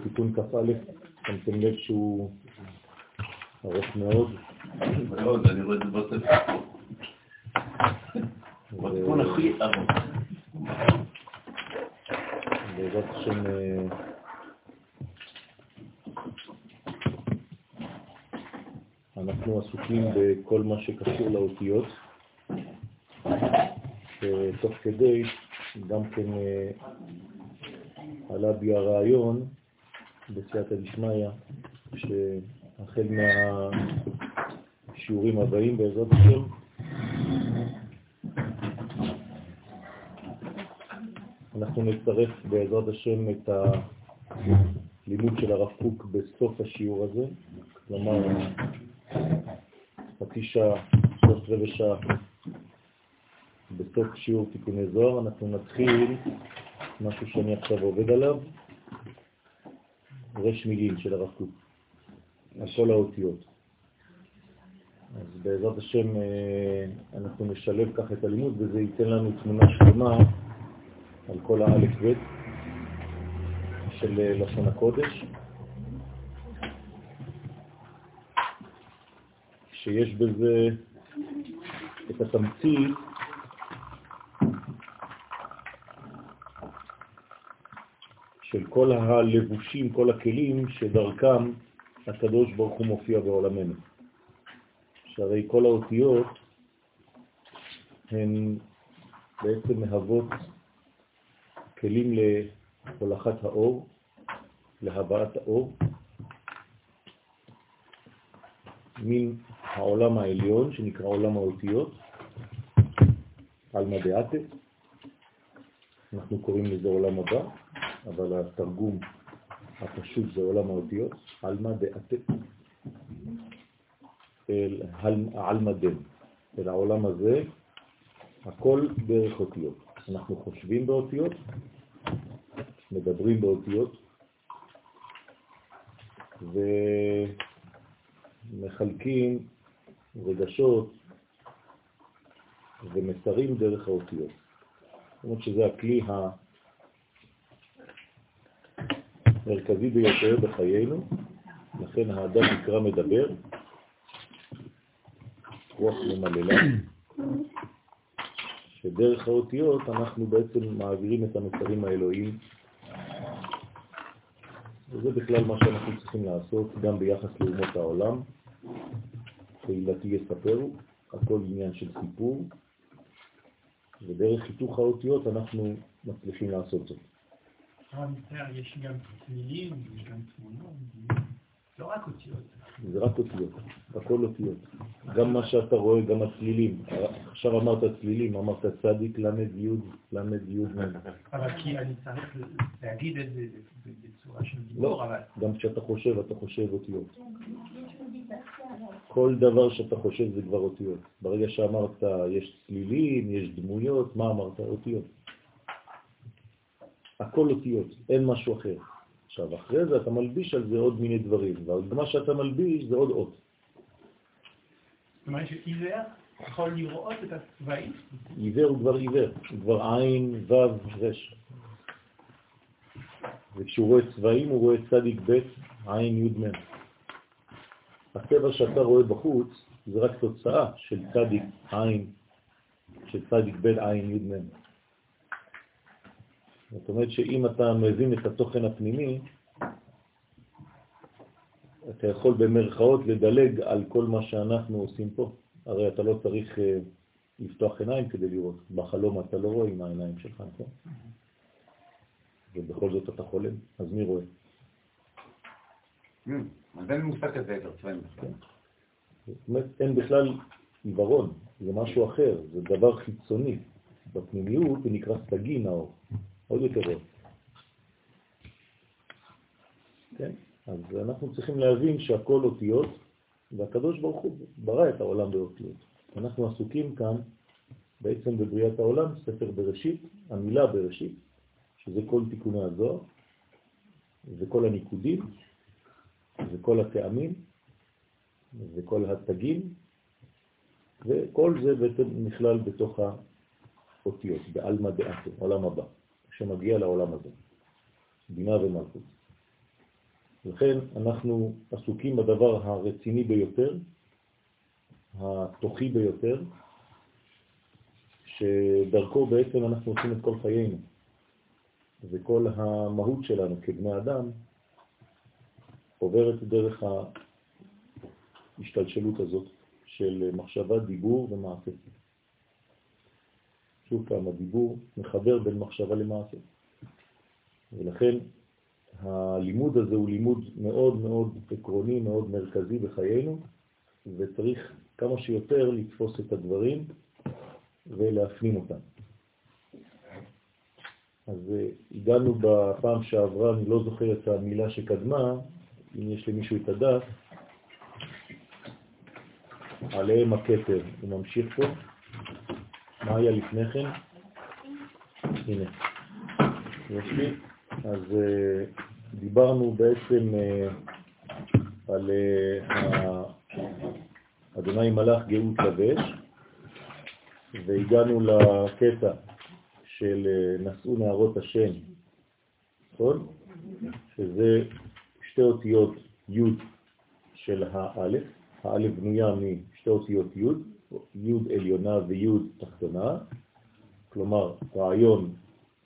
בתיקון כ"א, שמתם לב שהוא ארוך מאוד. מאוד, אני רואה את זה בספר. בתיקון הכי ארוך. בעזרת השם אה, אנחנו עסוקים בכל מה שקשור לאותיות, ותוך כדי גם כן אה, עלה בי הרעיון בסייעתא דשמיא, שהחל מהשיעורים הבאים בעזרת השם, אנחנו נצרף בעזרת השם את הלימוד של הרב קוק בסוף השיעור הזה, כלומר חצי שעה, שלושת רבעי שעה בסוף שיעור תיקוני זוהר, אנחנו נתחיל משהו שאני עכשיו עובד עליו, רש מילים של הרב קוק, על כל האותיות. אז בעזרת השם אה, אנחנו נשלב כך את הלימוד וזה ייתן לנו תמונה שלמה על כל האלף בית של אה, לשון הקודש, שיש בזה את התמצית של כל הלבושים, כל הכלים שדרכם הקדוש ברוך הוא מופיע בעולמנו. שהרי כל האותיות הן בעצם מהוות כלים להולכת האור, להבאת האור, מן העולם העליון שנקרא עולם האותיות, על מדעתה, אנחנו קוראים לזה עולם הבא, אבל התרגום הפשוט זה עולם האותיות, עלמא דעתה, אל עלמא דן, אל העולם הזה, הכל דרך אותיות. אנחנו חושבים באותיות, מדברים באותיות, ומחלקים רגשות ומסרים דרך האותיות. זאת אומרת שזה הכלי המרכזי ביותר בחיינו, לכן האדם נקרא מדבר, רוח ממללה, שדרך האותיות אנחנו בעצם מעבירים את המסרים האלוהיים, וזה בכלל מה שאנחנו צריכים לעשות גם ביחס לאומות העולם, תהילתי יספרו, הכל עניין של סיפור, ודרך חיתוך האותיות אנחנו מצליחים לעשות זאת. יש גם צלילים, יש גם תמונות, לא רק אותיות. זה רק אותיות, הכל אותיות. גם מה שאתה רואה, גם הצלילים. עכשיו אמרת צלילים, אמרת צדיק למד יוד, למד יוד. אבל כי אני צריך להגיד את זה בצורה של דיבור, לא, גם כשאתה חושב, אתה חושב אותיות. כל דבר שאתה חושב זה כבר אותיות. ברגע שאמרת יש צלילים, יש דמויות, מה אמרת? אותיות. הכל אותיות, אין משהו אחר. עכשיו, אחרי זה אתה מלביש על זה עוד מיני דברים, ומה שאתה מלביש זה עוד אות. זאת אומרת שעיוור יכול לראות את הצבעים? עיוור הוא כבר עיוור, הוא כבר עין, וו, רש. וכשהוא רואה צבעים הוא רואה צדיק ב', עין, י', מ'. הטבע שאתה רואה בחוץ זה רק תוצאה של צדיק עין, של צדיק ב', עין, י', מ'. זאת אומרת שאם אתה מבין את התוכן הפנימי, אתה יכול במרכאות לדלג על כל מה שאנחנו עושים פה. הרי אתה לא צריך uh, לפתוח עיניים כדי לראות. בחלום אתה לא רואה עם העיניים שלך, נכון? ובכל זאת אתה חולם, אז מי רואה? אז אין מושג כזה יותר צבעים. כן. זאת אומרת, אין בכלל עיוורון, זה משהו אחר, זה דבר חיצוני. בפנימיות זה נקרא סגין האור. עוד יותר אור. כן? אז אנחנו צריכים להבין שהכל אותיות, והקדוש ברוך הוא ברא את העולם באותיות. אנחנו עסוקים כאן בעצם בבריאת העולם, ספר בראשית, המילה בראשית, שזה כל תיקוני הזוהר, וכל הניקודים, וכל הטעמים, וכל התגים, וכל זה בעצם נכלל בתוך האותיות, בעלמא דעתו, עולם הבא. שמגיע לעולם הזה, בינה ומלכות. לכן אנחנו עסוקים בדבר הרציני ביותר, התוכי ביותר, שדרכו בעצם אנחנו עושים את כל חיינו, וכל המהות שלנו כבני אדם עוברת דרך ההשתלשלות הזאת של מחשבה, דיבור ומעשה. שוב פעם, הדיבור מחבר בין מחשבה למעשה. ולכן הלימוד הזה הוא לימוד מאוד מאוד עקרוני, מאוד מרכזי בחיינו, וצריך כמה שיותר לתפוס את הדברים ולהפנים אותם. אז אה, הגענו בפעם שעברה, אני לא זוכר את המילה שקדמה, אם יש למישהו את הדף, עליהם הכתר, הוא ממשיך פה. מה היה לפני כן? הנה, יש לי. אז אה, דיברנו בעצם אה, על אדוני מלאך גאות לבש, והגענו לקטע של אה, נשאו נערות השם, נכון? שזה שתי אותיות י' של האלף, האלף בנויה משתי אותיות י', י' עליונה וי' תחתונה, כלומר רעיון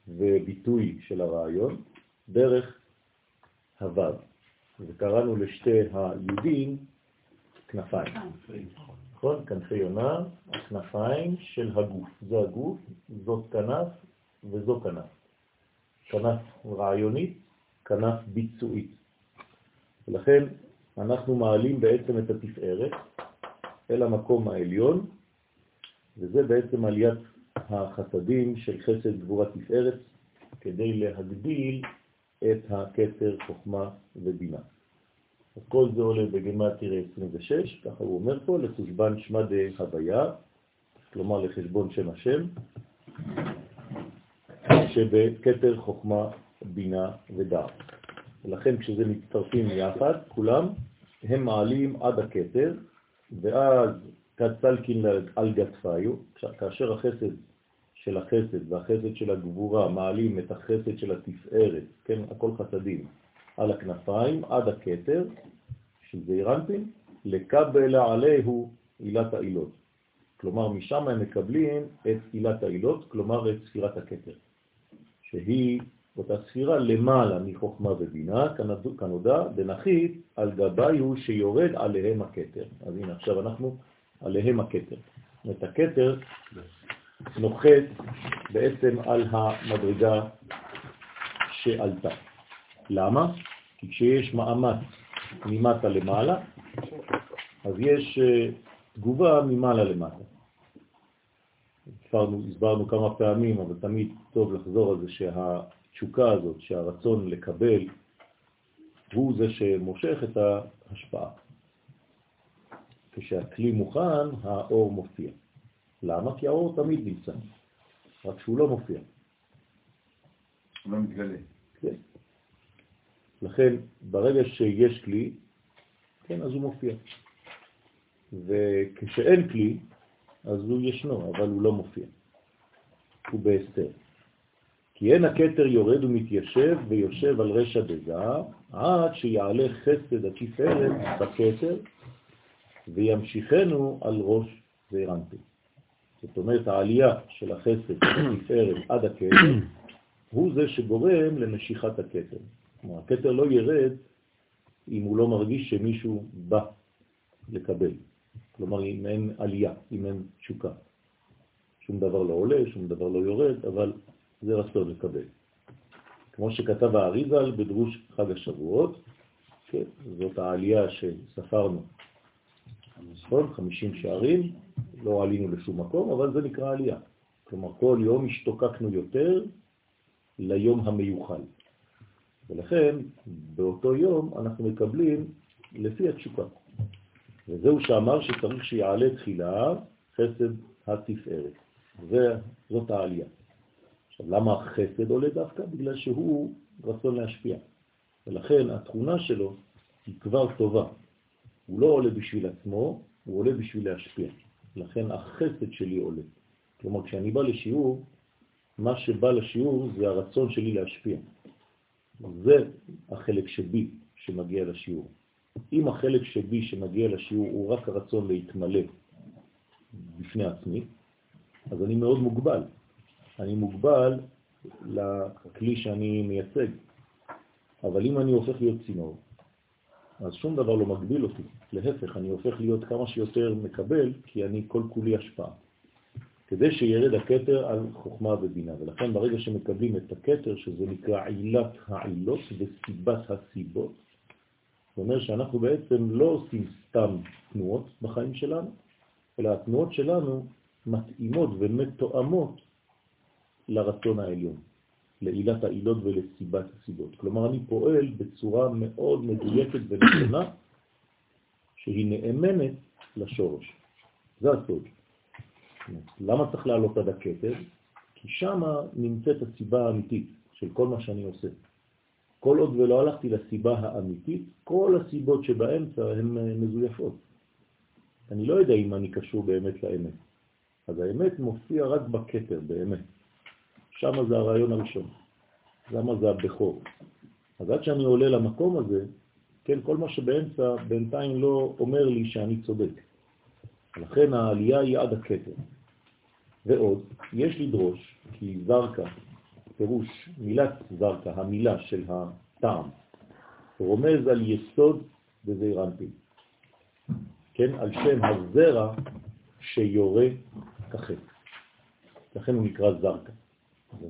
וביטוי של הרעיון, דרך הו', וקראנו לשתי היהודים כנפיים. נכון? כנפי יונה, הכנפיים של הגוף. זה הגוף, זאת כנף וזו כנף. כנף רעיונית, כנף ביצועית. ולכן אנחנו מעלים בעצם את התפארת אל המקום העליון, וזה בעצם עליית החסדים של חסד גבורה תפארת, כדי להגדיל את הכתר חוכמה ובינה. אז כל זה עולה בגמטריה 26, ככה הוא אומר פה, לחושבן שמד הוויה, כלומר לחשבון שם השם, שבכתר חוכמה, בינה ודעת. ולכן כשזה מצטרפים יחד, כולם, הם מעלים עד הכתר, ואז כצלקין על גתפיו, כאשר החסד של החסד והחסד של הגבורה מעלים את החסד של התפארת, כן, הכל חסדים, על הכנפיים עד הכתר, שזה אירנטין, לקבל עליהו עילת העילות. כלומר, משם הם מקבלים את עילת העילות, כלומר את ספירת הכתר, שהיא אותה ספירה למעלה מחוכמה ובינה, כנודע, בנחית על גביו שיורד עליהם הכתר. אז הנה, עכשיו אנחנו עליהם הכתר. את הכתר נוחת בעצם על המדרגה שעלתה. למה? כי כשיש מאמץ ממטה למעלה, אז יש אה, תגובה ממעלה למטה. הסברנו, כמה פעמים, אבל תמיד טוב לחזור על זה שהתשוקה הזאת, שהרצון לקבל, הוא זה שמושך את ההשפעה. כשהכלי מוכן, האור מופיע. למה? כי האור תמיד נמצא, רק שהוא לא מופיע. הוא לא מתגלה. כן. לכן, ברגע שיש כלי, כן, אז הוא מופיע. וכשאין כלי, אז הוא ישנו, אבל הוא לא מופיע. הוא בהסתר. כי אין הכתר יורד ומתיישב ויושב על רשע דזר, עד שיעלה חסד התפארת בכתר, וימשיכנו על ראש והרנטי. זאת אומרת, העלייה של החסד התפארת עד הכתר, הוא זה שגורם למשיכת הכתר. כלומר, הכתר לא ירד אם הוא לא מרגיש שמישהו בא לקבל. כלומר, אם אין עלייה, אם אין תשוקה. שום דבר לא עולה, שום דבר לא יורד, אבל זה רצון לקבל. כמו שכתב האריזל בדרוש חג השבועות, כן, זאת העלייה שספרנו, נכון? 50 שערים, לא עלינו לשום מקום, אבל זה נקרא עלייה. כלומר, כל יום השתוקקנו יותר ליום המיוחל. ולכן באותו יום אנחנו מקבלים לפי התשוקה. וזהו שאמר שצריך שיעלה תחילה חסד התפארת. וזאת העלייה. עכשיו, למה החסד עולה דווקא? בגלל שהוא רצון להשפיע. ולכן התכונה שלו היא כבר טובה. הוא לא עולה בשביל עצמו, הוא עולה בשביל להשפיע. לכן החסד שלי עולה. כלומר, כשאני בא לשיעור, מה שבא לשיעור זה הרצון שלי להשפיע. זה החלק שבי שמגיע לשיעור. אם החלק שבי שמגיע לשיעור הוא רק הרצון להתמלא בפני עצמי, אז אני מאוד מוגבל. אני מוגבל לכלי שאני מייצג. אבל אם אני הופך להיות צינור, אז שום דבר לא מגביל אותי. להפך, אני הופך להיות כמה שיותר מקבל, כי אני כל כולי השפעה. כדי שירד הכתר על חוכמה ובינה. ולכן ברגע שמקבלים את הכתר, שזה נקרא עילת העילות וסיבת הסיבות, זה אומר שאנחנו בעצם לא עושים סתם תנועות בחיים שלנו, אלא התנועות שלנו מתאימות ומתואמות לרצון העליון, לעילת העילות ולסיבת הסיבות. כלומר, אני פועל בצורה מאוד מדויקת ונכונה, שהיא נאמנת לשורש. זה הסוד. למה צריך לעלות עד הכתר? כי שם נמצאת הסיבה האמיתית של כל מה שאני עושה. כל עוד ולא הלכתי לסיבה האמיתית, כל הסיבות שבאמצע הן מזויפות. אני לא יודע אם אני קשור באמת לאמת. אז האמת מופיע רק בכתר, באמת. שם זה הרעיון הראשון. למה זה הבכור. אז עד שאני עולה למקום הזה, כן, כל מה שבאמצע בינתיים לא אומר לי שאני צודק. לכן העלייה היא עד הכתר. ועוד, יש לדרוש, כי זרקה, פירוש מילת זרקה, המילה של הטעם, רומז על יסוד בזעירנטי. כן, על שם הזרע שיורה כחץ. לכן הוא נקרא זרקה.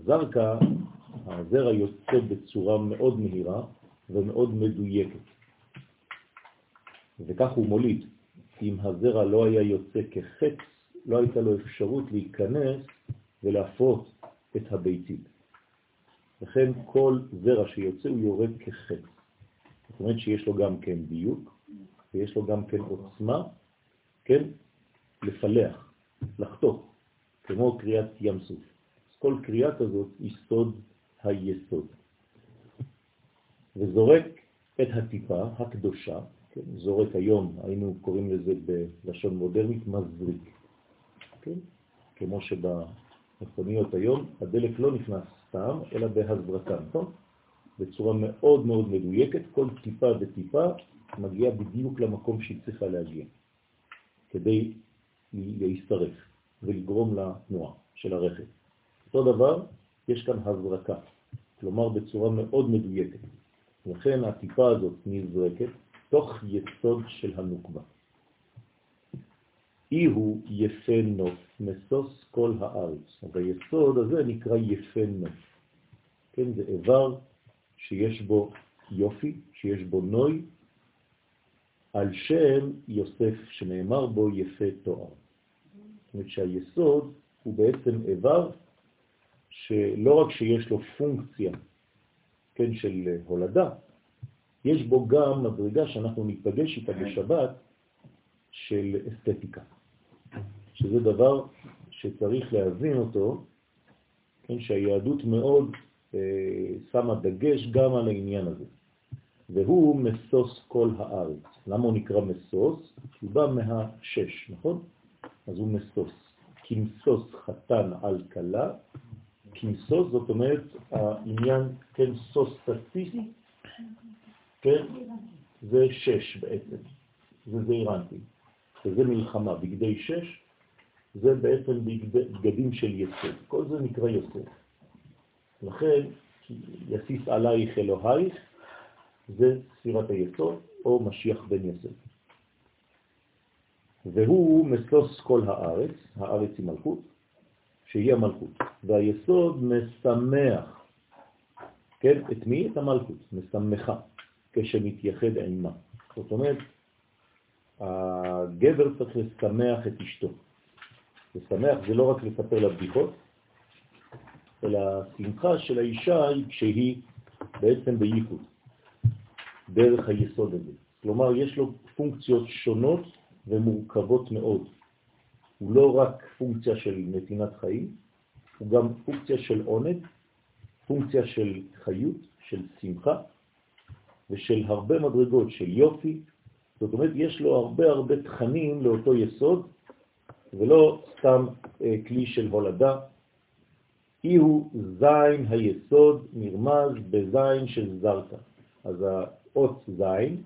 זרקה, הזרע יוצא בצורה מאוד מהירה ומאוד מדויקת. וכך הוא מוליד. אם הזרע לא היה יוצא כחץ, לא הייתה לו אפשרות להיכנס ולהפרות את הביצית. לכן כל זרע שיוצא הוא יורד כחץ. זאת אומרת שיש לו גם כן דיוק, ויש לו גם כן עוצמה, כן, לפלח, לחתוך, כמו קריאת ים סוף. כל קריאה כזאת היא סוד היסוד. וזורק את הטיפה הקדושה, כן, זורק היום, היינו קוראים לזה בלשון מודרנית, מזריק. כן? כמו שבמכוניות היום הדלק לא נכנס סתם, אלא בהזרקה, נכון? בצורה מאוד מאוד מדויקת, כל טיפה וטיפה מגיעה בדיוק למקום שהיא צריכה להגיע, כדי להסתרף ולגרום לתנועה של הרכב. אותו דבר, יש כאן הזרקה, כלומר בצורה מאוד מדויקת. לכן הטיפה הזאת נזרקת תוך יסוד של הנוקבה. אי הוא יפה נוף, מסוס כל הארץ. אז היסוד הזה נקרא יפה נוף. כן, זה איבר שיש בו יופי, שיש בו נוי, על שם יוסף שנאמר בו יפה תואר. זאת אומרת שהיסוד הוא בעצם איבר שלא רק שיש לו פונקציה, כן, של הולדה, יש בו גם מדרגה שאנחנו ניפגש איתה בשבת של אסתטיקה. שזה דבר שצריך להבין אותו, כן, שהיהדות מאוד אה, שמה דגש גם על העניין הזה. והוא מסוס כל הארץ. למה הוא נקרא מסוס? הוא בא מהשש, נכון? אז הוא מסוס. כמסוס חתן על כלה, כמסוס זאת אומרת העניין, כן, סוס סטטיסטי, כן, זה שש בעצם, זה זעירנטי, וזה מלחמה, בגדי שש, זה בעצם בגדים של יסוד. כל זה נקרא יוסף. לכן, יסיס עלייך אלוהיך, זה ספירת היסוד, או משיח בן יוסף. והוא מסוס כל הארץ, הארץ היא מלכות, שהיא המלכות. והיסוד משמח, כן, את מי? את המלכות, משמחה, כשמתייחד עימה. זאת אומרת, הגבר צריך לשמח את אשתו. לשמח זה לא רק לספר לה בדיחות, אלא השמחה של האישה היא כשהיא בעצם בייחוד, דרך היסוד הזה. כלומר, יש לו פונקציות שונות ומורכבות מאוד. הוא לא רק פונקציה של נתינת חיים, הוא גם פונקציה של עונד, פונקציה של חיות, של שמחה, ושל הרבה מדרגות של יופי. זאת אומרת, יש לו הרבה הרבה תכנים לאותו יסוד, ולא סתם אה, כלי של הולדה, אי הוא זין היסוד נרמז בזין של זרקה. אז האות זין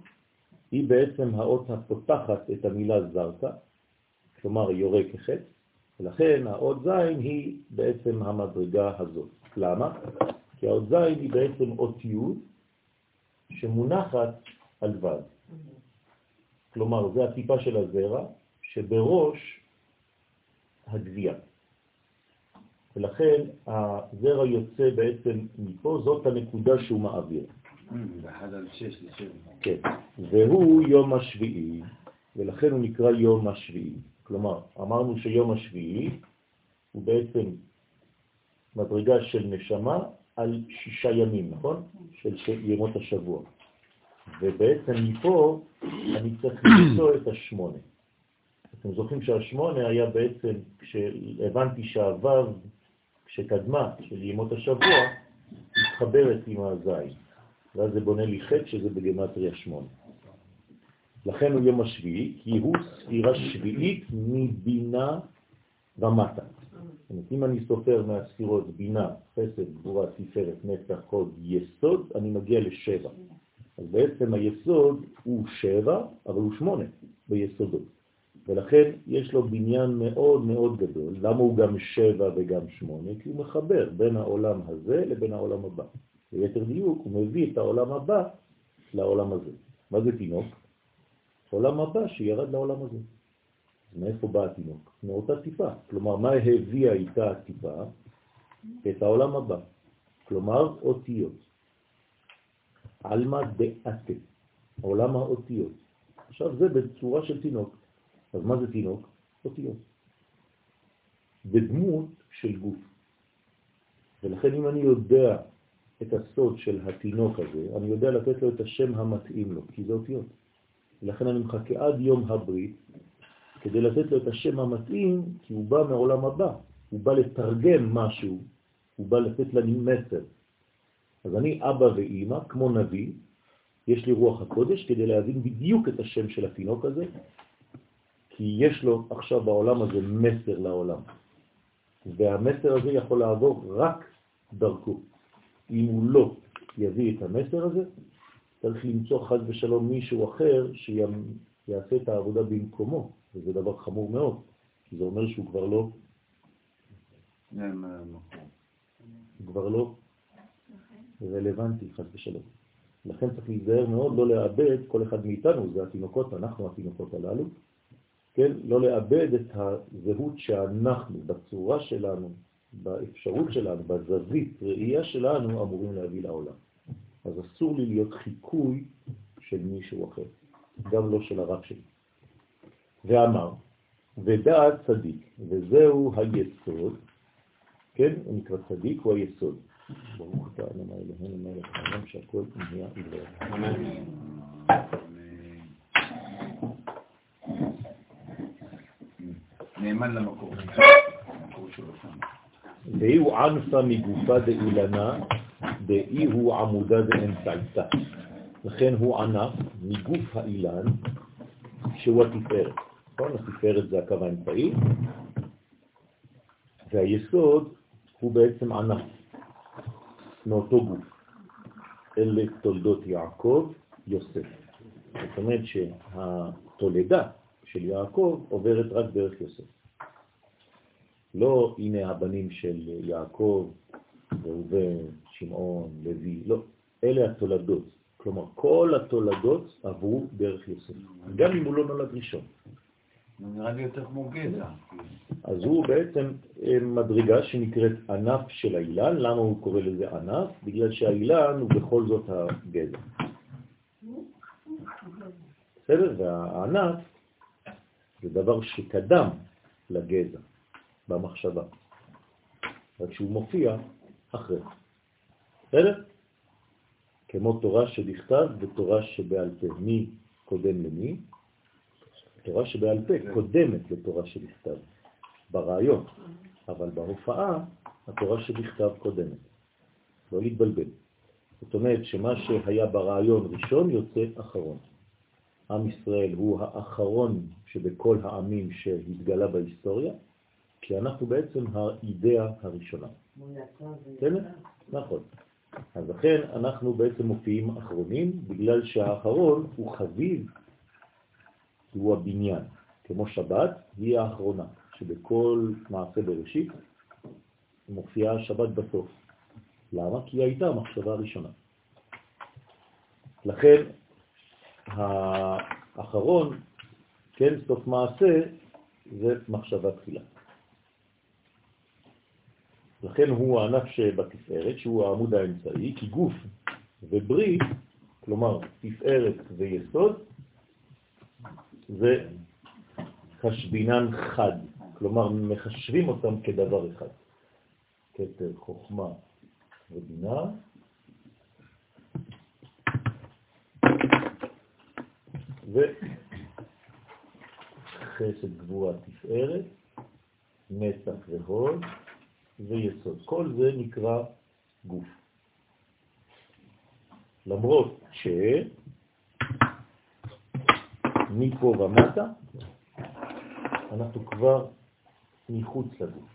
היא בעצם האות הפותחת את המילה זרקה, כלומר יורה כחץ, ולכן האות זין היא בעצם המדרגה הזאת. למה? כי האות זין היא בעצם אותיות שמונחת על ו'. כלומר, זה הטיפה של הזרע שבראש הגבייה. ולכן הזרע יוצא בעצם מפה, זאת הנקודה שהוא מעביר. כן, והוא יום השביעי, ולכן הוא נקרא יום השביעי. כלומר, אמרנו שיום השביעי הוא בעצם מדרגה של נשמה על שישה ימים, נכון? של ימות השבוע. ובעצם מפה אני צריך למצוא את השמונה. אתם זוכרים שהשמונה היה בעצם, כשהבנתי שהוו שקדמה של ימות השבוע, מתחברת עם הזין. ואז זה בונה לי חטא שזה בגמטריה שמונה. לכן הוא יום השביעי, כי הוא ספירה שביעית מבינה ומטה. אם אני סופר מהספירות בינה, חסד, גבורה, תפארת, נצח, קוד, יסוד, אני מגיע לשבע. אז בעצם היסוד הוא שבע, אבל הוא שמונה ביסודות. ולכן יש לו בניין מאוד מאוד גדול. למה הוא גם שבע וגם שמונה? כי הוא מחבר בין העולם הזה לבין העולם הבא. ליתר דיוק, הוא מביא את העולם הבא לעולם הזה. מה זה תינוק? עולם הבא שירד לעולם הזה. אז מאיפה בא התינוק? מאותה טיפה. כלומר, מה הביאה איתה הטיפה? את העולם הבא. כלומר, אותיות. עלמא דעתה, עולם האותיות. עכשיו זה בצורה של תינוק. אז מה זה תינוק? אותיות. בדמות של גוף. ולכן אם אני יודע את הסוד של התינוק הזה, אני יודע לתת לו את השם המתאים לו, כי זה אותיות. ולכן אני מחכה עד יום הברית כדי לתת לו את השם המתאים, כי הוא בא מעולם הבא, הוא בא לתרגם משהו, הוא בא לתת לנו מסר. אז אני אבא ואימא, כמו נביא, יש לי רוח הקודש כדי להבין בדיוק את השם של התינוק הזה, כי יש לו עכשיו בעולם הזה מסר לעולם. והמסר הזה יכול לעבור רק דרכו. אם הוא לא יביא את המסר הזה, צריך למצוא חד ושלום מישהו אחר שיעשה את העבודה במקומו, וזה דבר חמור מאוד, כי זה אומר שהוא כבר לא... הוא כבר לא רלוונטי, חד ושלום. לכן צריך להיזהר מאוד לא לאבד, כל אחד מאיתנו, זה התינוקות, אנחנו התינוקות הללו, כן? לא לאבד את הזהות שאנחנו, בצורה שלנו, באפשרות שלנו, בזווית, ראייה שלנו, אמורים להביא לעולם. אז אסור לי להיות חיקוי של מישהו אחר, גם לא של הרב שלי. ואמר, ודעת צדיק, וזהו היסוד, כן, הוא נקרא צדיק, הוא היסוד. ברוך אתה אדוני אלוהינו מלך העולם שהכל נהיה. אמן. נאמן למקור. הוא ענפה מגופה דאילנה, דאי הוא עמודה דאמצעיתה. לכן הוא ענף מגוף האילן, שהוא התפארת. נכון? התפארת זה הקו האמצעי, והיסוד הוא בעצם ענף מאותו גוף. אלה תולדות יעקב, יוסף. זאת אומרת שהתולדה של יעקב עוברת רק דרך יוסף. לא הנה הבנים של יעקב, ראובן, שמעון, לוי, לא, אלה התולדות. כלומר, כל התולדות עברו דרך יוסף, גם אם הוא לא נולד ראשון. זה נראה לי יותר כמו גזע. אז הוא בעצם אה, מדרגה שנקראת ענף של האילן. למה הוא קורא לזה ענף? בגלל שהאילן הוא בכל זאת הגזע. בסדר? והענף זה דבר שקדם לגזע. במחשבה, רק שהוא מופיע אחרי. בסדר? כמו תורה שבכתב ותורה שבעל פה. מי קודם למי? תורה שבעל פה קודמת לתורה שבכתב, ברעיון, אבל בהופעה התורה שבכתב קודמת. לא להתבלבל. זאת אומרת שמה שהיה ברעיון ראשון יוצא אחרון. עם ישראל הוא האחרון שבכל העמים שהתגלה בהיסטוריה, כי אנחנו בעצם האידאה הראשונה. נכון. אז לכן אנחנו בעצם מופיעים אחרונים, בגלל שהאחרון הוא חביב, הוא הבניין. כמו שבת, היא האחרונה, שבכל מעשה בראשית מופיעה השבת בסוף. למה? כי היא הייתה המחשבה הראשונה. לכן האחרון, כן, סוף מעשה, זה מחשבה תחילה. לכן הוא הענף שבתפארת, שהוא העמוד האמצעי, כי גוף וברית, כלומר תפארת ויסוד, זה חשבינן חד, כלומר מחשבים אותם כדבר אחד. כתר, חוכמה ובינה, וחסד גבורה תפארת, נצח והוד ויסוד. כל זה נקרא גוף. למרות שמפה ומטה אנחנו כבר מחוץ לגוף.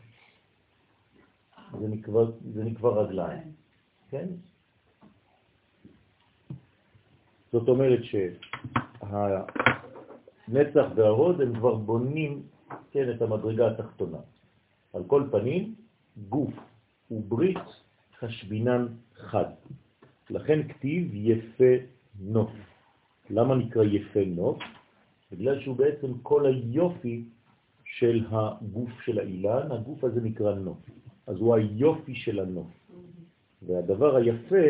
זה נקרא, זה נקרא רגליים, כן? זאת אומרת שהנצח וההוד הם כבר בונים, כן, את המדרגה התחתונה. על כל פנים, גוף וברית חשבינן חד. לכן כתיב יפה נוף. למה נקרא יפה נוף? בגלל שהוא בעצם כל היופי של הגוף של האילן, הגוף הזה נקרא נוף. אז הוא היופי של הנוף. והדבר היפה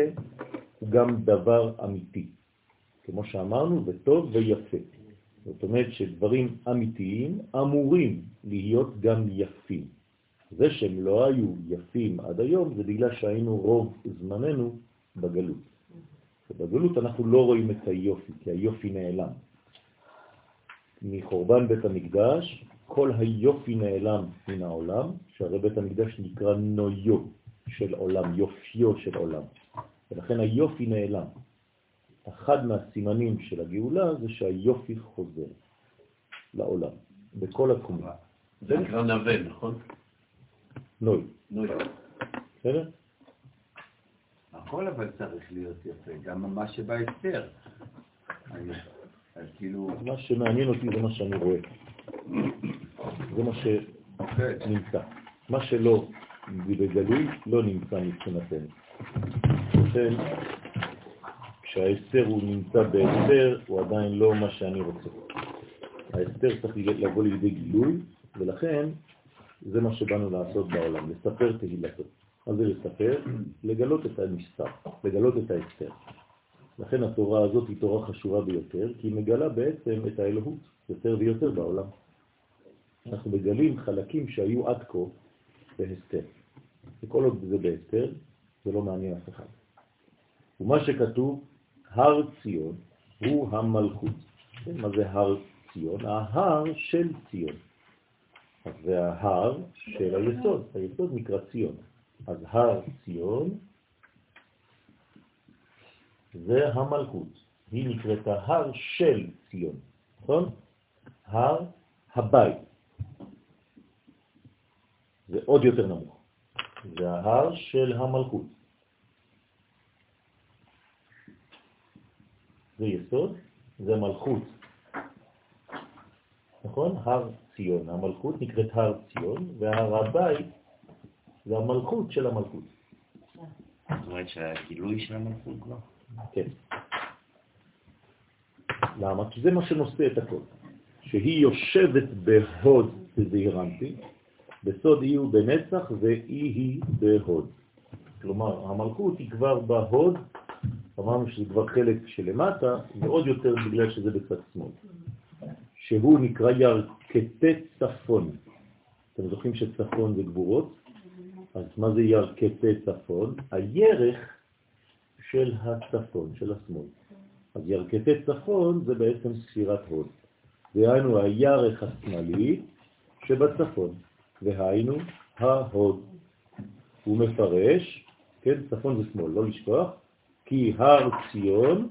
הוא גם דבר אמיתי. כמו שאמרנו, זה טוב ויפה. זאת אומרת שדברים אמיתיים אמורים להיות גם יפים. זה שהם לא היו יפים עד היום זה בגלל שהיינו רוב זמננו בגלות. ובגלות אנחנו לא רואים את היופי, כי היופי נעלם. מחורבן בית המקדש כל היופי נעלם מן העולם, שהרי בית המקדש נקרא נויו של עולם, יופיו של עולם. ולכן היופי נעלם. אחד מהסימנים של הגאולה זה שהיופי חוזר לעולם, בכל התחומים. זה נקרא נבל, נכון? נוי. נוי. בסדר? הכל אבל צריך להיות יפה, גם מה שבהסתר. כאילו... מה שמעניין אותי זה מה שאני רואה. זה מה שנמצא. מה שלא בגלוי לא נמצא מבחינתנו. לכן, כשההסתר הוא נמצא בהסתר, הוא עדיין לא מה שאני רוצה. ההסתר צריך לבוא לידי גילוי, ולכן זה מה שבאנו לעשות בעולם, לספר תהילתו. מה זה לספר? לגלות את הנסתר, לגלות את ההסתר. לכן התורה הזאת היא תורה חשובה ביותר, כי היא מגלה בעצם את האלוהות יותר ויותר בעולם. אנחנו מגלים חלקים שהיו עד כה בהסתר. וכל עוד זה בהסתר, זה לא מעניין אף אחד. ומה שכתוב, הר ציון הוא המלכות. כן, מה זה הר ציון? ההר של ציון. אז זה ההר של היסוד, היסוד נקרא ציון. אז הר ציון זה המלכות. היא נקראת ההר של ציון, נכון? הר הבית. זה עוד יותר נמוך. זה ההר של המלכות. זה יסוד, זה מלכות. נכון? הר ציון. המלכות נקראת הר ציון, והר הבית זה המלכות של המלכות. זאת אומרת שהגילוי של המלכות כבר? כן. למה? כי זה מה שנושא את הכל. שהיא יושבת בהוד בזעירנטי, בסוד היא הוא בנצח ואי היא בהוד. כלומר, המלכות היא כבר בהוד, אמרנו שזה כבר חלק שלמטה, ועוד יותר בגלל שזה בצד שמאל. שהוא נקרא ירכתי צפון. אתם זוכרים שצפון זה גבורות? אז מה זה ירכתי צפון? הירך של הצפון, של השמאל. אז ירכתי צפון זה בעצם ספירת הוד. דהיינו הירך השמאלי שבצפון. והיינו ההוד. הוא מפרש, כן, צפון ושמאל, לא לשכוח, כי הר ציון,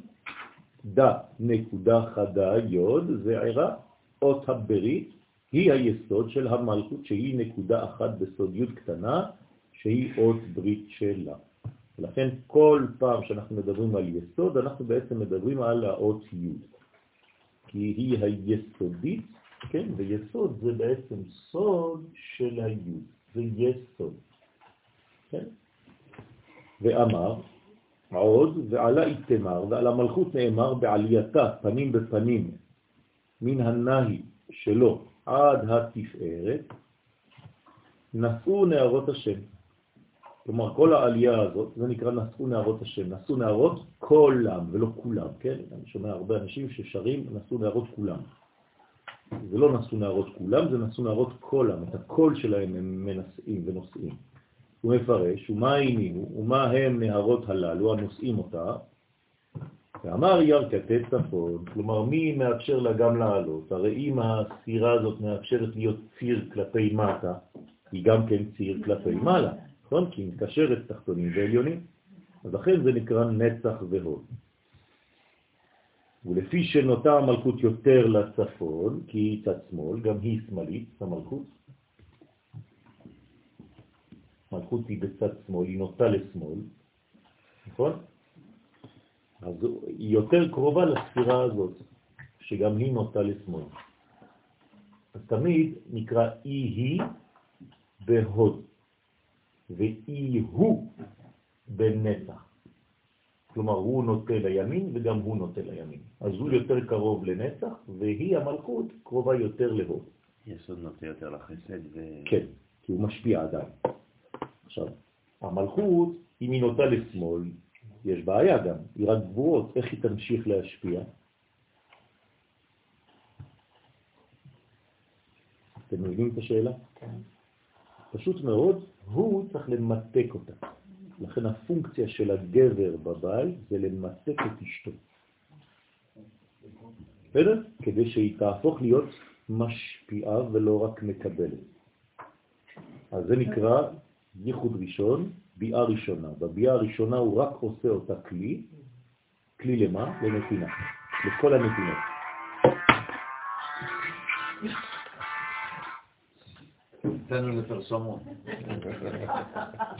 דה נקודה חדה יוד, זה עירה, אות הברית, היא היסוד של המלכות שהיא נקודה אחת בסוד י' קטנה, שהיא אות ברית שלה. ולכן כל פעם שאנחנו מדברים על יסוד, אנחנו בעצם מדברים על האות י', כי היא היסודית, כן, ויסוד זה בעצם סוד של הי', זה יסוד, כן? ואמר, עוד, ועלה איתמר, ועל המלכות נאמר בעלייתה, פנים בפנים, מן הנהי שלו עד התפארת, נשאו נערות השם. כלומר, כל העלייה הזאת, זה נקרא נשאו נערות השם. נשאו נערות כולם, ולא כולם, כן? אני שומע הרבה אנשים ששרים נשאו נערות כולם. זה לא נשאו נערות כולם, זה נשאו נערות כולם. את הקול שלהם הם מנשאים ונושאים. הוא מפרש, ומה העניינו, ומה הם נהרות הללו הנושאים אותה, ואמר ירכתי צפון, כלומר מי מאפשר לה גם לעלות? הרי אם הסירה הזאת מאפשרת להיות ציר כלפי מטה, היא גם כן ציר כלפי מעלה, נכון? כי היא מקשרת תחתונים ועליונים, אז לכן זה נקרא נצח והוד. ולפי שנוטה המלכות יותר לצפון, כי היא צד שמאל, גם היא שמאלית, המלכות, מלכות היא בצד שמאל, היא נוטה לשמאל, נכון? אז היא יותר קרובה לספירה הזאת, שגם היא נוטה לשמאל. אז תמיד נקרא אי-היא בהוד, ואי-הוא בנצח. כלומר, הוא נוטה לימין וגם הוא נוטה לימין. אז הוא יותר קרוב לנצח, והיא המלכות קרובה יותר להוד. יסוד נוטה יותר לחסד ו... כן, כי הוא משפיע עדיין. עכשיו, המלכות, אם היא נוטה לשמאל, יש בעיה גם, היא רק גבורות, איך היא תמשיך להשפיע? אתם מבינים את השאלה? כן. פשוט מאוד, הוא צריך למתק אותה. לכן הפונקציה של הגבר בבית זה למתק את אשתו. בסדר? כדי שהיא תהפוך להיות משפיעה ולא רק מקבלת. אז זה נקרא ייחוד ראשון, ביאה ראשונה. בביאה הראשונה הוא רק עושה אותה כלי, כלי למה? לנתינה, לכל הנתינות. נתנו לפרסומות.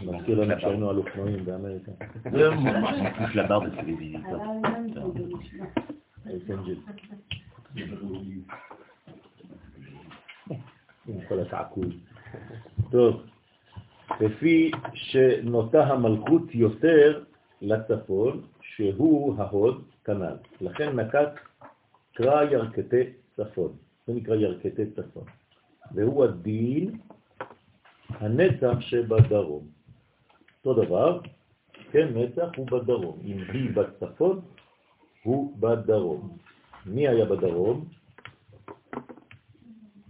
מזכיר לנו שהיינו על אופנועים באמריקה. זה ממש מחוץ לבר בטלוויזיה. עם כל הקעקול. טוב. לפי שנוטה המלכות יותר לצפון, שהוא ההוד כנ"ל. לכן נקט קרא ירכתי צפון, זה נקרא ירכתי צפון, והוא הדין הנצח שבדרום. אותו דבר, כן, נצח הוא בדרום. אם היא בצפון, הוא בדרום. מי היה בדרום?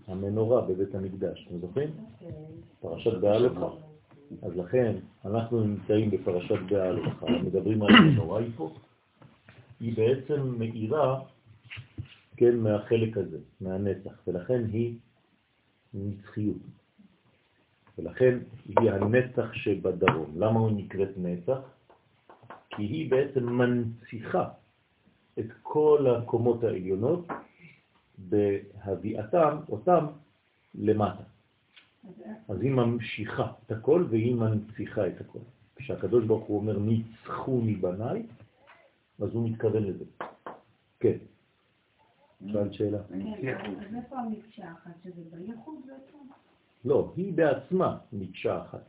המנורה בבית המקדש, אתם זוכרים? פרשת בעלותך. אז לכן אנחנו נמצאים בפרשת בעלותך, מדברים על המנורה היא פה, היא בעצם מאירה, כן, מהחלק הזה, מהנצח, ולכן היא נצחיות. ולכן היא הנצח שבדרום. למה הוא נקראת נצח? כי היא בעצם מנציחה את כל הקומות העליונות בהביאתם, אותם, למטה. אז היא ממשיכה את הכל והיא מנציחה את הכל. כשהקדוש ברוך הוא אומר ניצחו מבניי, אז הוא מתכוון לזה. כן. שאלת שאלה. כן, אז איפה המקשה אחת? שזה בייחוד בעצם? לא, היא בעצמה מקשה אחת.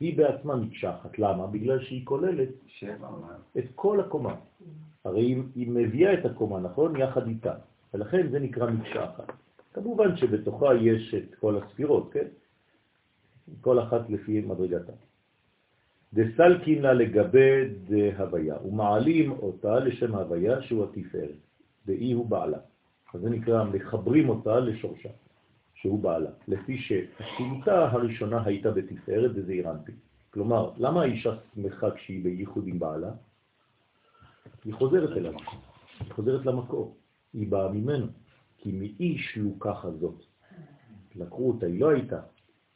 היא בעצמה מקשה אחת. למה? בגלל שהיא כוללת את כל הקומה. הרי היא מביאה את הקומה, נכון? יחד איתה. ולכן זה נקרא מקשה אחת. כמובן שבתוכה יש את כל הספירות, כן? כל אחת לפי מדרגתה. דסלקין לה לגבי דהוויה, ומעלים אותה לשם הוויה שהוא התפארת, דאי הוא בעלה. אז זה נקרא, מחברים אותה לשורשה, שהוא בעלה, לפי שהשילותה הראשונה הייתה בתפארת וזה אירנטי. כלומר, למה האישה שמחה כשהיא בייחוד עם בעלה? היא חוזרת אליו, היא חוזרת למקור, היא באה ממנו. כי מאיש לוקחה זאת. לקחו אותה, היא לא הייתה,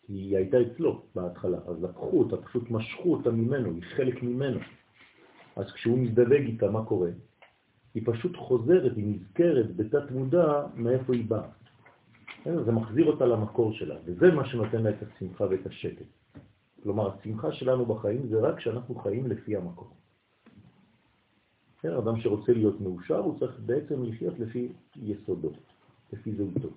היא הייתה אצלו בהתחלה, אז לקחו אותה, פשוט משכו אותה ממנו, היא חלק ממנו. אז כשהוא מזדווג איתה, מה קורה? היא פשוט חוזרת, היא נזכרת בתת מודע מאיפה היא באה. זה מחזיר אותה למקור שלה, וזה מה שנותן לה את השמחה ואת השקט. כלומר, השמחה שלנו בחיים זה רק כשאנחנו חיים לפי המקום. כן, אדם שרוצה להיות מאושר, הוא צריך בעצם לחיות לפי יסודו, לפי זהותו.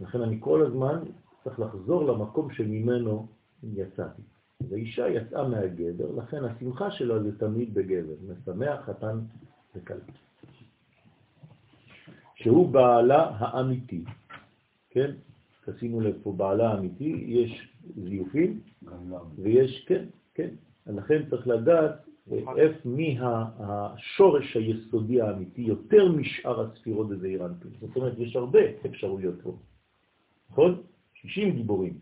לכן אני כל הזמן צריך לחזור למקום שממנו יצאתי. והאישה יצאה מהגבר, לכן השמחה שלה זה תמיד בגבר, משמח, חתן וכלה. שהוא בעלה האמיתי, כן? תשימו לב פה, בעלה האמיתי, יש זיופים, ויש, כן, כן. לכן צריך לדעת איפה מי השורש היסודי האמיתי יותר משאר הספירות בזעיר אנפין. זאת אומרת, יש הרבה אפשרויות פה. נכון? 60 גיבורים.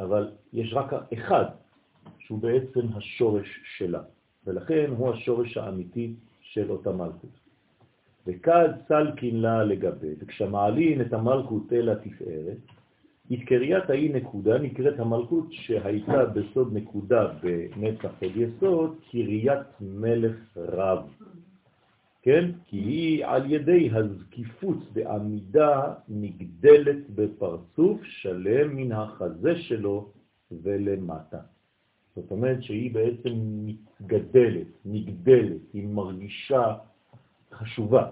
אבל יש רק אחד שהוא בעצם השורש שלה, ולכן הוא השורש האמיתי של אותה מלכות. וכד סלקין לה לגבי, וכשמעלין את המלכות אל התפארת, התקריית האי נקודה נקראת המלכות שהייתה בסוד נקודה בנצח עוד יסוד, קריית מלך רב. כן? כי היא על ידי הזקיפות בעמידה נגדלת בפרצוף שלם מן החזה שלו ולמטה. זאת אומרת שהיא בעצם מתגדלת, נגדלת, היא מרגישה חשובה.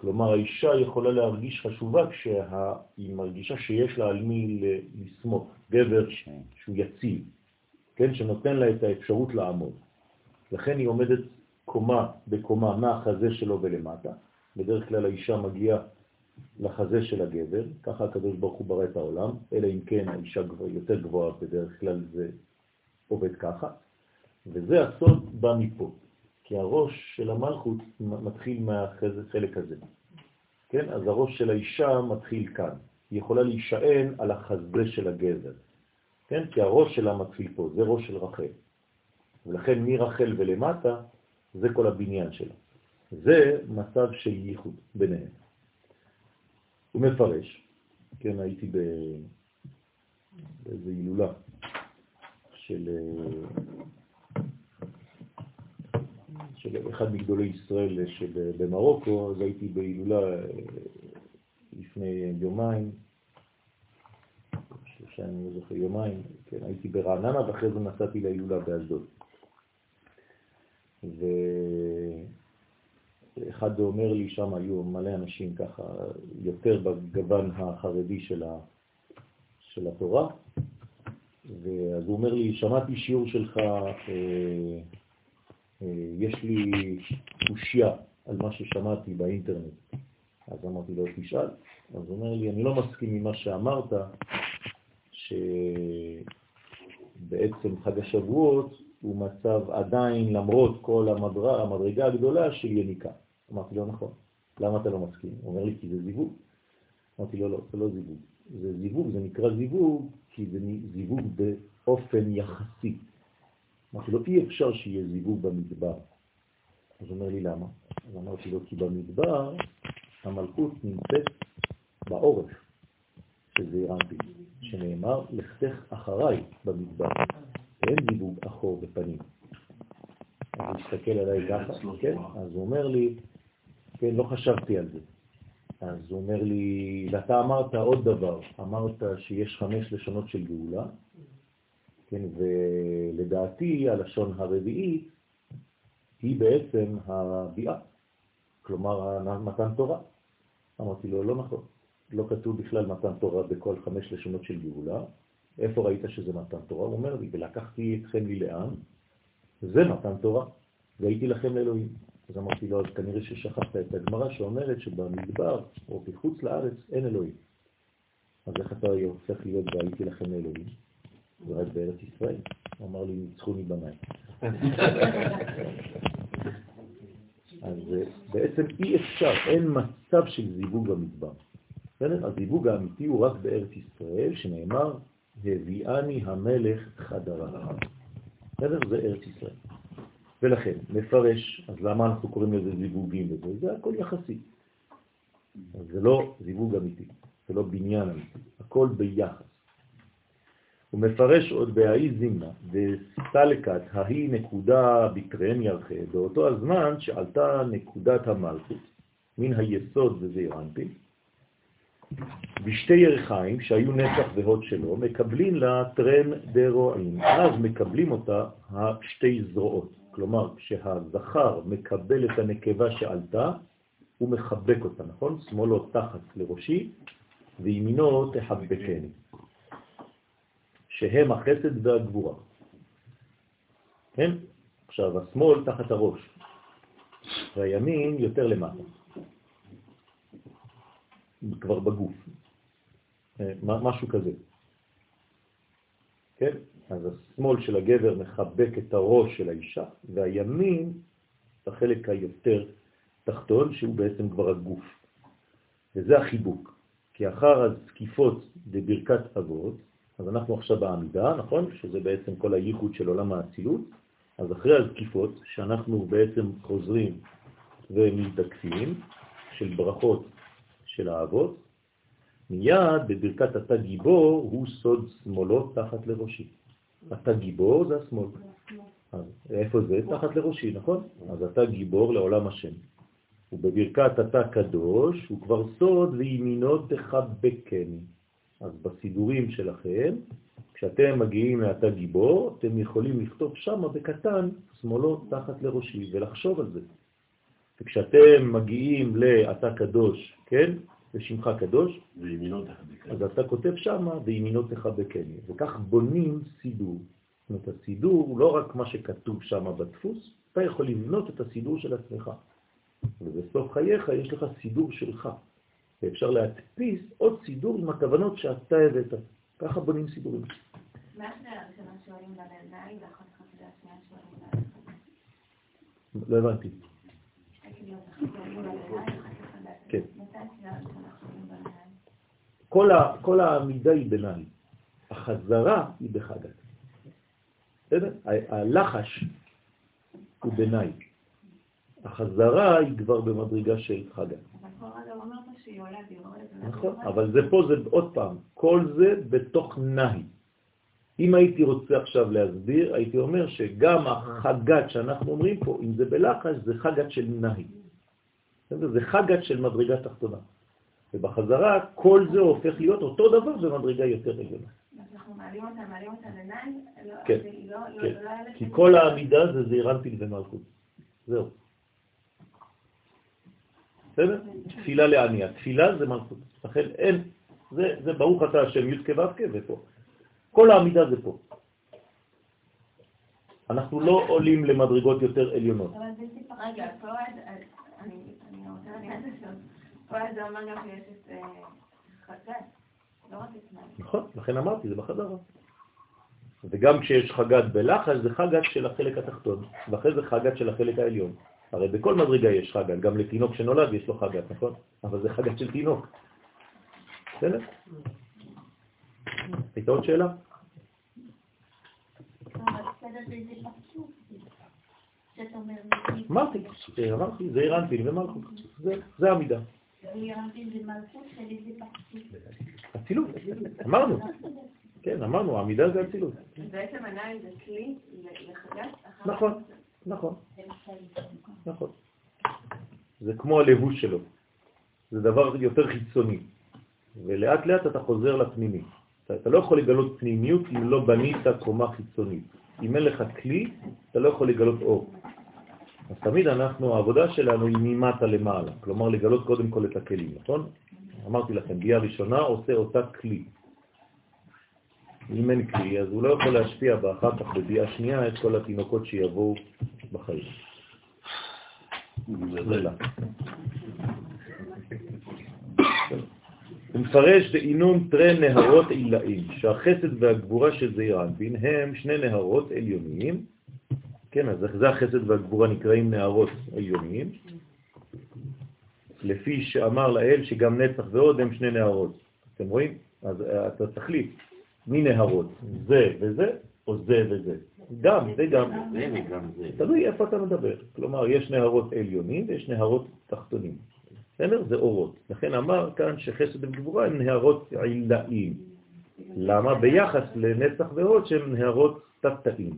כלומר, האישה יכולה להרגיש חשובה כשהיא מרגישה שיש לה על מי לסמוך, גבר שהוא יציב, כן, שנותן לה את האפשרות לעמוד. לכן היא עומדת קומה בקומה מהחזה שלו ולמטה. בדרך כלל האישה מגיעה לחזה של הגבר, ככה הקדוש ברוך הוא ברא את העולם, אלא אם כן האישה יותר גבוהה, בדרך כלל זה עובד ככה, וזה הסוד בא מפה. כי הראש של המלכות מתחיל מהחלק הזה. כן? אז הראש של האישה מתחיל כאן. היא יכולה להישען על החזה של הגבר. כן? כי הראש שלה מתחיל פה, זה ראש של רחל. ולכן מרחל ולמטה זה כל הבניין שלה. זה מצב של ייחוד ביניהם. הוא מפרש, כן, הייתי באיזו הילולה של של אחד מגדולי ישראל שבמרוקו, אז הייתי בהילולה אה, לפני יומיים, שלושה, אני לא זוכר, יומיים, כן, הייתי ברעננה ואחרי זה נסעתי להילולה באשדוד. ואחד אומר לי, שם היו מלא אנשים ככה, יותר בגוון החרדי של, ה... של התורה, ואז הוא אומר לי, שמעתי שיעור שלך אה, יש לי קושיה על מה ששמעתי באינטרנט. אז אמרתי לו, תשאל. אז הוא אומר לי, אני לא מסכים עם מה שאמרת, שבעצם חג השבועות הוא מצב עדיין, למרות כל המדרגה, המדרגה הגדולה של יניקה. אמרתי לו, נכון. למה אתה לא מסכים? הוא אומר לי, כי זה זיווג. אמרתי לו, לא, זה לא זיווג. זה זיווג, זה נקרא זיווג, כי זה זיווג באופן יחסי. אמרתי לו, אי אפשר שיהיה זיווג במדבר. אז הוא אומר לי, למה? אז אמרתי לו, כי במדבר המלכות נמצאת בעורף זעיר אנפין, שנאמר, לכתך אחריי במדבר. אין זיווג אחור בפנים. אז הוא הסתכל עליי ככה, כן? אז הוא אומר לי, כן, לא חשבתי על זה. אז הוא אומר לי, ואתה אמרת עוד דבר, אמרת שיש חמש לשונות של גאולה, כן, ולדעתי הלשון הרביעית היא בעצם הביאה, כלומר מתן תורה. אמרתי לו, לא נכון, לא כתוב בכלל מתן תורה בכל חמש לשונות של גאולה. איפה ראית שזה מתן תורה? הוא אומר לי, ולקחתי אתכם לי לאן? זה מתן תורה, והייתי לכם לאלוהים. אז אמרתי לו, אז כנראה ששכחת את הגמרא שאומרת שבמדבר או בחוץ לארץ אין אלוהים. אז איך אתה הופך להיות והייתי לכם לאלוהים? זה רק בארץ ישראל. הוא אמר לי, ניצחוני במים. אז אה, בעצם אי אפשר, אין מצב של זיווג במדבר. בסדר? הזיווג האמיתי הוא רק בארץ ישראל, שנאמר, הביאני המלך חדרה. בסדר? זה ארץ ישראל. ולכן, מפרש, אז למה אנחנו קוראים לזה זיווגים וזה? זה הכל יחסי. זה לא זיווג אמיתי, זה לא בניין אמיתי, הכל ביחס. הוא מפרש עוד בהאי זימנה, וסלקת ההיא נקודה בקרן ירחה, באותו הזמן שעלתה נקודת המלכות מן היסוד וזעיר אנפין, בשתי ירחיים שהיו נצח והוד שלו, מקבלים לה טרן דרועים. אז מקבלים אותה השתי זרועות. כלומר, כשהזכר מקבל את הנקבה שעלתה, הוא מחבק אותה, נכון? שמאלו תחת לראשי, וימינו תחבקני. שהם החסד והגבורה. כן? עכשיו, השמאל תחת הראש, והימין יותר למטה, כבר בגוף, אה, משהו כזה. כן? אז השמאל של הגבר מחבק את הראש של האישה, והימין, את החלק היותר תחתון, שהוא בעצם כבר הגוף. וזה החיבוק. כי אחר הזקיפות בברכת אבות, אז אנחנו עכשיו בעמידה, נכון? שזה בעצם כל הייחוד של עולם האצילות. אז אחרי הזקיפות, שאנחנו בעצם חוזרים ומתקפים, של ברכות של האבות, מיד בברכת אתה גיבור הוא סוד שמאלו תחת לראשי. אתה גיבור זה השמאל. אז איפה זה? תחת לראשי, נכון? אז אתה גיבור לעולם השם. ובברכת אתה קדוש הוא כבר סוד וימינו תחבקני. אז בסידורים שלכם, כשאתם מגיעים לאתה גיבור, אתם יכולים לכתוב שם בקטן, שמאלו תחת לראשי, ולחשוב על זה. וכשאתם מגיעים לאתה קדוש, כן? ושמך קדוש, אז אתה כותב שם, וימינו תחבקני. וכך בונים סידור. זאת אומרת, הסידור הוא לא רק מה שכתוב שם בדפוס, אתה יכול לבנות את הסידור של עצמך. ובסוף חייך יש לך סידור שלך. ואפשר להדפיס עוד סידור עם הכוונות שאתה הבאת. ככה בונים סידורים. מה לא הבנתי. כן. כל, ה, כל העמידה היא בנעל, החזרה היא בחגת. בסדר? הלחש הוא בנעל. החזרה היא כבר במדרגה של חגת. נכון, אבל זה פה, זה עוד פעם, כל זה בתוך נהי. אם הייתי רוצה עכשיו להסביר, הייתי אומר שגם החגת שאנחנו אומרים פה, אם זה בלחש, זה חגת של נהי. זה חגת של מדרגה תחתונה. ובחזרה כל זה הופך להיות אותו דבר במדרגה יותר עליונה. אנחנו מעלים אותה, מעלים אותה לנהי? לא- כן, לא- כן. לא כי כל העמידה זה זעירנטין ומלכות. זהו. בסדר? תפילה לענייה. תפילה זה מלכות. לכן אין, זה, זה ברוך אתה השם י' כו' ופה. כל העמידה זה פה. אנחנו לא עולים למדרגות יותר עליונות. רגע, פה אני רוצה להגיד את פה זה אומר גם שיש את אה, חגת, לא רק את. נכון, לכן אמרתי, זה בחזרה. וגם כשיש חגת בלחש, זה חגת של החלק התחתון, ואחרי זה חגת של החלק העליון. הרי בכל מדרגה יש חגת, גם לתינוק שנולד יש לו חגת, נכון? אבל זה חגת של תינוק. בסדר? הייתה עוד שאלה? אמרתי, אמרתי, זה אירנטין ומלכות, זה המידה. אצילות, אמרנו. כן, אמרנו, המידה זה אצילות. בעצם עיניים זה כלי לחגת? נכון, נכון. נכון. זה כמו הלבוש שלו. זה דבר יותר חיצוני. ולאט לאט אתה חוזר לפנימי. אתה, לא יכול לגלות פנימיות אם לא בנית קומה חיצונית. אם אין לך כלי, אתה לא יכול לגלות אור. אז תמיד אנחנו, העבודה שלנו היא ממטה למעלה, כלומר לגלות קודם כל את הכלים, נכון? אמרתי לכם, ביאה ראשונה עושה אותה כלי. אם אין כלי, אז הוא לא יכול להשפיע באחר כך בביאה שנייה את כל התינוקות שיבואו בחיים. הוא מפרש דאינום תרי נהרות עילאים, שהחסד והגבורה של זעיר אנפין הם שני נהרות עליוניים, כן, אז זה החסד והגבורה נקראים נהרות עליוניים, לפי שאמר לאל שגם נצח ועוד הם שני נהרות. אתם רואים? אז אתה תחליט מי נהרות, זה וזה, או זה וזה. גם וגם. תלוי איפה אתה מדבר. כלומר, יש נהרות עליונים ויש נהרות תחתונים. בסדר? זה אורות. לכן אמר כאן שחסד וגבורה הם נהרות עילאים. למה? ביחס לנצח ועוד שהם נהרות תת-תאים.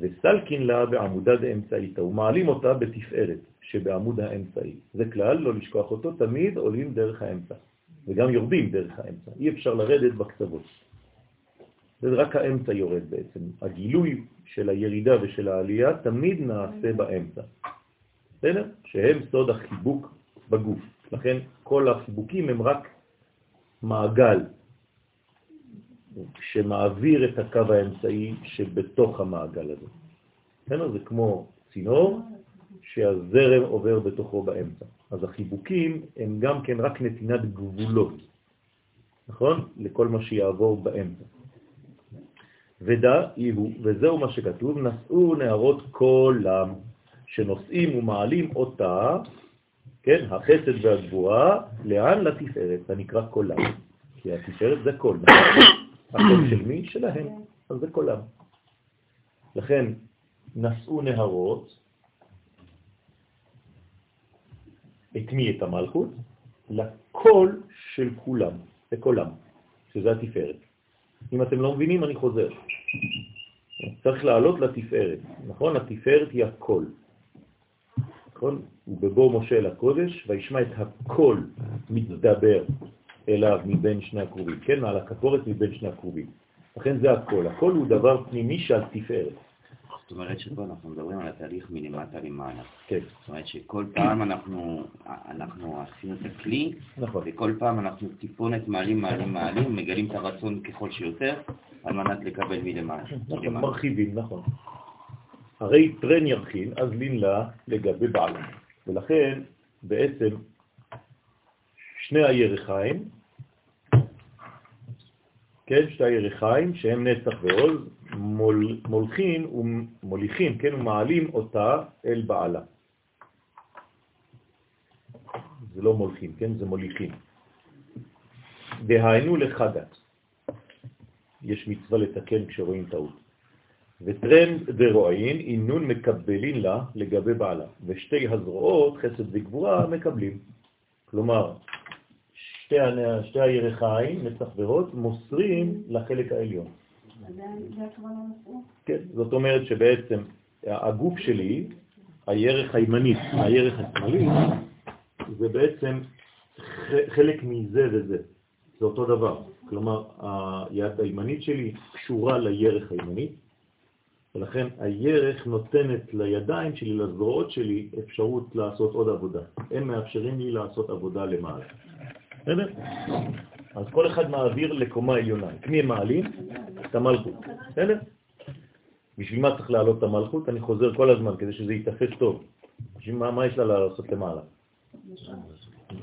וסלקין לה בעמודה דאמצעיתא, ומעלים אותה בתפארת שבעמוד האמצעי. זה כלל, לא לשכוח אותו, תמיד עולים דרך האמצע. וגם יורדים דרך האמצע. אי אפשר לרדת בקצוות. רק האמצע יורד בעצם. הגילוי של הירידה ושל העלייה תמיד נעשה באמצע. בסדר? שהם סוד החיבוק בגוף. לכן כל החיבוקים הם רק מעגל שמעביר את הקו האמצעי שבתוך המעגל הזה. בסדר? זה כמו צינור שהזרם עובר בתוכו באמצע. אז החיבוקים הם גם כן רק נתינת גבולות, נכון? לכל מה שיעבור באמצע. ודע יהיו, וזהו מה שכתוב, נשאו נערות כולם, שנושאים ומעלים אותה, כן, החסד והגבורה, לאן? לתפארת, זה נקרא קולם. כי התפארת זה קול, נכון? הקול של מי? שלהם, אז זה קולם. לכן, נשאו נהרות, את מי? את המלכות? לקול של כולם, לקולם, שזה התפארת. אם אתם לא מבינים, אני חוזר. צריך לעלות לתפארת, נכון? התפארת היא הקול. נכון? ובבוא משה לקודש, וישמע את הקול מתדבר אליו מבין שני הקרובים, כן? מעל הכפורת מבין שני הקרובים. לכן זה הקול. הקול הוא דבר פנימי שעל תפארת. זאת אומרת שפה אנחנו מדברים על התהליך מלמטה למעלה. כן. זאת אומרת שכל פעם אנחנו, אנחנו עשינו את הכלי, נכון. וכל פעם אנחנו טיפונת מעלים, מעלים, מעלים, מגלים את הרצון ככל שיותר, על מנת לקבל מלמעלה. נכון. מרחיבים, נכון. הרי טרן ירחין, אז לין לה לגבי בעלה. ולכן בעצם שני הירחיים, כן, שתי הירחיים שהם נצח ועוז, מול, מולכים ומוליכים, כן, ומעלים אותה אל בעלה. זה לא מולכים, כן, זה מוליכים. דהיינו לחדת. יש מצווה לתקן כשרואים טעות. וטרן דרועין, אינון מקבלין לה לגבי בעלה, ושתי הזרועות, חסד וגבורה, מקבלים. כלומר, שתי, שתי הירחיים, נצח מוסרים לחלק העליון. כן, זאת אומרת שבעצם הגוף שלי, הירך הימנית, הירך השמאלי, זה בעצם חלק מזה וזה, זה אותו דבר. כלומר, היד הימנית שלי קשורה לירך הימנית, ולכן הירך נותנת לידיים שלי, לזרועות שלי, אפשרות לעשות עוד עבודה. הם מאפשרים לי לעשות עבודה למעלה. בסדר? אז כל אחד מעביר לקומה עליונה. את מי הם מעלים? את המלכות. בסדר? בשביל מה צריך להעלות את המלכות? אני חוזר כל הזמן כדי שזה יתפס טוב. בשביל מה, מה יש לה לעשות למעלה?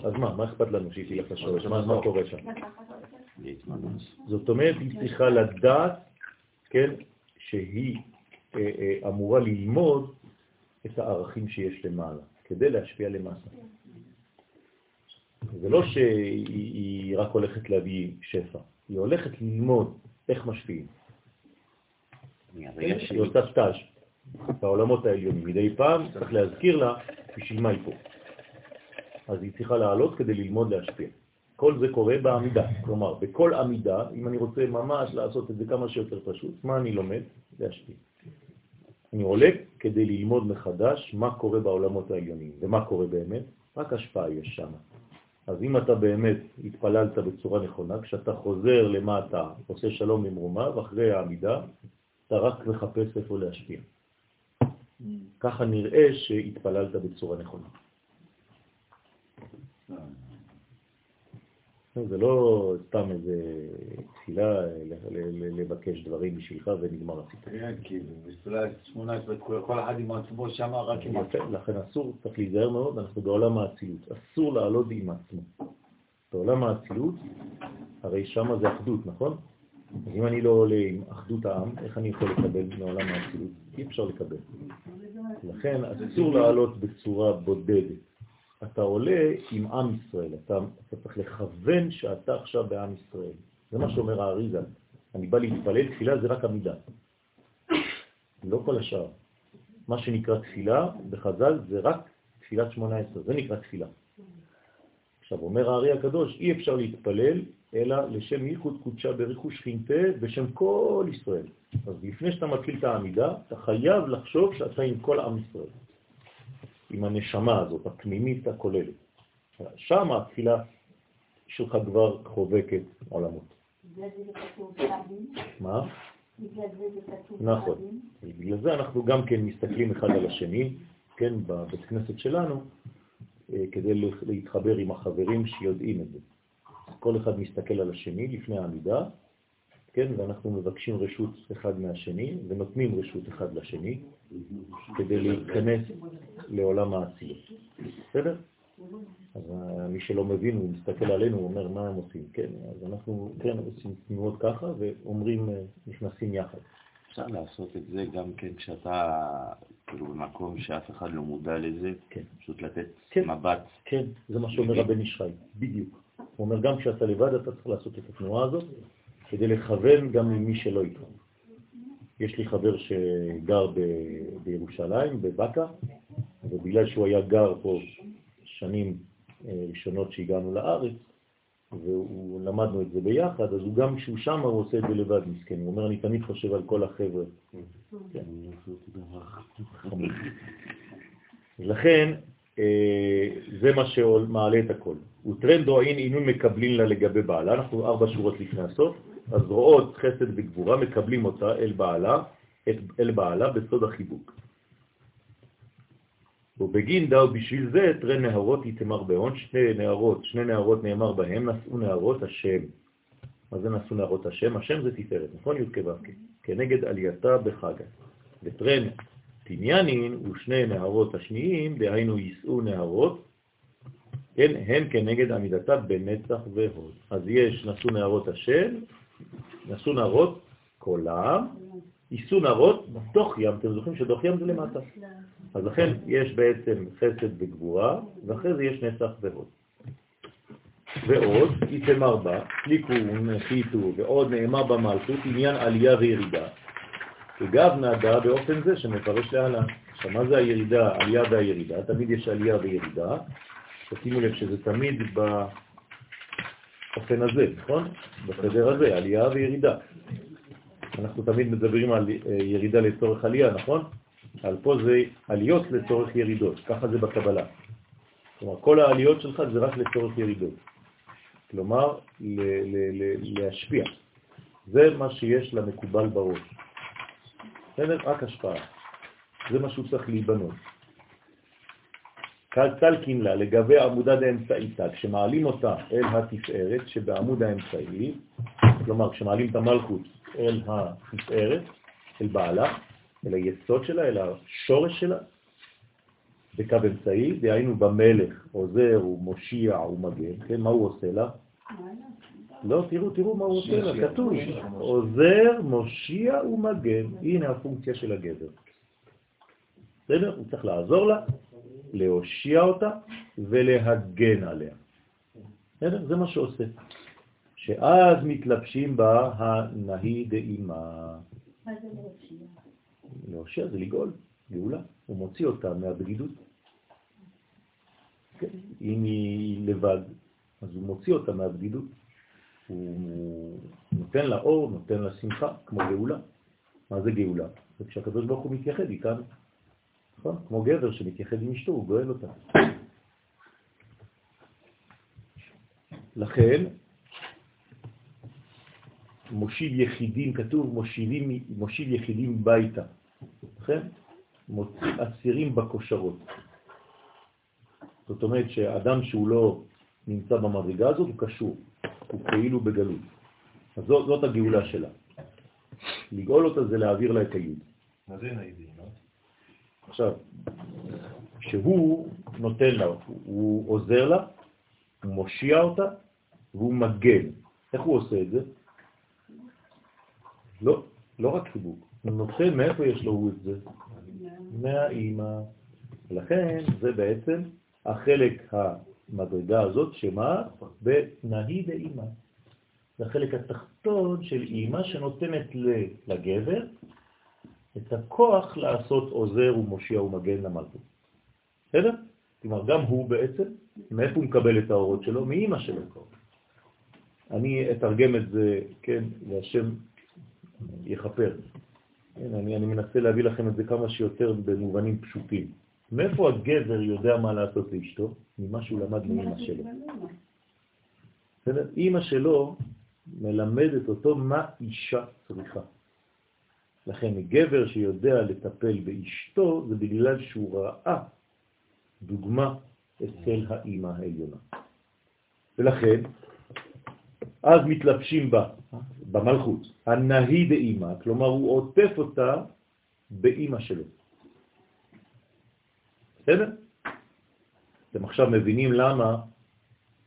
אז מה, מה אכפת לנו שהיא תלך לשורש? מה, מה קורה שם? זאת אומרת, היא צריכה לדעת, כן, שהיא אה, אה, אמורה ללמוד את הערכים שיש למעלה, כדי להשפיע למטה. זה לא שהיא היא רק הולכת להביא שפע, היא הולכת ללמוד איך משפיעים. מהרגע היא עושה סטאז' בעולמות העליונים. מדי פעם צריך להזכיר לה בשביל מה היא פה. אז היא צריכה לעלות כדי ללמוד להשפיע. כל זה קורה בעמידה, כלומר, בכל עמידה, אם אני רוצה ממש לעשות את זה כמה שיותר פשוט, מה אני לומד? להשפיע. אני עולה כדי ללמוד מחדש מה קורה בעולמות העליונים, ומה קורה באמת, רק השפעה יש שם. אז אם אתה באמת התפללת בצורה נכונה, כשאתה חוזר למטה, עושה שלום במרומה, ואחרי העמידה, אתה רק מחפש איפה להשפיע. ככה נראה שהתפללת בצורה נכונה. זה לא סתם איזה תפילה לבקש דברים בשבילך ונגמר הסיפור. כן, כי בספירה 18, כל אחד עם עצמו שם, רק עם עצמו. לכן אסור, צריך להיזהר מאוד, אנחנו בעולם האצילות. אסור לעלות עם עצמו. בעולם האצילות, הרי שם זה אחדות, נכון? אז אם אני לא עולה עם אחדות העם, איך אני יכול לקבל מעולם האצילות? אי אפשר לקבל. לכן אסור לעלות בצורה בודדת. אתה עולה עם עם ישראל, אתה, אתה צריך לכוון שאתה עכשיו בעם ישראל. זה מה שאומר האריזה. אני בא להתפלל, תפילה זה רק עמידה. לא כל השאר. מה שנקרא תפילה בחז"ל זה רק תפילת 18, זה נקרא תפילה. עכשיו אומר הארי הקדוש, אי אפשר להתפלל אלא לשם ייחוד קודשה בריחוש חינטה בשם כל ישראל. אז לפני שאתה מתחיל את העמידה, אתה חייב לחשוב שאתה עם כל עם ישראל. עם הנשמה הזאת, הפנימית הכוללת. שם התפילה שלך כבר חובקת עולמות. מה? נכון. בגלל זה אנחנו גם כן מסתכלים אחד על השני, כן, בבית כנסת שלנו, אה, כדי להתחבר עם החברים שיודעים את זה. כל אחד מסתכל על השני לפני העמידה, כן, ואנחנו מבקשים רשות אחד מהשני ונותנים רשות אחד לשני כדי להיכנס לעולם האצילות. בסדר? אז אה, מי שלא מבין, הוא מסתכל עלינו, הוא אומר, מה הם עושים? כן, אז אנחנו כן עושים תנועות ככה ואומרים, אה, נכנסים יחד. אפשר לעשות את זה גם כן כשאתה כאילו במקום שאף אחד לא מודע לזה, כן. פשוט לתת כן. מבט. כן, זה מה שאומר. הבן חי, בדיוק. הוא אומר, גם כשאתה לבד אתה צריך לעשות את התנועה הזאת, כדי לכוון גם למי שלא איתך. יש לי חבר שגר ב- בירושלים, בבקה, ובגלל שהוא היה גר פה שנים אה, ראשונות שהגענו לארץ, והוא למדנו את זה ביחד, אז הוא גם כשהוא שם הוא עושה את זה לבד, מסכן. הוא אומר, אני תמיד חושב על כל החבר'ה. כן. לכן, אה, זה מה שמעלה את הכל. וטרנד דואין עינון מקבלים לה לגבי בעלה, אנחנו ארבע שורות לפני הסוף, אז רואות חסד וגבורה מקבלים אותה אל בעלה, את, אל בעלה בסוד החיבוק. ובגין דאו בשביל זה תראה נהרות יתמר בהון, שני נהרות, שני נהרות נאמר בהם, נשאו נהרות השם. מה זה נשאו נהרות השם? השם זה תפארת, נכון? י' כו' כנגד עלייתה בחגה. וטרן תניאנין ושני נהרות השניים, דהיינו יישאו נהרות, כן, הם כנגד עמידתה בנצח והוד. אז יש נשאו נהרות השם, נשאו נהרות קולם, יישאו נהרות דוח ים, אתם זוכרים שדוח ים זה למטה. אז לכן יש בעצם חסד וגבורה, ואחרי זה יש נצח והוד. ועוד, איתמר בה, ליקון, חיתו, ועוד נאמר במלכות עניין עלייה וירידה. כגב נהגה באופן זה שמפרש להלן. עכשיו, מה זה הירידה, עלייה והירידה? תמיד יש עלייה וירידה. תשימו לב שזה תמיד באופן הזה, נכון? בסדר הזה, עלייה וירידה. אנחנו תמיד מדברים על אה, ירידה לצורך עלייה, נכון? על פה זה עליות לצורך ירידות, ככה זה בקבלה. כלומר, כל העליות שלך זה רק לצורך ירידות. כלומר, להשפיע. זה מה שיש למקובל בראש. בסדר? רק השפעה. זה מה שהוא צריך להיבנות. קלקין לה לגבי עמודה דאמצעיתה, כשמעלים אותה אל התפארת שבעמוד האמצעי, כלומר כשמעלים את המלכות אל התפארת, אל בעלה, אל היסוד שלה, אל השורש שלה, בקו אמצעי, דהיינו במלך, עוזר, ומושיע, ומגן, כן, מה הוא עושה לה? לא, תראו, תראו מה הוא עושה לה, כתוב, עוזר, מושיע ומגן, הנה הפונקציה של הגבר. בסדר? הוא צריך לעזור לה, להושיע אותה ולהגן עליה. בסדר? זה מה שעושה. שאז מתלבשים בה הנהי דאימה. מה זה להושיע? להושיע זה לגאול, גאולה. הוא מוציא אותה מהבדידות. כן, אם היא לבד, אז הוא מוציא אותה מהבדידות. הוא נותן לה אור, נותן לה שמחה, כמו גאולה. מה זה גאולה? זה כשהקדוש ברוך הוא מתייחד איתנו. נכון? כמו גבר שמתייחד עם אשתו, הוא גואל אותה. לכן, מושיב יחידים, כתוב מושיבים, מושיב יחידים ביתה. לכן, אסירים בקושרות. זאת אומרת שאדם שהוא לא נמצא במדרגה הזאת הוא קשור, הוא כאילו בגלות. אז זאת, זאת הגאולה שלה. לגאול אותה זה להעביר לה את היוד. מה זה לא? עכשיו, כשהוא נותן לה, הוא עוזר לה, הוא מושיע אותה והוא מגן. איך הוא עושה את זה? לא, לא רק חיבוק. הוא נותן, מאיפה יש לו את זה? מהאימא. לכן זה בעצם החלק המדרגה הזאת, שמה? בנהי דאימא. זה החלק התחתון של אימא שנותנת לגבר את הכוח לעשות עוזר ומושיע ומגן למלכות. בסדר? כלומר, גם הוא בעצם, מאיפה הוא מקבל את האורות שלו? מאימא שלו. אני אתרגם את זה, כן, והשם יכפר. כן, אני, אני מנסה להביא לכם את זה כמה שיותר במובנים פשוטים. מאיפה הגבר יודע מה לעשות לאשתו? ממה שהוא למד מאמא שלו. בסדר? אימא שלו מלמדת אותו מה אישה צריכה. לכן גבר שיודע לטפל באשתו זה בגלל שהוא ראה דוגמה אצל האימא העליונה. ולכן, אז מתלבשים בה, במלכות, הנהי דאימא, כלומר הוא עוטף אותה באימא שלו. בסדר? אתם עכשיו מבינים למה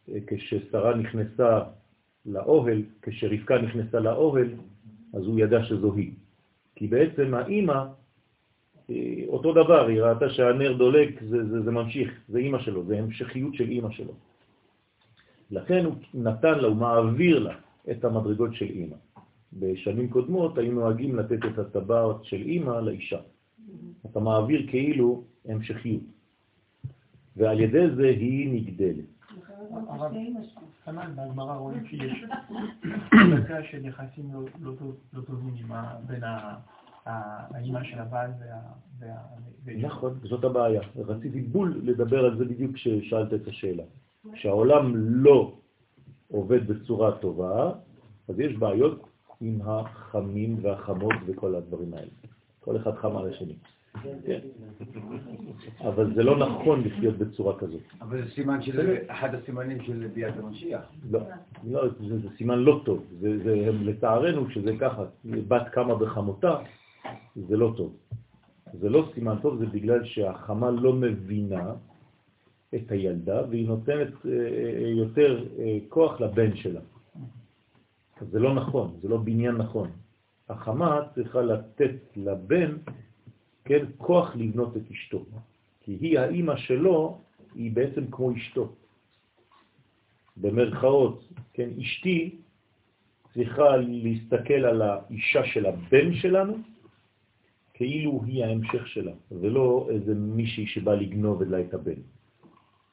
אה, כששרה נכנסה לאוהל, כשרבקה נכנסה לאוהל, אז הוא ידע שזו היא. כי בעצם האימא, אה, אותו דבר, היא ראתה שהנר דולק, זה, זה, זה ממשיך, זה אימא שלו, זה המשכיות של אימא שלו. לכן הוא נתן לה, הוא מעביר לה את המדרגות של אימא. בשנים קודמות היינו נוהגים לתת את הטבעת של אימא לאישה. אתה מעביר כאילו המשכיות. ועל ידי זה היא נגדלת. כנ"ל בהגמרא רואים שיש דקה של יחסים לא, לא, לא טובים בין האימא של הבעל וה... נכון, זאת הבעיה. רציתי בול לדבר על זה בדיוק כששאלת את השאלה. כשהעולם לא עובד בצורה טובה, אז יש בעיות עם החמים והחמות וכל הדברים האלה. כל אחד חם על השני. כן. אבל זה לא נכון לחיות בצורה כזאת. אבל זה סימן של אחד הסימנים של ביאת המשיח. לא, לא זה, זה סימן לא טוב. זה, זה, לצערנו, כשזה ככה, בת קמה בחמותה, זה לא טוב. זה לא סימן טוב, זה בגלל שהחמה לא מבינה את הילדה, והיא נותנת אה, אה, יותר אה, כוח לבן שלה. זה לא נכון, זה לא בניין נכון. החמה צריכה לתת לבן כן, כוח לבנות את אשתו. כי היא, האימא שלו, היא בעצם כמו אשתו. במרכאות, כן, אשתי צריכה להסתכל על האישה של הבן שלנו, כאילו היא ההמשך שלה, ולא איזה מישהי שבא לגנוב לה את הבן.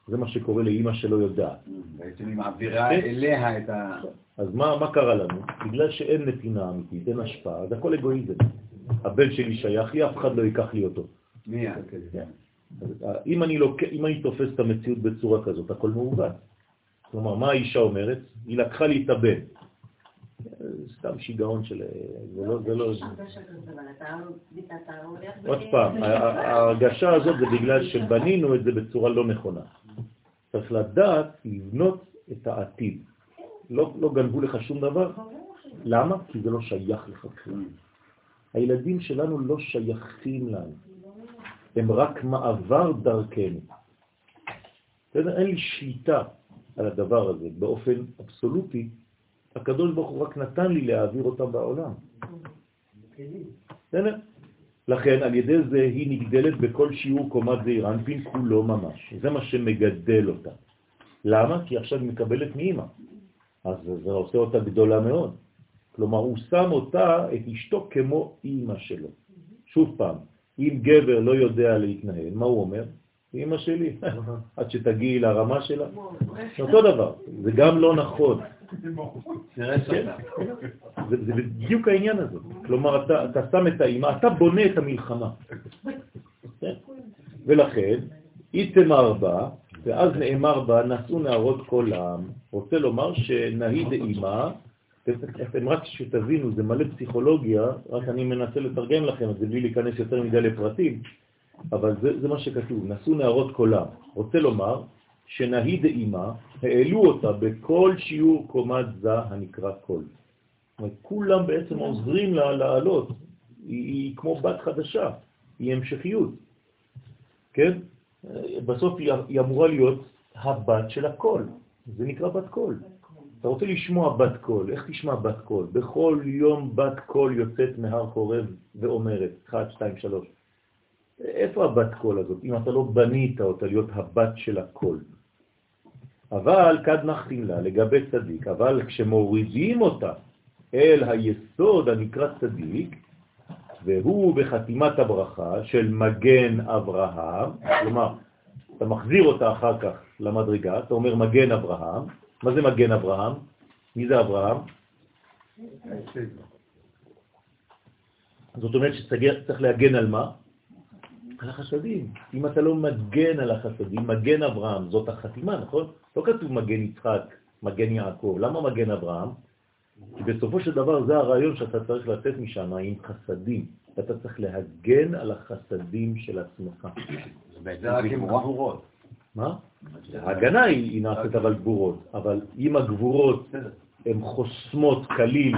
זה מה שקורה לאימא שלא יודעת. בעצם היא מעבירה כן. אליה את ה... אז מה, מה קרה לנו? בגלל שאין נתינה אמיתית, אין השפעה, אז הכל אגואיזם. הבן שלי שייך לי, אף אחד לא ייקח לי אותו. כן. אם אני, לוק... אם אני תופס את המציאות בצורה כזאת, הכל מעוות. כלומר, מה האישה אומרת? היא לקחה לי את הבן. סתם שיגעון של... זה לא... זה לא... עוד פעם, ההרגשה הזאת זה בגלל שבנינו את זה בצורה לא נכונה. צריך לדעת לבנות את העתיד. לא, לא גנבו לך שום דבר. למה? כי זה לא שייך לך בכלל. הילדים שלנו לא שייכים לנו. הם רק מעבר דרכנו. אין לי שליטה על הדבר הזה באופן אבסולוטי, הקדוש ברוך הוא רק נתן לי להעביר אותם בעולם. בסדר? לכן על ידי זה היא נגדלת בכל שיעור קומת זעיר אנפין כולו ממש. זה מה שמגדל אותה. למה? כי עכשיו היא מקבלת מאמא. אז זה עושה אותה גדולה מאוד. כלומר, הוא שם אותה, את אשתו, כמו אימא שלו. שוב פעם, אם גבר לא יודע להתנהל, מה הוא אומר? אימא שלי, עד שתגיעי לרמה שלה. אותו דבר, זה גם לא נכון. כן. זה בדיוק העניין הזה. כלומר, אתה, אתה שם את האימא, אתה בונה את המלחמה. כן? ולכן, איתמר בה, ואז נאמר בה, נשאו נערות כל העם. רוצה לומר שנהי דאימא, אתם רק שתבינו, זה מלא פסיכולוגיה, רק אני מנסה לתרגם לכם את זה בלי להיכנס יותר מדי לפרטים, אבל זה, זה מה שכתוב, נשאו נערות קולם. רוצה לומר שנהי דאימא, העלו אותה בכל שיעור קומת זה הנקרא קול. כולם בעצם עוזרים לה לעלות, היא, היא כמו בת חדשה, היא המשכיות, כן? בסוף היא, היא אמורה להיות הבת של הקול, זה נקרא בת קול. אתה רוצה לשמוע בת קול, איך תשמע בת קול? בכל יום בת קול יוצאת מהר חורב ואומרת, 1, 2, 3. איפה הבת קול הזאת, אם אתה לא בנית אותה להיות הבת של הקול? אבל כד נחתים לה לגבי צדיק, אבל כשמורידים אותה אל היסוד הנקרא צדיק, והוא בחתימת הברכה של מגן אברהם, כלומר, אתה מחזיר אותה אחר כך למדרגה, אתה אומר מגן אברהם, מה זה מגן אברהם? מי זה אברהם? זאת אומרת שצריך להגן על מה? על החסדים. אם אתה לא מגן על החסדים, מגן אברהם, זאת החתימה, נכון? לא כתוב מגן יצחק מגן יעקב. למה מגן אברהם? כי בסופו של דבר זה הרעיון שאתה צריך לתת משם עם חסדים. אתה צריך להגן על החסדים של עצמך. זה עם גבורות. מה? ההגנה היא, נעשית אבל גבורות, אבל אם הגבורות הן חוסמות כליל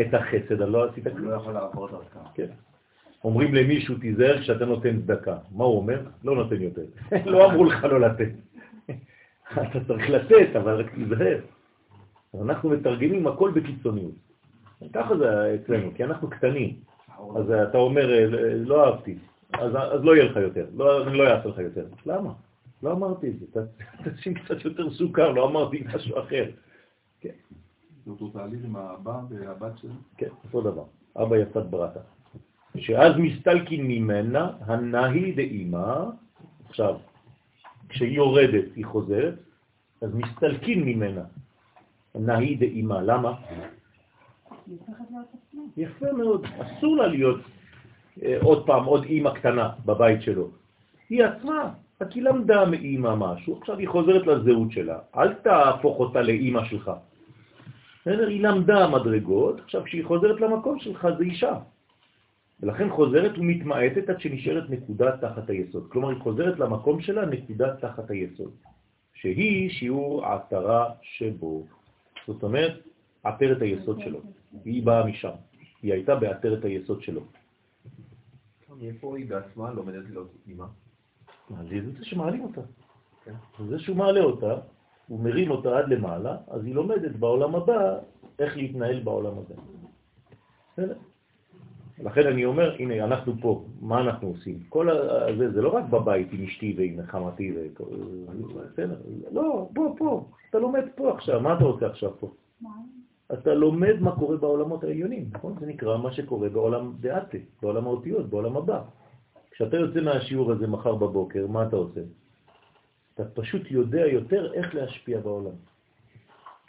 את החסד, אז לא עשית לא כלום. יכול לעבור דרכם. כן. אומרים למישהו, תיזהר כשאתה נותן צדקה. מה הוא אומר? לא נותן יותר. לא אמרו לך לא לתת. אתה צריך לתת, אבל רק תיזהר. אנחנו מתרגמים הכל בקיצוניות. ככה זה אצלנו, כי אנחנו קטנים. אז אתה אומר, לא אהבתי, אז, אז לא יהיה לך יותר, לא, אני לא אעשה לך יותר. למה? לא אמרתי את זה, תשים קצת יותר סוכר, לא אמרתי משהו אחר. זה אותו תהליך עם האבא והבת שלו. כן, אותו דבר. אבא יצאת ברתה. שאז מסתלקין ממנה הנהי דאימא, עכשיו, כשהיא יורדת היא חוזרת, אז מסתלקין ממנה הנהי דאימא. למה? יפה מאוד. אסור לה להיות אה, עוד פעם, עוד אימא קטנה בבית שלו. היא עצמה, רק היא למדה מאימא משהו, עכשיו היא חוזרת לזהות שלה. אל תהפוך אותה לאימא שלך. בסדר? היא למדה מדרגות, עכשיו כשהיא חוזרת למקום שלך זה אישה. ולכן חוזרת ומתמעטת עד שנשארת נקודה תחת היסוד. כלומר, היא חוזרת למקום שלה נקודה תחת היסוד, שהיא שיעור העטרה שבו. זאת אומרת, עטרת היסוד שלו. היא באה משם. היא הייתה בעטרת היסוד שלו. מאיפה היא בעצמה לומדת להיות אימא? אז זה זה שמעלים אותה. זה שהוא מעלה אותה, הוא מרים אותה עד למעלה, אז היא לומדת בעולם הבא איך להתנהל בעולם הזה. לכן אני אומר, הנה, אנחנו פה, מה אנחנו עושים? כל ה- זה, לא רק בבית עם אשתי ועם חמתי, ו... לא, פה, פה, אתה לומד פה עכשיו, מה אתה רוצה עכשיו פה? אתה לומד מה קורה בעולמות העליונים, נכון? זה נקרא מה שקורה בעולם דעתה, בעולם האותיות, בעולם הבא. כשאתה יוצא מהשיעור הזה מחר בבוקר, מה אתה עושה? אתה פשוט יודע יותר איך להשפיע בעולם.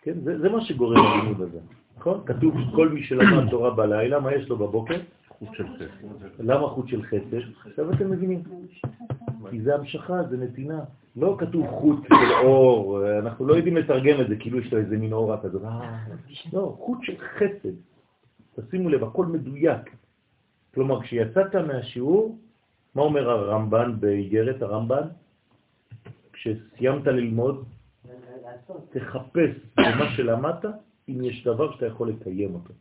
כן? זה, זה מה שגורם ללימוד הזה, נכון? כתוב כל מי שלמד תורה בלילה, מה יש לו בבוקר? חוט של חסד. למה חוט של חסד? עכשיו אתם מבינים. כי זה המשכה, זה נתינה. לא כתוב חוט של אור, אנחנו לא יודעים לתרגם את זה, כאילו יש לו איזה מין אורה כזאת. לא, חוט של חסד. תשימו לב, הכל מדויק. כלומר, כשיצאת מהשיעור, מה אומר הרמב"ן באיגרת הרמב"ן? כשסיימת ללמוד, תחפש במה שלמדת, אם יש דבר שאתה יכול לקיים אותו.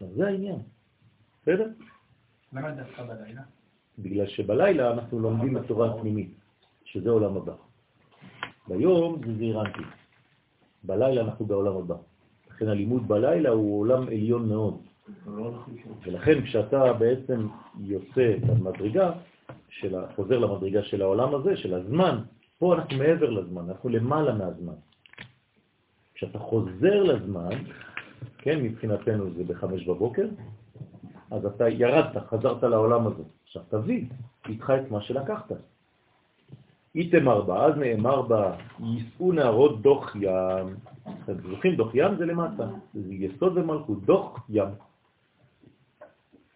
אז זה העניין. בסדר? למה דווקא בלילה? בגלל שבלילה אנחנו לומדים את התורה הפנימית, שזה עולם הבא. ביום זה זעירנטי. בלילה אנחנו בעולם הבא. לכן הלימוד בלילה הוא עולם עליון מאוד. ולכן כשאתה בעצם יוצא למדרגה, של ה- חוזר למדרגה של העולם הזה, של הזמן, פה אנחנו מעבר לזמן, אנחנו למעלה מהזמן. כשאתה חוזר לזמן, כן, מבחינתנו זה בחמש בבוקר, אז אתה ירדת, חזרת לעולם הזה. עכשיו תביא איתך את מה שלקחת. איתמר בה, אז נאמר בה, יישאו נערות דוח ים. אתם זוכרים, דוח ים זה למטה, זה יסוד ומלכות, דוח ים.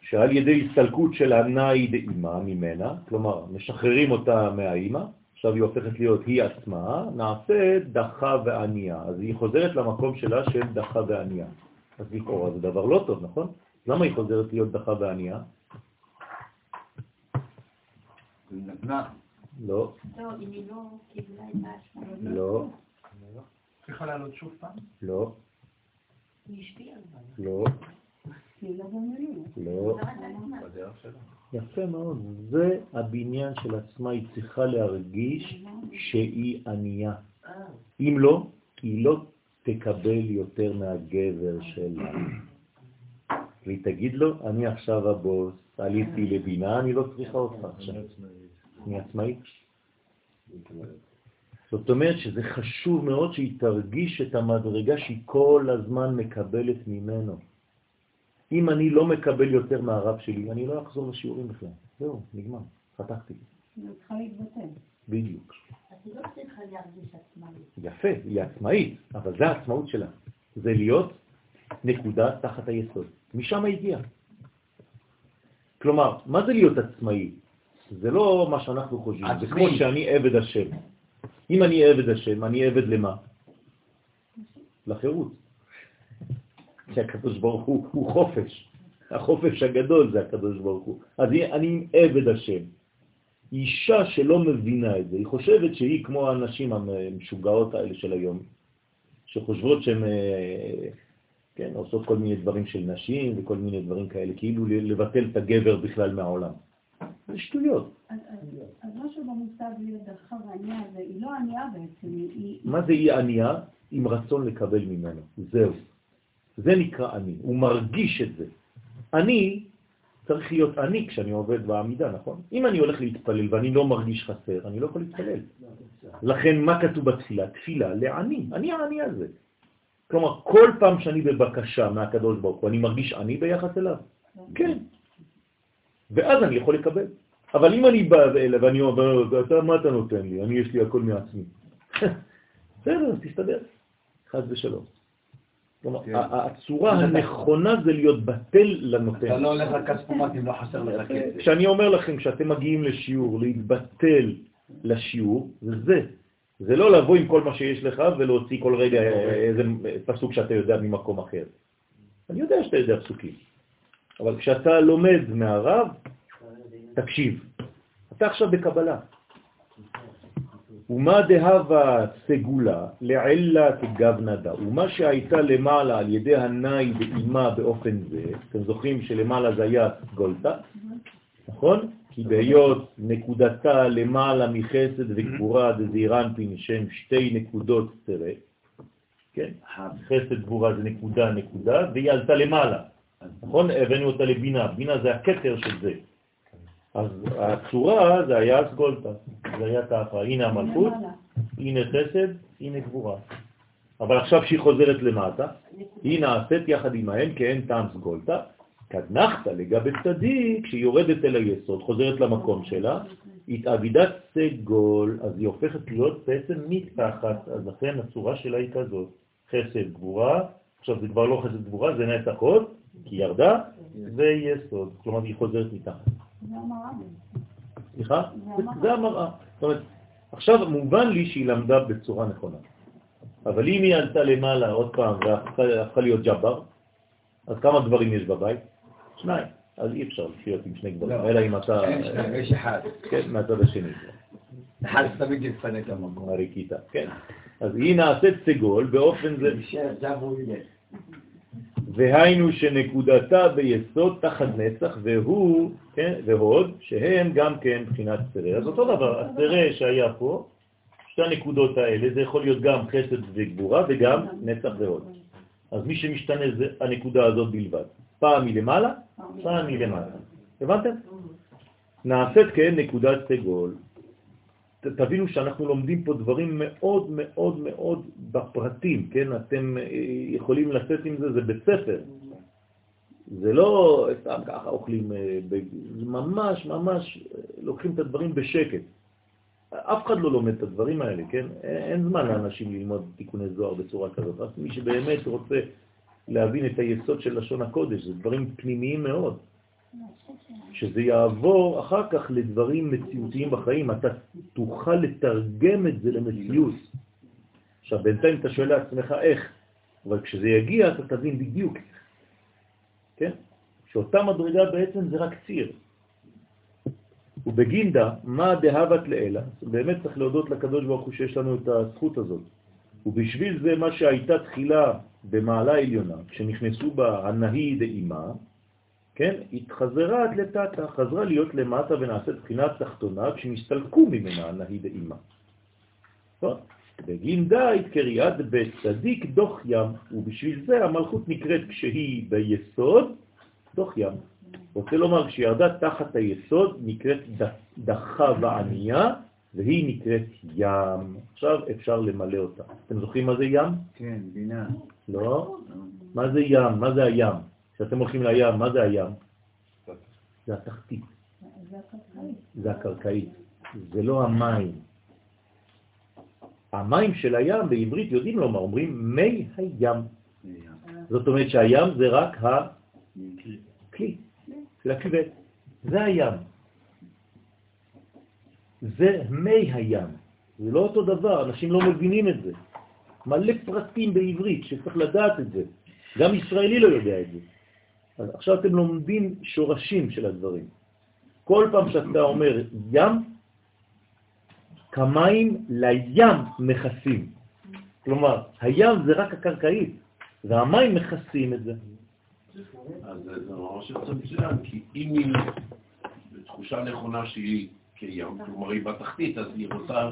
שעל ידי הסתלקות של הנאי דאימה ממנה, כלומר, משחררים אותה מהאימא, עכשיו היא הופכת להיות היא עצמה, נעשה דחה וענייה. אז היא חוזרת למקום שלה של דחה וענייה. אז לכאורה זה דבר לא טוב, נכון? למה היא חוזרת להיות דחה וענייה? לא, לא, אם היא לא קיבלה את האשמה. לא, צריכה לעלות שוב פעם? לא, היא השפיעה על זה. לא, לא. לא. יפה מאוד. זה הבניין של עצמה, היא צריכה להרגיש שהיא ענייה. אם לא, היא לא תקבל יותר מהגבר שלה. והיא תגיד לו, אני עכשיו הבוס, עליתי לבינה, אני לא צריכה אותך עכשיו. אני עצמאית. זאת אומרת שזה חשוב מאוד שהיא תרגיש את המדרגה שהיא כל הזמן מקבלת ממנו. אם אני לא מקבל יותר מהרב שלי, אני לא אחזור לשיעורים בכלל. זהו, נגמר, חתכתי. להתבטל. בדיוק. אז היא לא צריכה להרגיש עצמה. יפה, היא עצמאית, אבל זה העצמאות שלה. זה להיות נקודה תחת היסוד. משם הגיע. כלומר, מה זה להיות עצמאי? זה לא מה שאנחנו חושבים, זה. כמו שאני עבד השם. אם אני עבד השם, אני עבד למה? לחירות. כי הקדוש ברוך הוא הוא חופש. החופש הגדול זה הקדוש ברוך הוא. אז אני עבד השם. אישה שלא מבינה את זה, היא חושבת שהיא כמו הנשים המשוגעות האלה של היום, שחושבות שהן אה, כן, עושות כל מיני דברים של נשים וכל מיני דברים כאלה, כאילו לבטל את הגבר בכלל מהעולם. זה שטויות. אז משהו במושג דרכה וענייה, היא לא ענייה בעצם, היא... מה זה היא ענייה? עם רצון לקבל ממנו. זהו. זה נקרא אני. הוא מרגיש את זה. אני צריך להיות אני כשאני עובד בעמידה, נכון? אם אני הולך להתפלל ואני לא מרגיש חסר, אני לא יכול להתפלל. לכן מה כתוב בתפילה? תפילה לעני. אני העני הזה. כלומר, כל פעם שאני בבקשה מהקדוש ברוך הוא, אני מרגיש עני ביחס אליו? כן. ואז אני יכול לקבל. אבל אם אני בא אליו ואני אומר, אתה, מה אתה נותן לי? אני, יש לי הכל מעצמי. בסדר, תסתדר. חס ושלום. כלומר, כן. הצורה הנכונה זה להיות בטל לנותן. אתה לא הולך לכספומט אם לא חסר לך כסף. כשאני אומר לכם, כשאתם מגיעים לשיעור, להתבטל לשיעור, זה זה. זה לא לבוא עם כל מה שיש לך ולהוציא כל רגע איזה פסוק שאתה יודע ממקום אחר. אני יודע שאתה יודע פסוקים, אבל כשאתה לומד מהרב, תקשיב. אתה עכשיו בקבלה. ומה דהבה סגולה לעילה כגבנדה, ומה שהייתה למעלה על ידי הנאי באימה באופן זה, אתם זוכרים שלמעלה זה היה גולטה, נכון? כי בהיות נקודתה למעלה מחסד וגבורה דזעירנפין שם שתי נקודות תראה, כן? חסד גבורה זה נקודה נקודה, והיא עלתה למעלה, נכון? הבאנו אותה לבינה, בינה זה הקטר של זה. אז הצורה זה היה אסגולטה, זה היה ככה, הנה המלכות, הנה חסד, הנה גבורה. אבל עכשיו שהיא חוזרת למטה, היא נעשית יחד עמהם כאין טעם סגולטה, כנחת לגבי צדיק, כשהיא יורדת אל היסוד, חוזרת למקום שלה, התאבידת סגול, אז היא הופכת להיות בעצם מתחת, אז לכן הצורה שלה היא כזאת, חסד גבורה, עכשיו זה כבר לא חסד גבורה, זה נצח עוד, כי ירדה, זה יסוד, כלומר היא חוזרת מתחת. זה המראה. סליחה? זה המראה. זאת אומרת, עכשיו מובן לי שהיא למדה בצורה נכונה. אבל אם היא עלתה למעלה עוד פעם והפכה להיות ג'אבר, אז כמה דברים יש בבית? שניים. אז אי אפשר לחיות עם שני גברים, לא. אלא אם אתה... יש אחד. כן, מהצד השני. אחד תמיד יפנה את המקום. הריקיטה, כן. אז היא נעשית סגול באופן זה... והיינו שנקודתה ביסוד תחת נצח, והוא, כן, והוד, שהם גם כן בחינת סרה. אז אותו דבר, הסרה שהיה פה, שתי הנקודות האלה, זה יכול להיות גם חסד וגבורה וגם נצח והוד. אז מי שמשתנה זה הנקודה הזאת בלבד. פעם מלמעלה, פעם מלמעלה. הבנתם? נעשית כן נקודת סגול. תבינו שאנחנו לומדים פה דברים מאוד מאוד מאוד בפרטים, כן? אתם אה, יכולים לצאת עם זה, זה בית ספר. זה לא סתם ככה אוכלים, אה, זה ממש ממש אה, לוקחים את הדברים בשקט. אף אחד לא לומד את הדברים האלה, כן? אין זמן לאנשים ללמוד תיקוני זוהר בצורה כזאת. רק מי שבאמת רוצה להבין את היסוד של לשון הקודש, זה דברים פנימיים מאוד. שזה יעבור אחר כך לדברים מציאותיים בחיים, אתה תוכל לתרגם את זה למציאות. עכשיו, בינתיים אתה שואל לעצמך איך, אבל כשזה יגיע אתה תבין בדיוק, כן? שאותה מדרגה בעצם זה רק ציר. ובגינדה, מה דהבת לאלה? באמת צריך להודות לקדוש ברוך הוא שיש לנו את הזכות הזאת. ובשביל זה מה שהייתה תחילה במעלה עליונה, כשנכנסו בה הנהי דאימה, כן, התחזרה עד לטאטה, חזרה להיות למטה ונעשית בחינה תחתונה כשנסתלקו ממנה הנהי דאימה. בגין דית קריאת בצדיק דוח ים, ובשביל זה המלכות נקראת כשהיא ביסוד דוח ים. רוצה לומר, כשירדה תחת היסוד נקראת דחה וענייה, והיא נקראת ים. עכשיו אפשר למלא אותה. אתם זוכרים מה זה ים? כן, בינה. לא? מה זה ים? מה זה הים? כשאתם הולכים לים, מה זה הים? זה התחתית. זה הקרקעית. זה לא המים. המים של הים בעברית יודעים לומר, אומרים מי הים. זאת אומרת שהים זה רק הכלי של הכבד. זה הים. זה מי הים. זה לא אותו דבר, אנשים לא מבינים את זה. מלא פרטים בעברית שצריך לדעת את זה. גם ישראלי לא יודע את זה. אז עכשיו אתם לומדים שורשים של הדברים. כל פעם שאתה אומר ים, כמים לים מכסים. כלומר, הים זה רק הקרקעית, והמים מכסים את זה. אז זה ממש יוצא מצוין, כי אם היא בתחושה נכונה שהיא כים, כלומר היא בתחתית, אז היא רוצה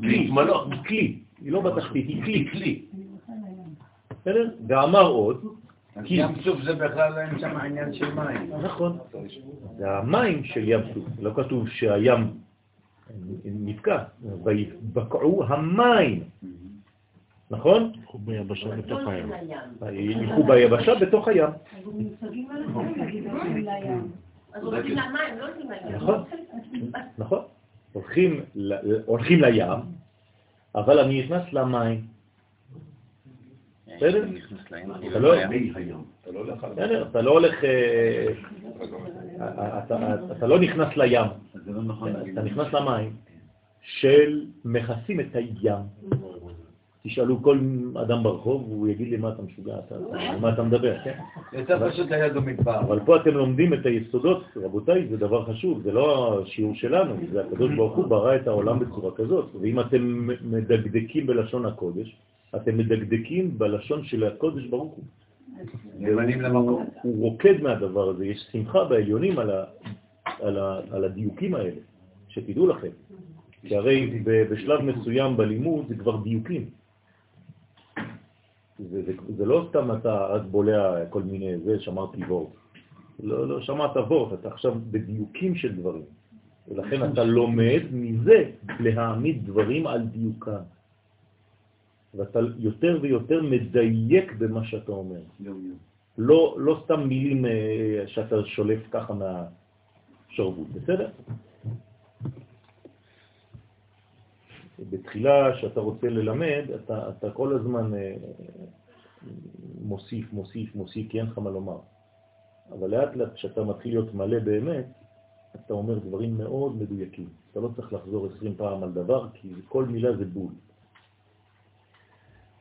להתמלות. היא כלי, היא לא בתחתית, היא כלי. בסדר? ואמר עוד, ים סוף זה בכלל אין שם עניין של מים. נכון, זה המים של ים סוף, לא כתוב שהים נתקע, ויבקעו המים, נכון? ילכו ביבשה בתוך הים. ילכו ביבשה בתוך הים, לא. נכון, נכון. הולכים לים, אבל אני נכנס למים. בסדר? נכנס לים, אני אתה לא הולך אתה לא אה, אתה- לא נכנס לים, זה לא נכון להגיד. אתה נכנס למים של מכסים את הים. תשאלו כל אדם ברחוב, הוא יגיד לי מה אתה משוגע, אתה- על מה אתה מדבר, כן? יותר פשוט היה במדבר. אבל פה אתם לומדים את היסודות, רבותיי, זה דבר חשוב, זה לא השיעור שלנו, זה הקדוש ברוך הוא ברא את העולם בצורה כזאת, ואם אתם מדקדקים בלשון הקודש, אתם מדקדקים בלשון של הקודש ברוך הוא. למקום. הוא רוקד מהדבר הזה, יש שמחה בעליונים על, ה, על, ה, על הדיוקים האלה, שתדעו לכם, כי הרי בשלב מסוים בלימוד זה כבר דיוקים. זה, זה, זה לא סתם אתה אז בולע כל מיני, זה שמרתי וורט. לא, לא שמעת וורט, אתה עכשיו בדיוקים של דברים. ולכן אתה לומד מזה להעמיד דברים על דיוקם. ואתה יותר ויותר מדייק במה שאתה אומר. לא, לא סתם מילים אה, שאתה שולף ככה מהשרבות, בסדר? בתחילה, שאתה רוצה ללמד, אתה, אתה כל הזמן אה, מוסיף, מוסיף, מוסיף, כי אין לך מה לומר. אבל לאט לאט, כשאתה מתחיל להיות מלא באמת, אתה אומר דברים מאוד מדויקים. אתה לא צריך לחזור עשרים פעם על דבר, כי כל מילה זה בול.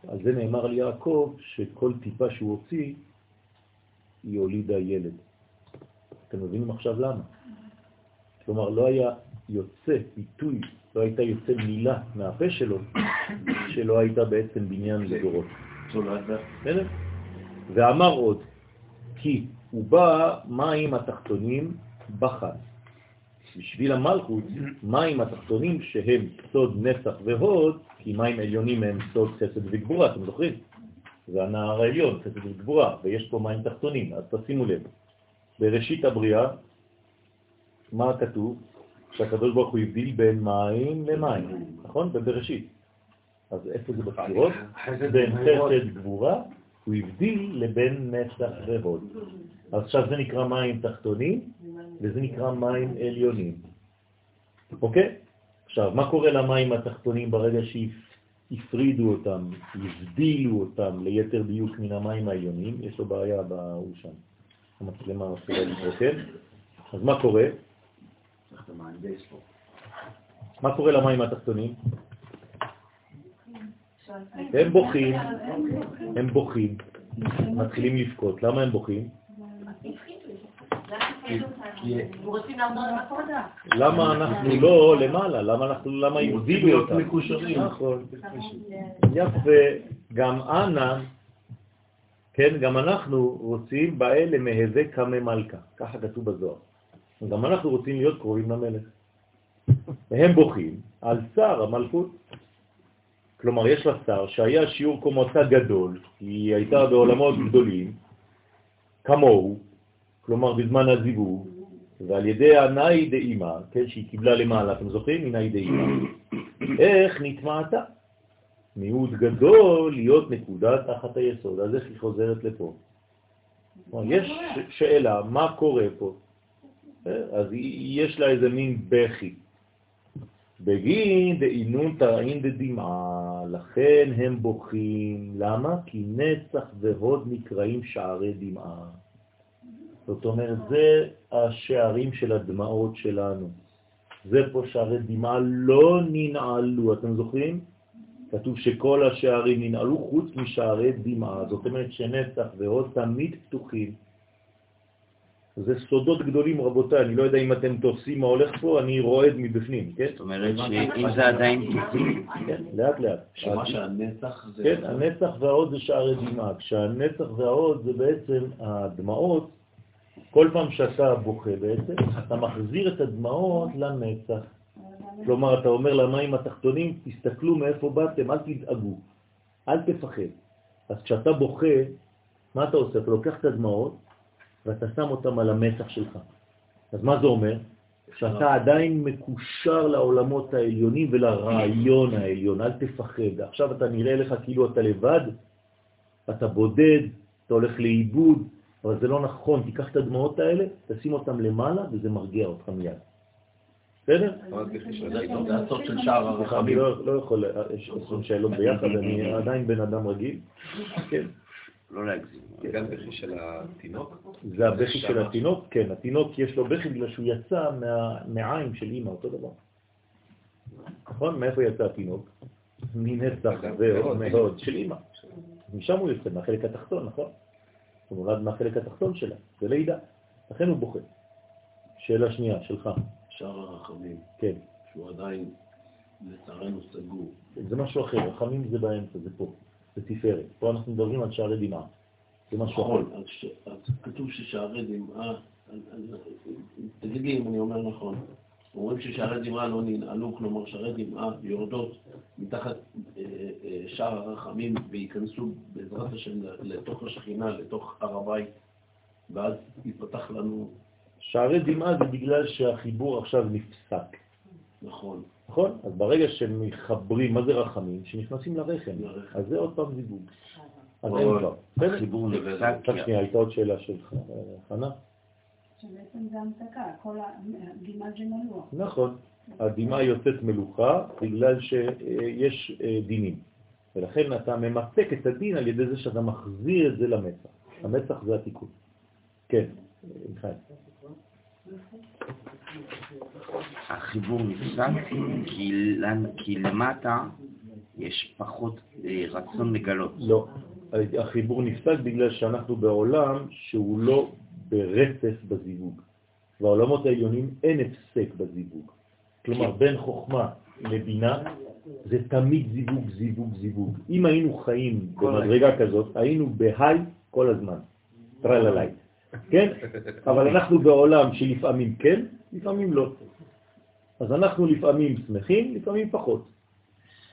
על זה נאמר על יעקב שכל טיפה שהוא הוציא, היא הולידה ילד. אתם מבינים עכשיו למה? כלומר, לא היה יוצא ביטוי, לא הייתה יוצא מילה מהפה שלו, שלא הייתה בעצם בניין לדורות. ואמר עוד, כי הוא בא מים התחתונים בחד. בשביל המלכות, מים התחתונים שהם סוד נסח והוד, כי מים עליונים הם סוד חסד וגבורה, אתם זוכרים? זה הנער העליון, חסד וגבורה, ויש פה מים תחתונים, אז תשימו לב. בראשית הבריאה, מה כתוב? שהקדוש ברוך הוא הבדיל בין מים למים, נכון? בבראשית. אז איפה זה בספירות? בין חסד גבורה, הוא הבדיל לבין נסח והוד. אז עכשיו זה נקרא מים תחתונים, וזה נקרא מים עליונים. אוקיי? עכשיו, מה קורה למים התחתונים ברגע שהפרידו אותם, הבדילו אותם ליתר דיוק מן המים העליונים? יש לו בעיה בהוא שם. המצלמה מתחילה להתרוקן. אז מה קורה? מה קורה למים התחתונים? הם בוכים, הם בוכים, מתחילים לבכות. למה הם בוכים? למה אנחנו לא למעלה? למה אנחנו, למה אותם? מקושרים. נכון. יפה, גם אנא, כן, גם אנחנו רוצים באלה מהווה קמא מלכה, ככה כתוב בזוהר. גם אנחנו רוצים להיות קרובים למלך. והם בוכים על שר המלכות. כלומר, יש לה שר שהיה שיעור קומתה גדול, היא הייתה בעולמות גדולים, כמוהו, כלומר בזמן הזיווג, ועל ידי הנאי דאימא, כן, שהיא קיבלה למעלה, אתם זוכרים? מנאי דאימא. איך נטמעתה? מיעוט גדול להיות נקודה תחת היסוד, אז איך היא חוזרת לפה? יש שאלה, מה קורה פה? אז יש לה איזה מין בכי. בגין דאינון תראין דדמעה, לכן הם בוכים. למה? כי נצח והוד נקראים שערי דמעה. זאת אומרת, זה השערים של הדמעות שלנו. זה פה שערי דמעה לא ננעלו, אתם זוכרים? כתוב שכל השערים ננעלו חוץ משערי דמעה, זאת אומרת שנצח והוד תמיד פתוחים. זה סודות גדולים רבותיי, אני לא יודע אם אתם תופסים מה הולך פה, אני רועד מבפנים, כן? זאת אומרת שאם זה עדיין פתוחים, כן, לאט לאט. שמה שהנצח זה... כן, הנצח וההוד זה שערי דמעה. כשהנצח וההוד זה בעצם הדמעות, כל פעם שאתה בוכה בעצם, אתה מחזיר את הדמעות לנצח. כלומר, אתה אומר למים התחתונים, תסתכלו מאיפה באתם, אל תדאגו, אל תפחד. אז כשאתה בוכה, מה אתה עושה? אתה לוקח את הדמעות ואתה שם אותם על המצח שלך. אז מה זה אומר? שאתה עדיין מקושר לעולמות העליונים ולרעיון העליון, אל תפחד. עכשיו אתה נראה לך כאילו אתה לבד, אתה בודד, אתה הולך לאיבוד, אבל זה לא נכון, תיקח את הדמעות האלה, תשים אותם למעלה וזה מרגיע אותך מיד. בסדר? זה הסוד של שער אני הרחמים. לא לא יכול, יש עשרים שאלות ביחד, אני עדיין בן אדם רגיל. כן, לא להגזים. גם בכי של התינוק? זה הבכי של התינוק, כן, התינוק יש לו בכי בגלל שהוא יצא מהמעיים של אימא, אותו דבר. נכון? מאיפה יצא התינוק? מנצח ועוד מאוד של אימא. משם הוא יוצא, מהחלק התחתון, נכון? הוא נולד מהחלק התחתון שלה, זה לידה. לכן הוא בוכה. שאלה שנייה, שלך. שער הרחמים, כן. שהוא עדיין לצערנו סגור. זה משהו אחר, רחמים זה באמצע, זה פה, זה תפארת. פה אנחנו מדברים על שערי דמעה. זה משהו אחר. נכון, ש- אז כתוב ששערי דמעה, תגיד לי אם אני אומר נכון, אומרים ששערי דמעה לא ננעלו, כלומר שערי דמעה יורדות מתחת אה, אה, שער הרחמים וייכנסו בעזרת השם לתוך השכינה, לתוך הר הבית, ואז ייפתח לנו, שערי דמעה זה בגלל שהחיבור עכשיו נפסק, נכון, נכון? אז ברגע שמחברים, מה זה רחמים? שנכנסים לרחם. אז זה עוד פעם זיווג. אז או- אין כבר. החיבור נפסק, רק שנייה, הייתה עוד שאלה שלך, אה, חנה? שבעצם זה המתקה, כל הגימל זה מלוח. נכון. הדמעה יוצאת מלוכה בגלל שיש אה, דינים. ולכן אתה ממתק את הדין על ידי זה שאתה מחזיר את זה למצח. המצח זה התיקון. כן, מיכאל. החיבור נפסק כי למטה יש פחות אה, רצון לגלות. לא. החיבור נפסק בגלל שאנחנו בעולם שהוא לא ברצף בזיווג. בעולמות העליונים אין הפסק בזיווג. כלומר, בין חוכמה לבינה זה תמיד זיווג, זיווג, זיווג. אם היינו חיים במדרגה כזאת, היינו בהיי כל הזמן. טרללי. כן? אבל אנחנו בעולם שלפעמים כן, לפעמים לא. אז אנחנו לפעמים שמחים, לפעמים פחות.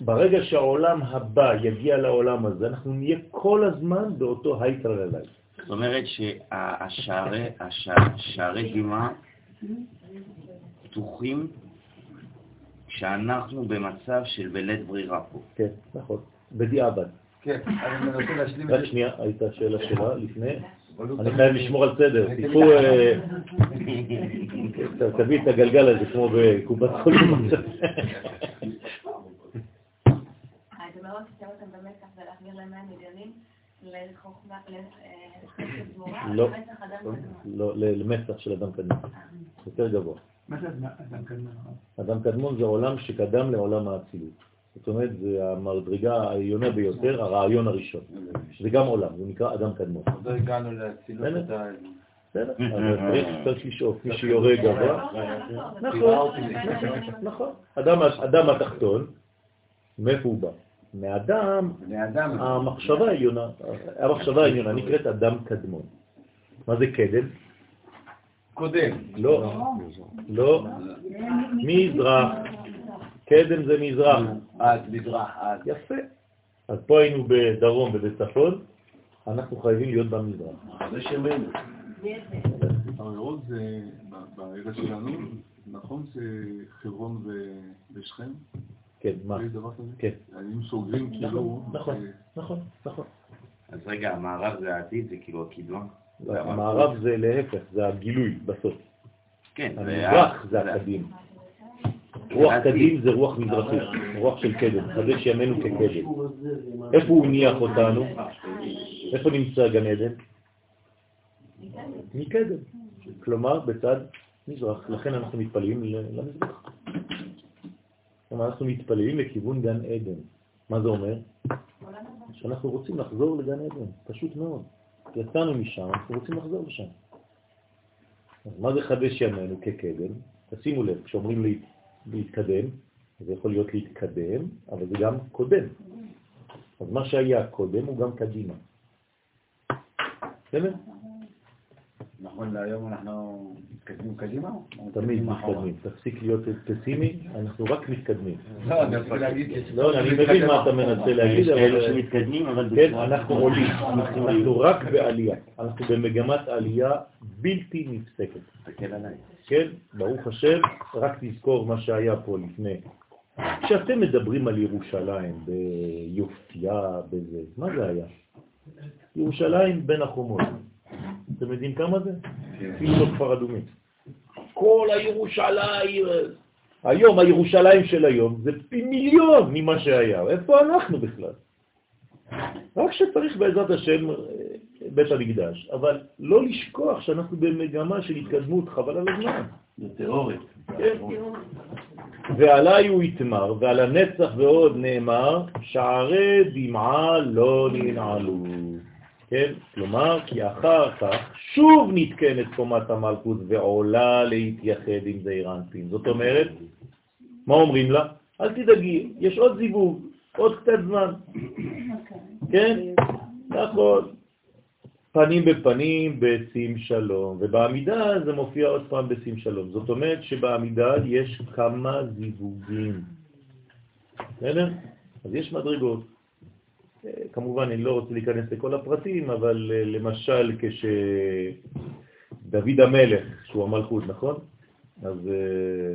ברגע שהעולם הבא יגיע לעולם הזה, אנחנו נהיה כל הזמן באותו היי טרללי. זאת אומרת שהשערי דמעה פתוחים כשאנחנו במצב של בלית ברירה פה. כן, נכון. בדיעבד. כן, אני רוצה להשלים את רק זה. שנייה, הייתה שאלה שלה לפני. אני חייב לשמור על סדר. תיקחו, אה, תביא את הגלגל הזה כמו בקופת חולים. זה מאוד לשים אותם במתח ולהחזיר להם מים גמורה, לא. לא, ל- למצח של אדם קדמון. יותר גבוה. מה זה אדם קדמון? אדם קדמון זה עולם שקדם לעולם האצילות. זאת אומרת, זה המדרגה העליונה ביותר, הרעיון הראשון. זה גם עולם, זה נקרא אדם קדמון. עוד לא הגענו לאצילות. בסדר? אבל צריך לשאוף, מי שיורה גבוה. נכון, נכון. אדם, אדם התחתון, מאיפה הוא בא? מאדם. המחשבה העליונה, המחשבה העליונה נקראת אדם קדמון. מה זה קדם? קודם. לא, לא, מזרח. קדם זה מזרח. אז מזרח, אז. יפה. אז פה היינו בדרום ובצפון, אנחנו חייבים להיות במזרח. זה שמנו. הרעות זה, בארץ שלנו, נכון זה חברון ו- ושכם? כן, מה? כן. אם סוגרים כאילו... נכון, אה, נכון, נכון. אז רגע, המערב זה העתיד, זה כאילו הקדמה? המערב זה להפך, זה הגילוי בסוף. כן, זה המזרח זה הקדים. רוח קדים זה רוח מזרחית, רוח של קדם, חדש ימינו כקדם. איפה הוא הניח אותנו? איפה נמצא גן עדן? מקדם. כלומר, בצד מזרח. לכן אנחנו מתפללים למזרח. כלומר, אנחנו מתפללים לכיוון גן עדן. מה זה אומר? שאנחנו רוצים לחזור לגן עדן, פשוט מאוד. יצאנו משם, אנחנו רוצים לחזור לשם. מה זה חדש ימינו כקדם? תשימו לב, כשאומרים לי להתקדם, זה יכול להיות להתקדם, אבל זה גם קודם. אז מה שהיה קודם הוא גם קדימה. בסדר? נכון להיום אנחנו מתקדמים קדימה? תמיד? מתקדמים. תפסיק להיות פסימי, אנחנו רק מתקדמים. לא, אני רוצה להגיד... לא, אני מבין מה אתה מנסה להגיד, יש אבל שמתקדמים, אבל כן, אנחנו עולים, אנחנו רק בעלייה. אנחנו במגמת עלייה בלתי נפסקת. תסתכל עליי. כן, ברוך השם, רק תזכור מה שהיה פה לפני. כשאתם מדברים על ירושלים, ביופייה, בזה, מה זה היה? ירושלים בין החומות. אתם יודעים כמה זה? אפילו לא כפר אדומים. כל הירושלים, היום, הירושלים של היום, זה פי מיליון ממה שהיה. איפה אנחנו בכלל? רק שצריך בעזרת השם אה, בית המקדש, אבל לא לשכוח שאנחנו במגמה של התקדמות, חבל על הזמן. זה תיאורית. כן. ועליי הוא יתמר, ועל הנצח ועוד נאמר, שערי דמעה לא ננעלו. כן? כלומר, כי אחר כך שוב נתקנת קומת המלכות ועולה להתייחד עם זעיר אנפין. זאת אומרת, מה אומרים לה? אל תדאגי, יש עוד זיווג, עוד קצת זמן. כן? נכון. פנים בפנים בשים שלום, ובעמידה זה מופיע עוד פעם בשים שלום. זאת אומרת שבעמידה יש כמה זיווגים. בסדר? אז יש מדרגות. כמובן, אני לא רוצה להיכנס לכל הפרטים, אבל אה, למשל כשדוד המלך, שהוא המלכות, נכון? אז אה,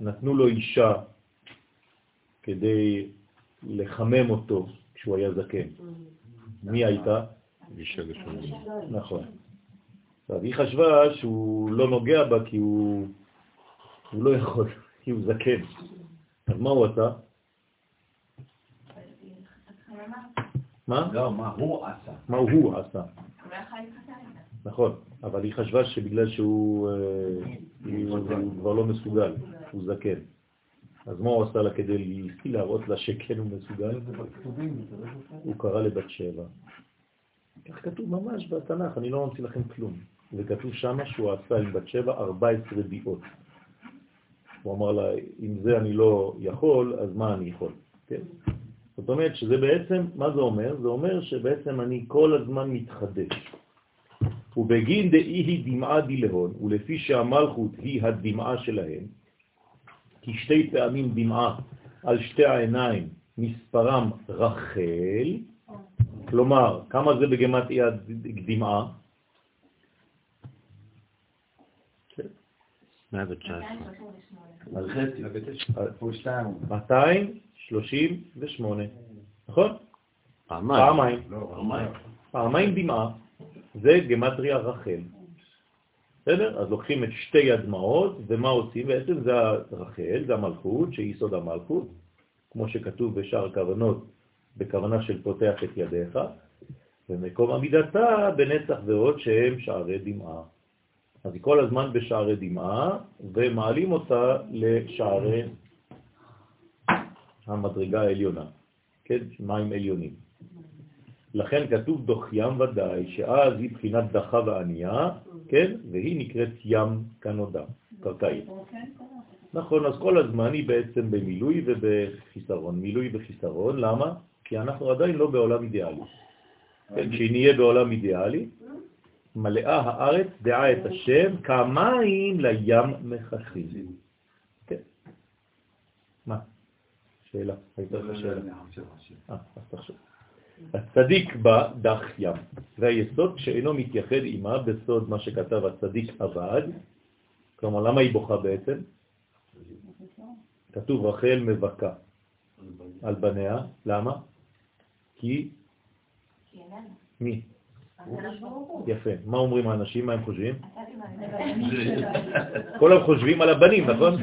נתנו לו אישה כדי לחמם אותו כשהוא היה זקן. מי הייתה? נכון. עכשיו, היא חשבה שהוא לא נוגע בה כי הוא, הוא לא יכול, כי הוא זקן. אז מה הוא עשה? מה? לא, מה הוא עשה? מה הוא עשה? נכון, אבל היא חשבה שבגלל שהוא אה, כבר לא מסוגל, הוא זקן. אז מה הוא עשה לה כדי להראות לה שכן הוא מסוגל? הוא קרא לבת שבע. כך כתוב ממש בתנ"ך, אני לא ממציא לכם כלום. וכתוב שמה שהוא עשה עם בת שבע 14 ביאות. הוא אמר לה, אם זה אני לא יכול, אז מה אני יכול? כן? זאת אומרת שזה בעצם, מה זה אומר? זה אומר שבעצם אני כל הזמן מתחדש. ובגין דאי היא דמעה דילהון, ולפי שהמלכות היא הדמעה שלהם, כי שתי פעמים דמעה על שתי העיניים מספרם רחל, כלומר, כמה זה בגמטריה דמעה? 238. אז חצי. הוא שתיים. 238, נכון? פעמיים. פעמיים. לא, פעמיים. פעמיים דמעה זה גמטריה רחל. בסדר? אז לוקחים את שתי הדמעות, ומה עושים? בעצם זה הרחל, זה המלכות, שהיא יסוד המלכות, כמו שכתוב בשאר הכוונות, בכוונה של פותח את ידיך, ומקום עמידתה בנצח ועוד שהם שערי דמעה. אז היא כל הזמן בשערי דמעה, ומעלים אותה לשערי המדרגה העליונה, כן? מים עליונים. לכן כתוב דוח ים ודאי, שאז היא בחינת דחה וענייה, כן? והיא נקראת ים כנודע, קרקעית. נכון, אז כל הזמן היא בעצם במילוי ובחיסרון. מילוי וחיסרון, למה? כי אנחנו עדיין לא בעולם אידיאלי. כן, כשנהיה בעולם אידיאלי, מלאה הארץ דעה את השם כמים לים מכסים. כן. מה? שאלה, הייתה לך שאלה. אה, אז תחשוב. הצדיק בה דח ים, והיסוד שאינו מתייחד עימה בסוד מה שכתב הצדיק עבד, כלומר למה היא בוכה בעצם? כתוב רחל מבכה על בניה, למה? כי. מי? יפה. מה אומרים האנשים? מה הם חושבים? כולם חושבים על הבנים, נכון?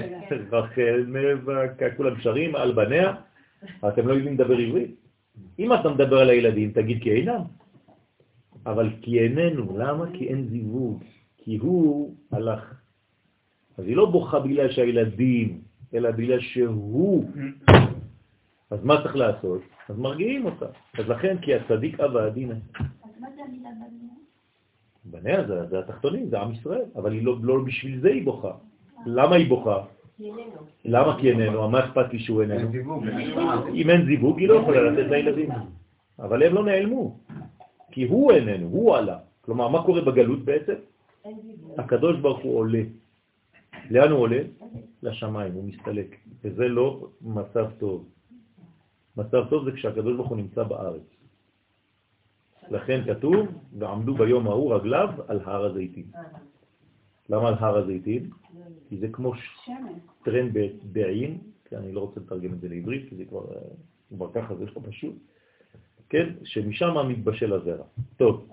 רחל מבכה, כולם שרים על בניה, אתם לא יודעים לדבר עברית. אם אתה מדבר על הילדים, תגיד כי אינם. אבל כי איננו, למה? כי אין זיווג, כי הוא הלך. אז היא לא בוכה בגלל שהילדים אלא בגלל שהוא. אז מה צריך לעשות? אז מרגיעים אותה. אז לכן, כי הצדיק אבא הדין. המילה בניה? בניה זה, זה התחתונים, זה עם ישראל, אבל היא לא, לא בשביל זה היא בוכה. למה היא בוכה? למה כי איננו? מה אכפת לי שהוא איננו? אם אין זיווג, היא לא יכולה לתת לילדים. אבל הם לא נעלמו, כי הוא איננו, הוא עלה. כלומר, מה קורה בגלות בעצם? הקדוש ברוך הוא עולה. לאן הוא עולה? לשמיים, הוא מסתלק. וזה לא מצב טוב. מצב טוב זה כשהקדוש ברוך הוא נמצא בארץ. לכן כתוב, ועמדו ביום ההוא רגליו על הר הזיתים. למה על הר הזיתים? כי זה כמו. טרן בעין, כי אני לא רוצה לתרגם את זה לעברית, כי זה כבר, אה, כבר ככה, זה לא פשוט, כן? שמשם מתבשל הזרע. טוב,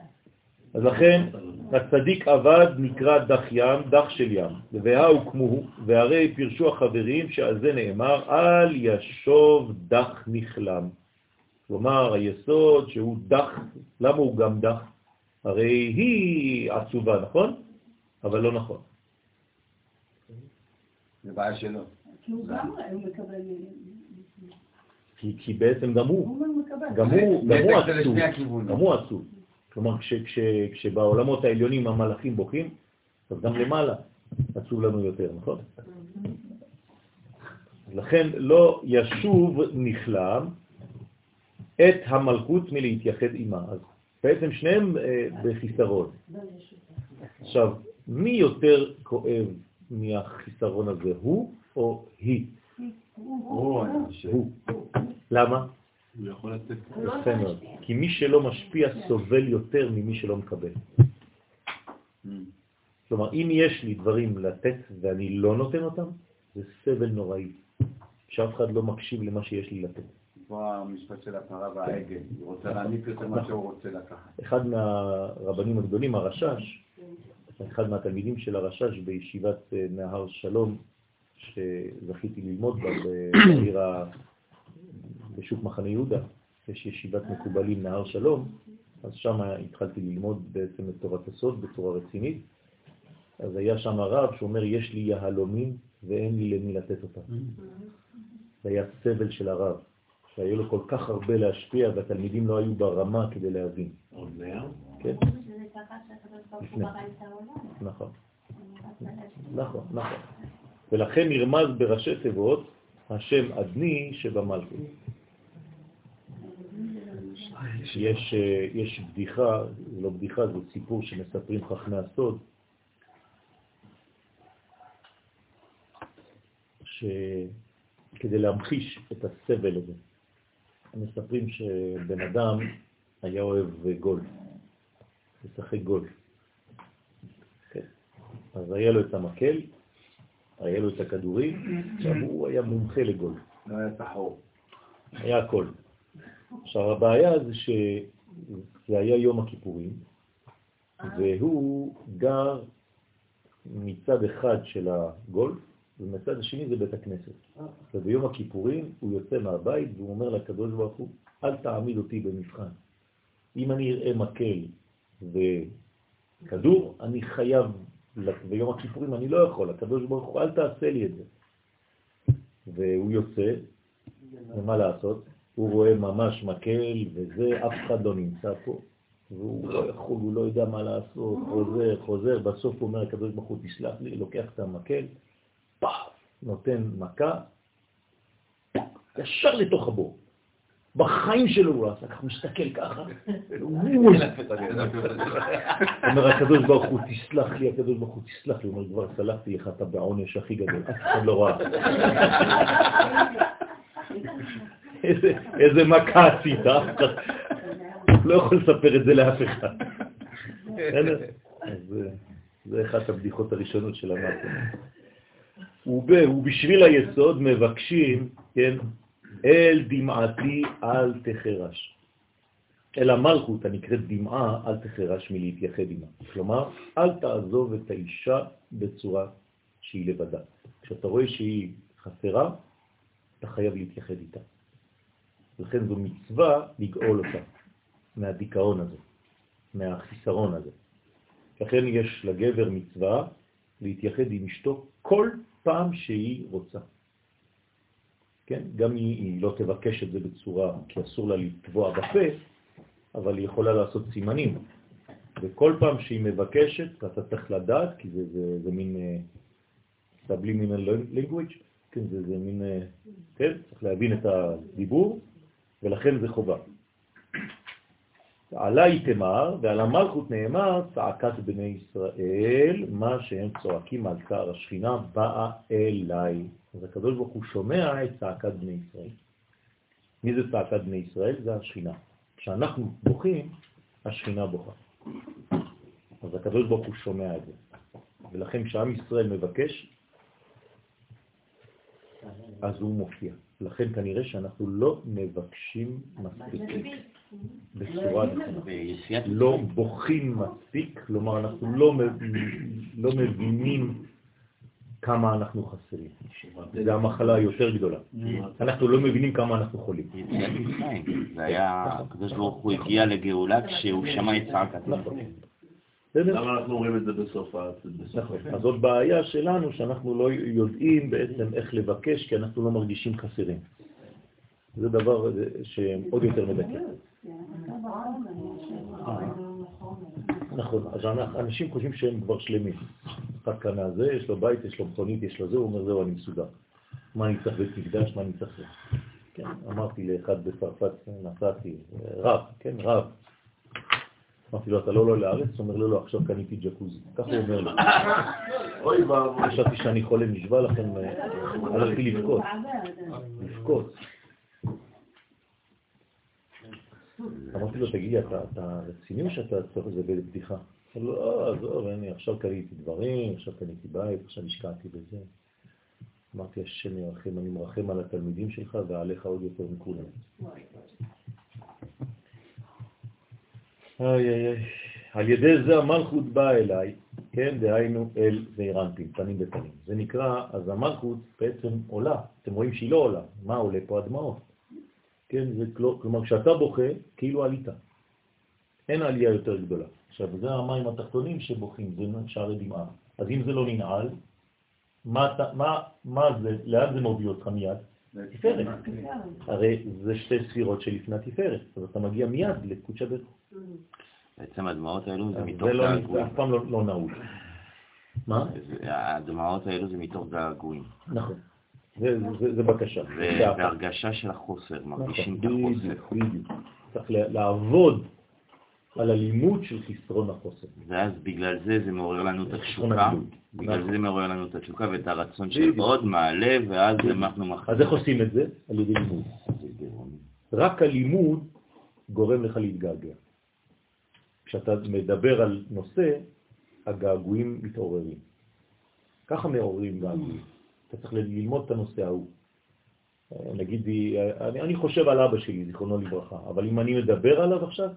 אז לכן הצדיק עבד נקרא דח ים, דח של ים, והאו כמוהו, והרי פירשו החברים שעל זה נאמר, אל ישוב דח נכלם. כלומר, היסוד שהוא דח, למה הוא גם דח? הרי היא עצובה, נכון? אבל לא נכון. זה בעיה שלו. כי הוא גם הוא מקבל... כי, כי בעצם גם הוא. גם הוא, עצוב. גם הוא עצוב. כלומר, כש, כש, כשבעולמות העליונים המלאכים בוכים, אז גם למעלה עצוב לנו יותר, נכון? לכן לא ישוב נכלם את המלכות מלהתייחד עימה. אז בעצם שניהם אה, בחיסרון. עכשיו, מי יותר כואב מהחיסרון הזה, הוא או היא? הוא. למה? הוא יכול לתת... יפה מאוד. כי מי שלא משפיע סובל יותר ממי שלא מקבל. Mm. כלומר, אם יש לי דברים לתת ואני לא נותן אותם, זה סבל נוראי. שאף אחד לא מקשיב למה שיש לי לתת. פה המשפט של הפרה והעגל. הוא רוצה להעניק יותר מה שהוא רוצה לקחת. אחד מהרבנים הגדולים, הרשש, אחד מהתלמידים של הרשש בישיבת אה, נהר שלום, שזכיתי ללמוד בה בעיר ה... בשוק מחנה יהודה, יש ישיבת מקובלים נהר שלום, אז שם התחלתי ללמוד בעצם את תורת הסוד בצורה רצינית. אז היה שם רב שאומר, יש לי יהלומים ואין לי למי לתת אותם. זה היה סבל של הרב, שהיה לו כל כך הרבה להשפיע והתלמידים לא היו ברמה כדי להבין. עוד מאה? כן, לפני. נכון, להשפיע. נכון, נכון. ולכן נרמז בראשי תיבות השם אדני שבמלכות. יש, אה, יש בדיחה, לא בדיחה, זה סיפור שמספרים חכמי הסוד, שכדי להמחיש את הסבל הזה, מספרים שבן אדם היה אוהב גולף, לשחק גולף. כן. אז היה לו את המקל, היה לו את הכדורים, עכשיו הוא היה מומחה לגולף. לא היה סחור. היה הכל. עכשיו הבעיה זה שזה היה יום הכיפורים, והוא גר מצד אחד של הגולף, ומצד השני זה בית הכנסת. וביום הכיפורים הוא יוצא מהבית והוא אומר לקדוש ברוך הוא, אל תעמיד אותי במבחן. אם אני אראה מקל וכדור, אני חייב, ביום הכיפורים אני לא יכול, הקדוש ברוך הוא, אל תעשה לי את זה. והוא יוצא, ומה לעשות? הוא רואה ממש מקל וזה, אף אחד לא נמצא פה. והוא לא יכול, הוא לא יודע מה לעשות, חוזר, חוזר, בסוף הוא אומר, הקדוש ברוך הוא, תסלח לי, לוקח את המקל, נותן מכה, ישר לתוך הבור. בחיים שלו הוא לא עשה, ככה הוא מסתכל ככה, הוא אומר הקדוש ברוך הוא, תסלח לי, הקדוש ברוך הוא, תסלח לי, הוא אומר, כבר סלחתי לך, אתה בעונש הכי גדול, אף אחד לא ראה. איזה- מכה עשית, אחד לא יכול לספר את זה לאף אחד. אז אה, זה אחת הבדיחות הראשונות של. וב- ובשביל היסוד מבקשים, כן, אל דמעתי אל תחרש. אל המלכות הנקראת דמעה אל תחרש מלהתייחד עימה. כלומר, אל תעזוב את האישה בצורה שהיא לבדה. כשאתה רואה שהיא חסרה, אתה חייב להתייחד איתה. לכן זו מצווה לגאול אותה מהדיכאון הזה, מהחיסרון הזה. לכן יש לגבר מצווה להתייחד עם אשתו כל פעם שהיא רוצה. כן? גם היא, היא לא תבקש את זה בצורה, כי אסור לה לטבוע בפה, אבל היא יכולה לעשות סימנים. וכל פעם שהיא מבקשת, אתה צריך לדעת, כי זה, זה, זה מין uh, subliminal language, כן, זה, זה מין, uh, כן, צריך להבין את הדיבור, ולכן זה חובה. עלי תמר, ועל המלכות נאמר, צעקת בני ישראל, מה שהם צועקים על קר השכינה, באה אליי. אז הקדוש ברוך הוא שומע את צעקת בני ישראל. מי זה צעקת בני ישראל? זה השכינה. כשאנחנו בוכים, השכינה בוכה. אז הקדוש ברוך הוא שומע את זה. ולכן כשעם ישראל מבקש, אז הוא מופיע. לכן כנראה שאנחנו לא מבקשים מספיק בצורה לא בוכים מספיק, כלומר אנחנו לא, לא מבינים כמה אנחנו חסרים. זה המחלה היותר גדולה. אנחנו לא מבינים כמה אנחנו חולים. זה היה, הקדוש ברוך הוא הגיע לגאולה כשהוא שמע את צעקת. נכון. למה אנחנו אומרים את זה בסוף נכון. אז זאת בעיה שלנו, שאנחנו לא יודעים בעצם איך לבקש, כי אנחנו לא מרגישים חסרים. זה דבר שעוד יותר מדכא. נכון, אז אנשים חושבים שהם כבר שלמים. אחד קנה זה, יש לו בית, יש לו מכונית, יש לו זה, הוא אומר, זהו, אני מסודר. מה אני צריך בית מקדש, מה אני צריך? כן, אמרתי לאחד בצרפת, נסעתי, רב, כן, רב. אמרתי לו, אתה לא עולה לארץ? הוא אומר, לא, לא, עכשיו קניתי ג'קוזי. ככה הוא אומר לי. אוי ואבוי. חשבתי שאני חולה, נשבע לכם, אה, הלכתי לבכות. לבכות. אמרתי לו, תגידי, אתה רציני או שאתה צריך לזה בבדיחה? לא, עזוב, אני עכשיו קניתי דברים, עכשיו קניתי בית, עכשיו השקעתי בזה. אמרתי, השם ירחם, אני מרחם על התלמידים שלך ועליך עוד יותר מכולם. איי איי איי. על ידי זה המלכות באה אליי, כן, דהיינו אל זעירנטים, פנים בפנים. זה נקרא, אז המלכות בעצם עולה. אתם רואים שהיא לא עולה. מה עולה פה? הדמעות. כן, זה כלומר, כשאתה בוכה, כאילו עלית. אין עלייה יותר גדולה. עכשיו, זה המים התחתונים שבוכים, זה שערי דמעה. אז אם זה לא ננעל, מה, מה, מה זה, לאן זה מוביל אותך מיד? תפארת. הרי זה שתי ספירות שלפני התפארת, אז אתה מגיע מיד לקודשא בית. בעצם הדמעות האלו זה מתוך לא געגועים. זה אף פעם לא, לא נעול. מה? הדמעות האלו זה מתוך געגועים. נכון. זה, זה, זה בקשה. והרגשה של החוסר, מרגישים את החוסר. בדיוק. צריך לעבוד על הלימוד של חסרון החוסר. ואז בגלל זה זה מעורר לנו את התשוקה, בגלל זה זה מעורר לנו את התשוקה ואת הרצון של עוד מעלה, ואז אנחנו מחזירים. אז איך עושים את זה? על ידי לימוד. רק הלימוד גורם לך להתגעגע. כשאתה מדבר על נושא, הגעגועים מתעוררים. ככה מעוררים געגועים. אתה צריך ללמוד את הנושא ההוא. נגיד, אני, אני חושב על אבא שלי, זיכרונו לברכה, אבל אם אני מדבר עליו עכשיו,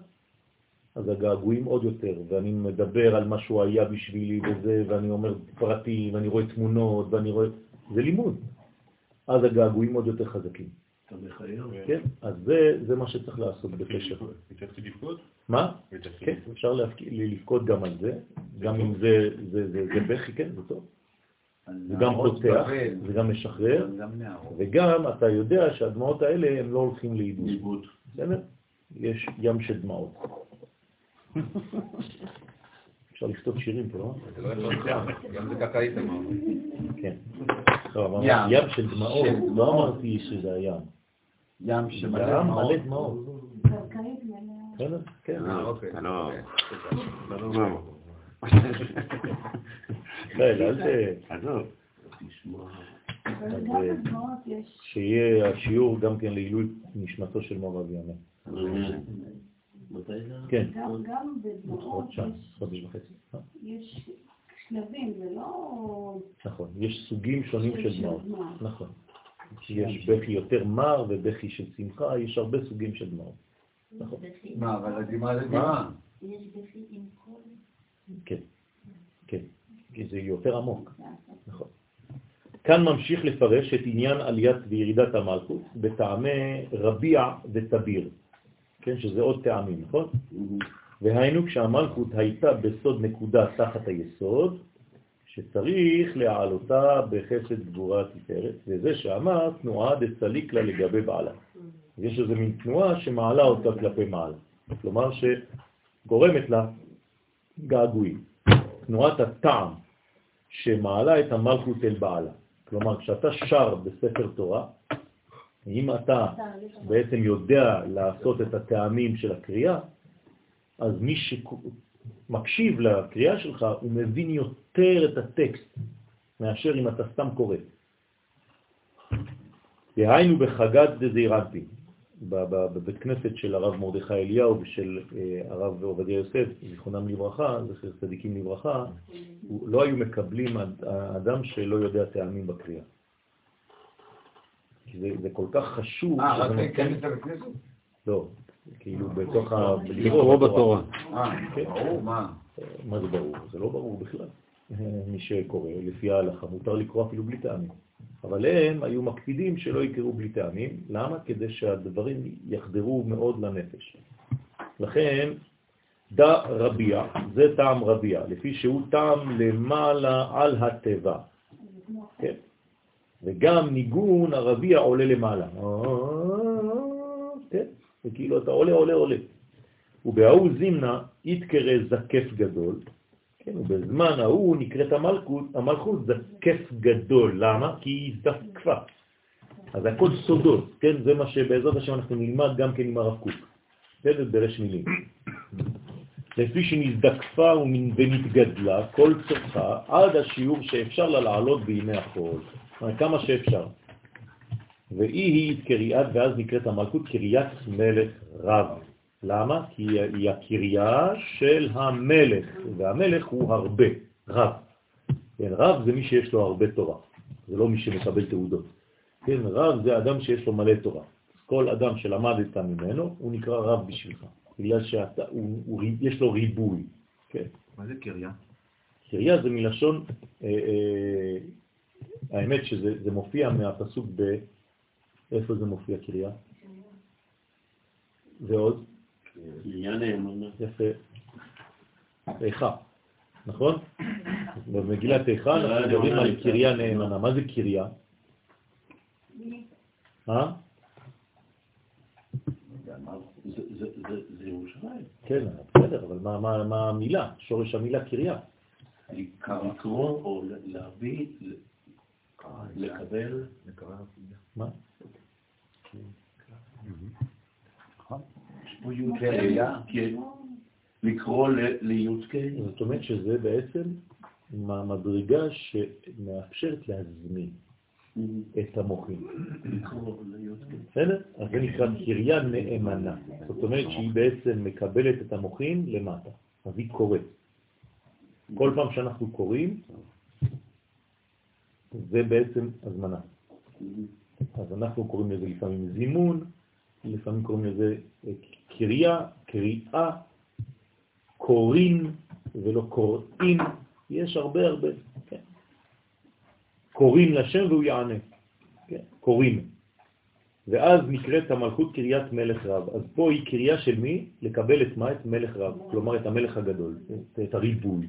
אז הגעגועים עוד יותר, ואני מדבר על מה שהוא היה בשבילי וזה, ואני אומר פרטים, ואני רואה תמונות, ואני רואה... זה לימוד. אז הגעגועים עוד יותר חזקים. אתה מחייב. כן, אז זה, זה מה שצריך לעשות בקשר. הצלחתי לבכות? מה? כן, אפשר לבכות גם על זה, גם אם זה, זה, זה, זה בכי, כן, זה טוב. זה גם פותח, זה גם משחרר, וגם אתה יודע שהדמעות האלה הם לא הולכים לאיבוד. בסדר? יש ים של דמעות. אפשר לכתוב שירים פה, לא? זה לא גם זה ככה היית אמרנו. כן. ים של דמעות, לא אמרתי שזה הים. ים שמלא ים דמעות. מלא דמעות. קרקעית מלאה. בסדר? כן. אתה לא... ישראל, אל ת... עזוב. אה, יש... שיהיה השיעור גם כן לעילוי נשמתו של מור אבי אמן. מתי זה? כן, גם- גם בדמעות עוד שעה, יש- יש שלבים, זה לא... נכון, יש סוגים שונים של דמעות. נכון. יש בכי יותר מר ובכי של שמחה, יש הרבה סוגים של דמעות. נכון. מה, אבל הדמעה זה דמעה. כן, כן, כי זה יותר עמוק. נכון. כאן ממשיך לפרש את עניין עליית וירידת המלכות בטעמי רביע ותביר, כן, שזה עוד טעמים, נכון? והיינו כשהמלכות הייתה בסוד נקודה תחת היסוד, שצריך להעלותה בחסד גבורה תפארת, וזה שאמר תנועה דצליקלה לגבי בעלה. יש איזה מין תנועה שמעלה אותה כלפי מעלה, כלומר שגורמת לה געגועים. תנועת הטעם שמעלה את המלכות אל בעלה. כלומר, כשאתה שר בספר תורה, אם אתה בעצם יודע לעשות את הטעמים של הקריאה, אז מי שמקשיב לקריאה שלך, הוא מבין יותר את הטקסט מאשר אם אתה סתם קורא. דהיינו בחגת דזעירנטי, בבית כנסת של הרב מרדכי אליהו ושל אה, הרב עובדיה יוסף, זיכרונם לברכה, זכר צדיקים לברכה, לא היו מקבלים אדם שלא יודע טעמים בקריאה. זה, זה כל כך חשוב. אה, רק להיכנס לבית כנסת? לא, כאילו בתוך ה... לקרוא בתורה. אה, כן. ברור, מה? מה זה ברור? זה לא ברור בכלל. מי שקורא, לפי ההלכה, מותר לקרוא אפילו בלי טעמים. אבל הם היו מקפידים שלא יקראו בלי טעמים. למה? כדי שהדברים יחדרו מאוד לנפש. לכן, דא רביע, זה טעם רביע, לפי שהוא טעם למעלה על הטבע. כן. וגם ניגון הרביע עולה למעלה. כן, וכאילו אתה עולה, עולה, עולה. ובהוא זימנה יתקרא זקף גדול, כן, ובזמן ההוא נקראת המלכות, המלכות זקף גדול. למה? כי היא הזדקפה. אז הכל סודות, כן? זה מה שבעזרת השם אנחנו נלמד גם כן עם הרב קוק. בסדר? ברש מילים. לפי שנזדקפה ונתגדלה כל צורכה עד השיעור שאפשר לה לעלות בימי החול. כמה שאפשר. והיא היא קריאת, ואז נקראת המלכות קריית מלך רב. למה? כי היא הקריה של המלך, והמלך הוא הרבה, רב. כן, רב זה מי שיש לו הרבה תורה, זה לא מי שמקבל תעודות. כן, רב זה אדם שיש לו מלא תורה. כל אדם שלמדת ממנו, הוא נקרא רב בשבילך, בגלל שיש לו ריבוי. כן. מה זה קריה? קריה זה מלשון, אה, אה, האמת שזה מופיע מהפסוק ב... איפה זה מופיע קריה? ועוד? קריה נאמנה. יפה. איכה, נכון? במגילת איכה אנחנו מדברים על קריה נאמנה. מה זה קריה? אה? זה ירושלים. כן, בסדר, אבל מה המילה? שורש המילה קריה. לקרוא או להביא, לקבל. מה? לקרוא לי"ק. זאת אומרת שזה בעצם המדרגה שמאפשרת להזמין את המוחים. בסדר? אז זה נקרא קריה נאמנה. זאת אומרת שהיא בעצם מקבלת את המוחים למטה. אז היא קוראת. כל פעם שאנחנו קוראים, זה בעצם הזמנה. אז אנחנו קוראים לזה לפעמים זימון, לפעמים קוראים לזה קריאה, קריאה, קוראים ולא קוראים, יש הרבה הרבה, כן. קוראים לשם והוא יענה, כן, קוראים. ואז נקראת המלכות קריית מלך רב. אז פה היא קריאה של מי? לקבל את מה? את מלך רב, כלומר את המלך הגדול, את הריבוי.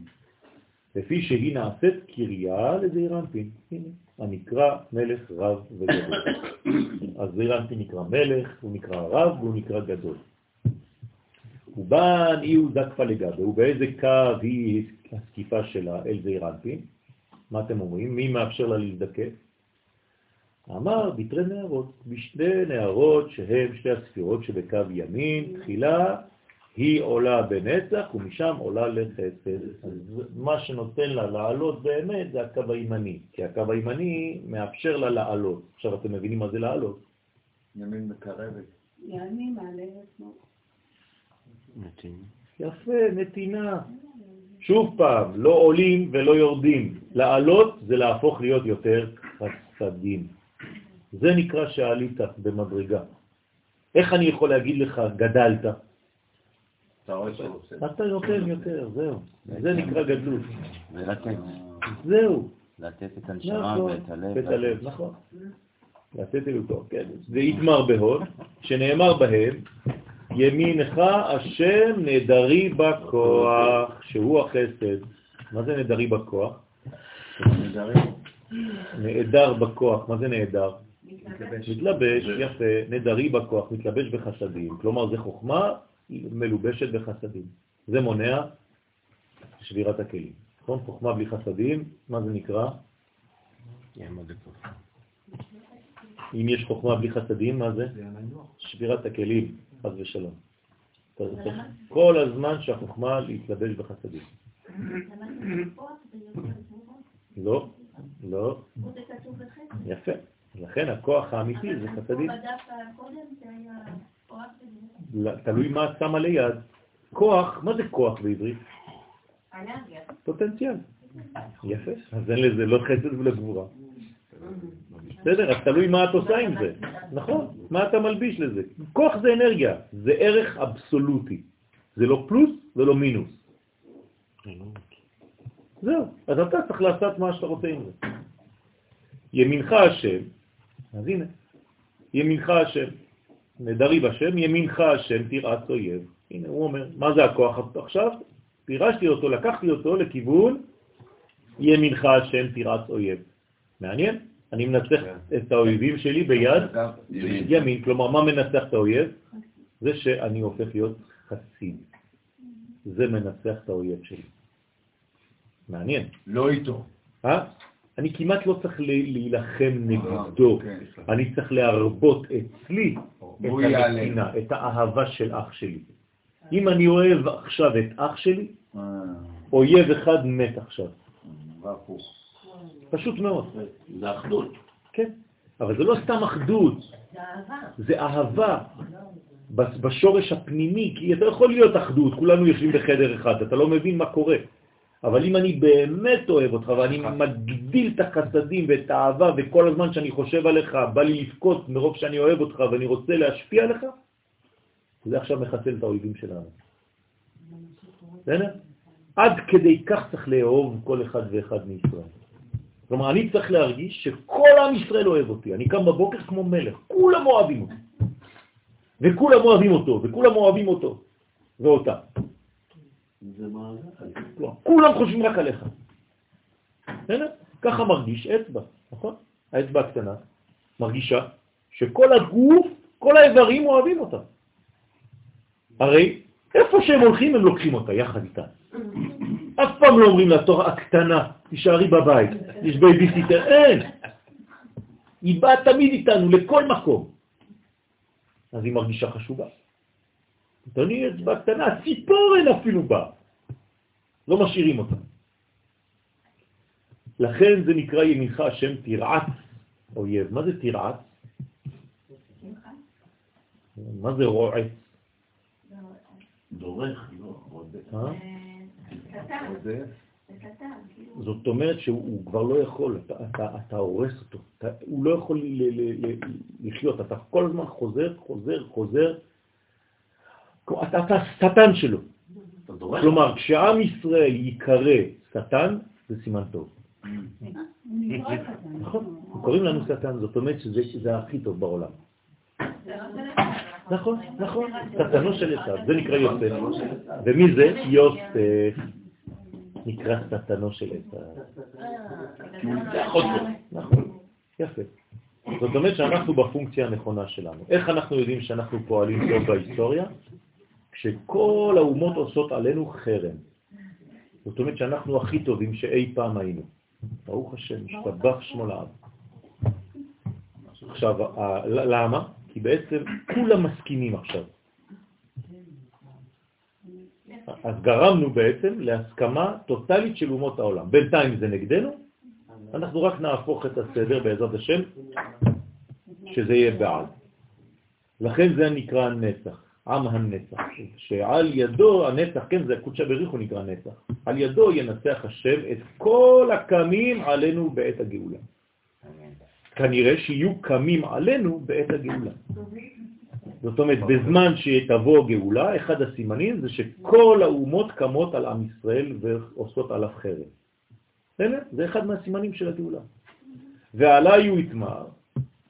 לפי שהיא נעשית קריה לזעירנפין. הנה, הנקרא מלך רב וגדול. אז זעירנפין נקרא מלך, הוא נקרא רב והוא נקרא גדול. ובן אי הוא זקפה לגבי, ובאיזה קו היא הסקיפה שלה אל זעירנפין? מה אתם אומרים? מי מאפשר לה להזדקף? אמר בתרי נערות, בשתי נערות שהם שתי הספירות שבקו ימין, תחילה היא עולה בנצח ומשם עולה לחסד. אז מה שנותן לה לעלות באמת זה הקו הימני, כי הקו הימני מאפשר לה לעלות. עכשיו אתם מבינים מה זה לעלות? ימין מקרבת. ימין מעלה עצמו. יפה, נתינה. שוב פעם, לא עולים ולא יורדים. לעלות זה להפוך להיות יותר חסדים. זה נקרא שעלית במדרגה. איך אני יכול להגיד לך גדלת? אתה נותן יותר, זהו. זה נקרא גדלות. ולתת. זהו. לתת את הנשמה נכון, ואת הלב. ואת הלב, נכון. לתת אלוקו, כן. זה יתמר בהוד, שנאמר בהם, ימינך השם נדרי בכוח, שהוא החסד. מה זה נדרי בכוח? נעדר בכוח, מה זה נעדר? מתלבש, יפה, נדרי בכוח, מתלבש בחסדים. כלומר, זה חוכמה מלובשת בחסדים. זה מונע שבירת הכלים. נכון? חוכמה בלי חסדים, מה זה נקרא? אם יש חוכמה בלי חסדים, מה זה? שבירת הכלים, חס ושלום. כל הזמן שהחוכמה להתלבש בחסדים. לא, לא. יפה. לכן הכוח האמיתי זה חסדים. תלוי מה את שמה ליד. כוח, מה זה כוח בעברית? פוטנציאל. יפה. אז אין לזה לא חסד ולא גבורה. בסדר, אז תלוי מה את עושה עם זה. נכון, מה אתה מלביש לזה? כוח זה אנרגיה, זה ערך אבסולוטי. זה לא פלוס ולא מינוס. זהו, אז אתה צריך לעשות מה שאתה רוצה עם זה. ימינך השם, אז הנה, ימינך השם, נדרי בשם, ימינך השם תרעץ אויב. הנה, הוא אומר, מה זה הכוח עכשיו? פירשתי אותו, לקחתי אותו לכיוון ימינך השם תרעץ אויב. מעניין? אני מנצח את האויבים שלי ביד ימין. כלומר, מה מנצח את האויב? זה שאני הופך להיות חסיד. זה מנצח את האויב שלי. מעניין. לא איתו. אה? אני כמעט לא צריך להילחם נגדו, אוקיי. אני צריך להרבות אצלי את הנתינה, את האהבה של אח שלי. אם אני אוהב עכשיו את אח שלי, אה. אויב אחד מת עכשיו. פשוט מאוד. זה אחדות. כן, אבל זה לא סתם אחדות, זה אהבה. בשורש הפנימי, כי אתה יכול להיות אחדות, כולנו יושבים בחדר אחד, אתה לא מבין מה קורה. אבל אם אני באמת אוהב אותך ואני מגדיל את החסדים ואת האהבה וכל הזמן שאני חושב עליך בא לי לבכות מרוב שאני אוהב אותך ואני רוצה להשפיע עליך, זה עכשיו מחסל את האויבים שלנו. בסדר? עד כדי כך צריך לאהוב כל אחד ואחד מישראל. כלומר, אני צריך להרגיש שכל עם ישראל אוהב אותי. אני קם בבוקר כמו מלך, כולם אוהבים אותי. וכולם אוהבים אותו, וכולם אוהבים אותו, ואותה. כולם חושבים רק עליך. ככה מרגיש אצבע, נכון? האצבע הקטנה מרגישה שכל הגוף, כל האיברים אוהבים אותה. הרי איפה שהם הולכים הם לוקחים אותה יחד איתה. אף פעם לא אומרים לה, תור הקטנה, תישארי בבית, יש בייביסיטר, אין. היא באה תמיד איתנו לכל מקום. אז היא מרגישה חשובה. תני אצבע קטנה, ציפורן אפילו בא. לא משאירים אותה. לכן זה נקרא ימינך השם תרעץ אויב. מה זה תרעץ? מה זה רועץ? דורך, לא, רודף. אה? כאילו. זאת אומרת שהוא כבר לא יכול, אתה, אתה, אתה הורס אותו, אתה, הוא לא יכול לחיות, אתה כל הזמן חוזר, חוזר, חוזר, אתה, אתה שטן שלו. כלומר, כשעם ישראל ייקרא שטן, זה סימן טוב. נכון, קוראים לנו שטן, זאת אומרת שזה הכי טוב בעולם. נכון, נכון, שטנו של עשיו, זה נקרא יוסף. ומי זה? יוסף. נקרא שטנו של עשיו. נכון, יפה. זאת אומרת שאנחנו בפונקציה הנכונה שלנו. איך אנחנו יודעים שאנחנו פועלים טוב בהיסטוריה? כשכל האומות עושות עלינו חרם. זאת אומרת שאנחנו הכי טובים שאי פעם היינו. ברוך השם, משתבח שמו לעם. עכשיו, למה? כי בעצם כולם מסכימים עכשיו. אז גרמנו בעצם להסכמה טוטלית של אומות העולם. בינתיים זה נגדנו, אנחנו רק נהפוך את הסדר בעזרת השם, שזה יהיה בעד. לכן זה נקרא נצח. עם הנצח, שעל ידו הנצח, כן, זה קודשא בריחו נקרא נצח, על ידו ינצח השם את כל הקמים עלינו בעת הגאולה. כנראה שיהיו קמים עלינו בעת הגאולה. זאת אומרת, בזמן שתבוא גאולה, אחד הסימנים זה שכל האומות קמות על עם ישראל ועושות עליו חרם. זה אחד מהסימנים של הגאולה. ועלי הוא יתמר,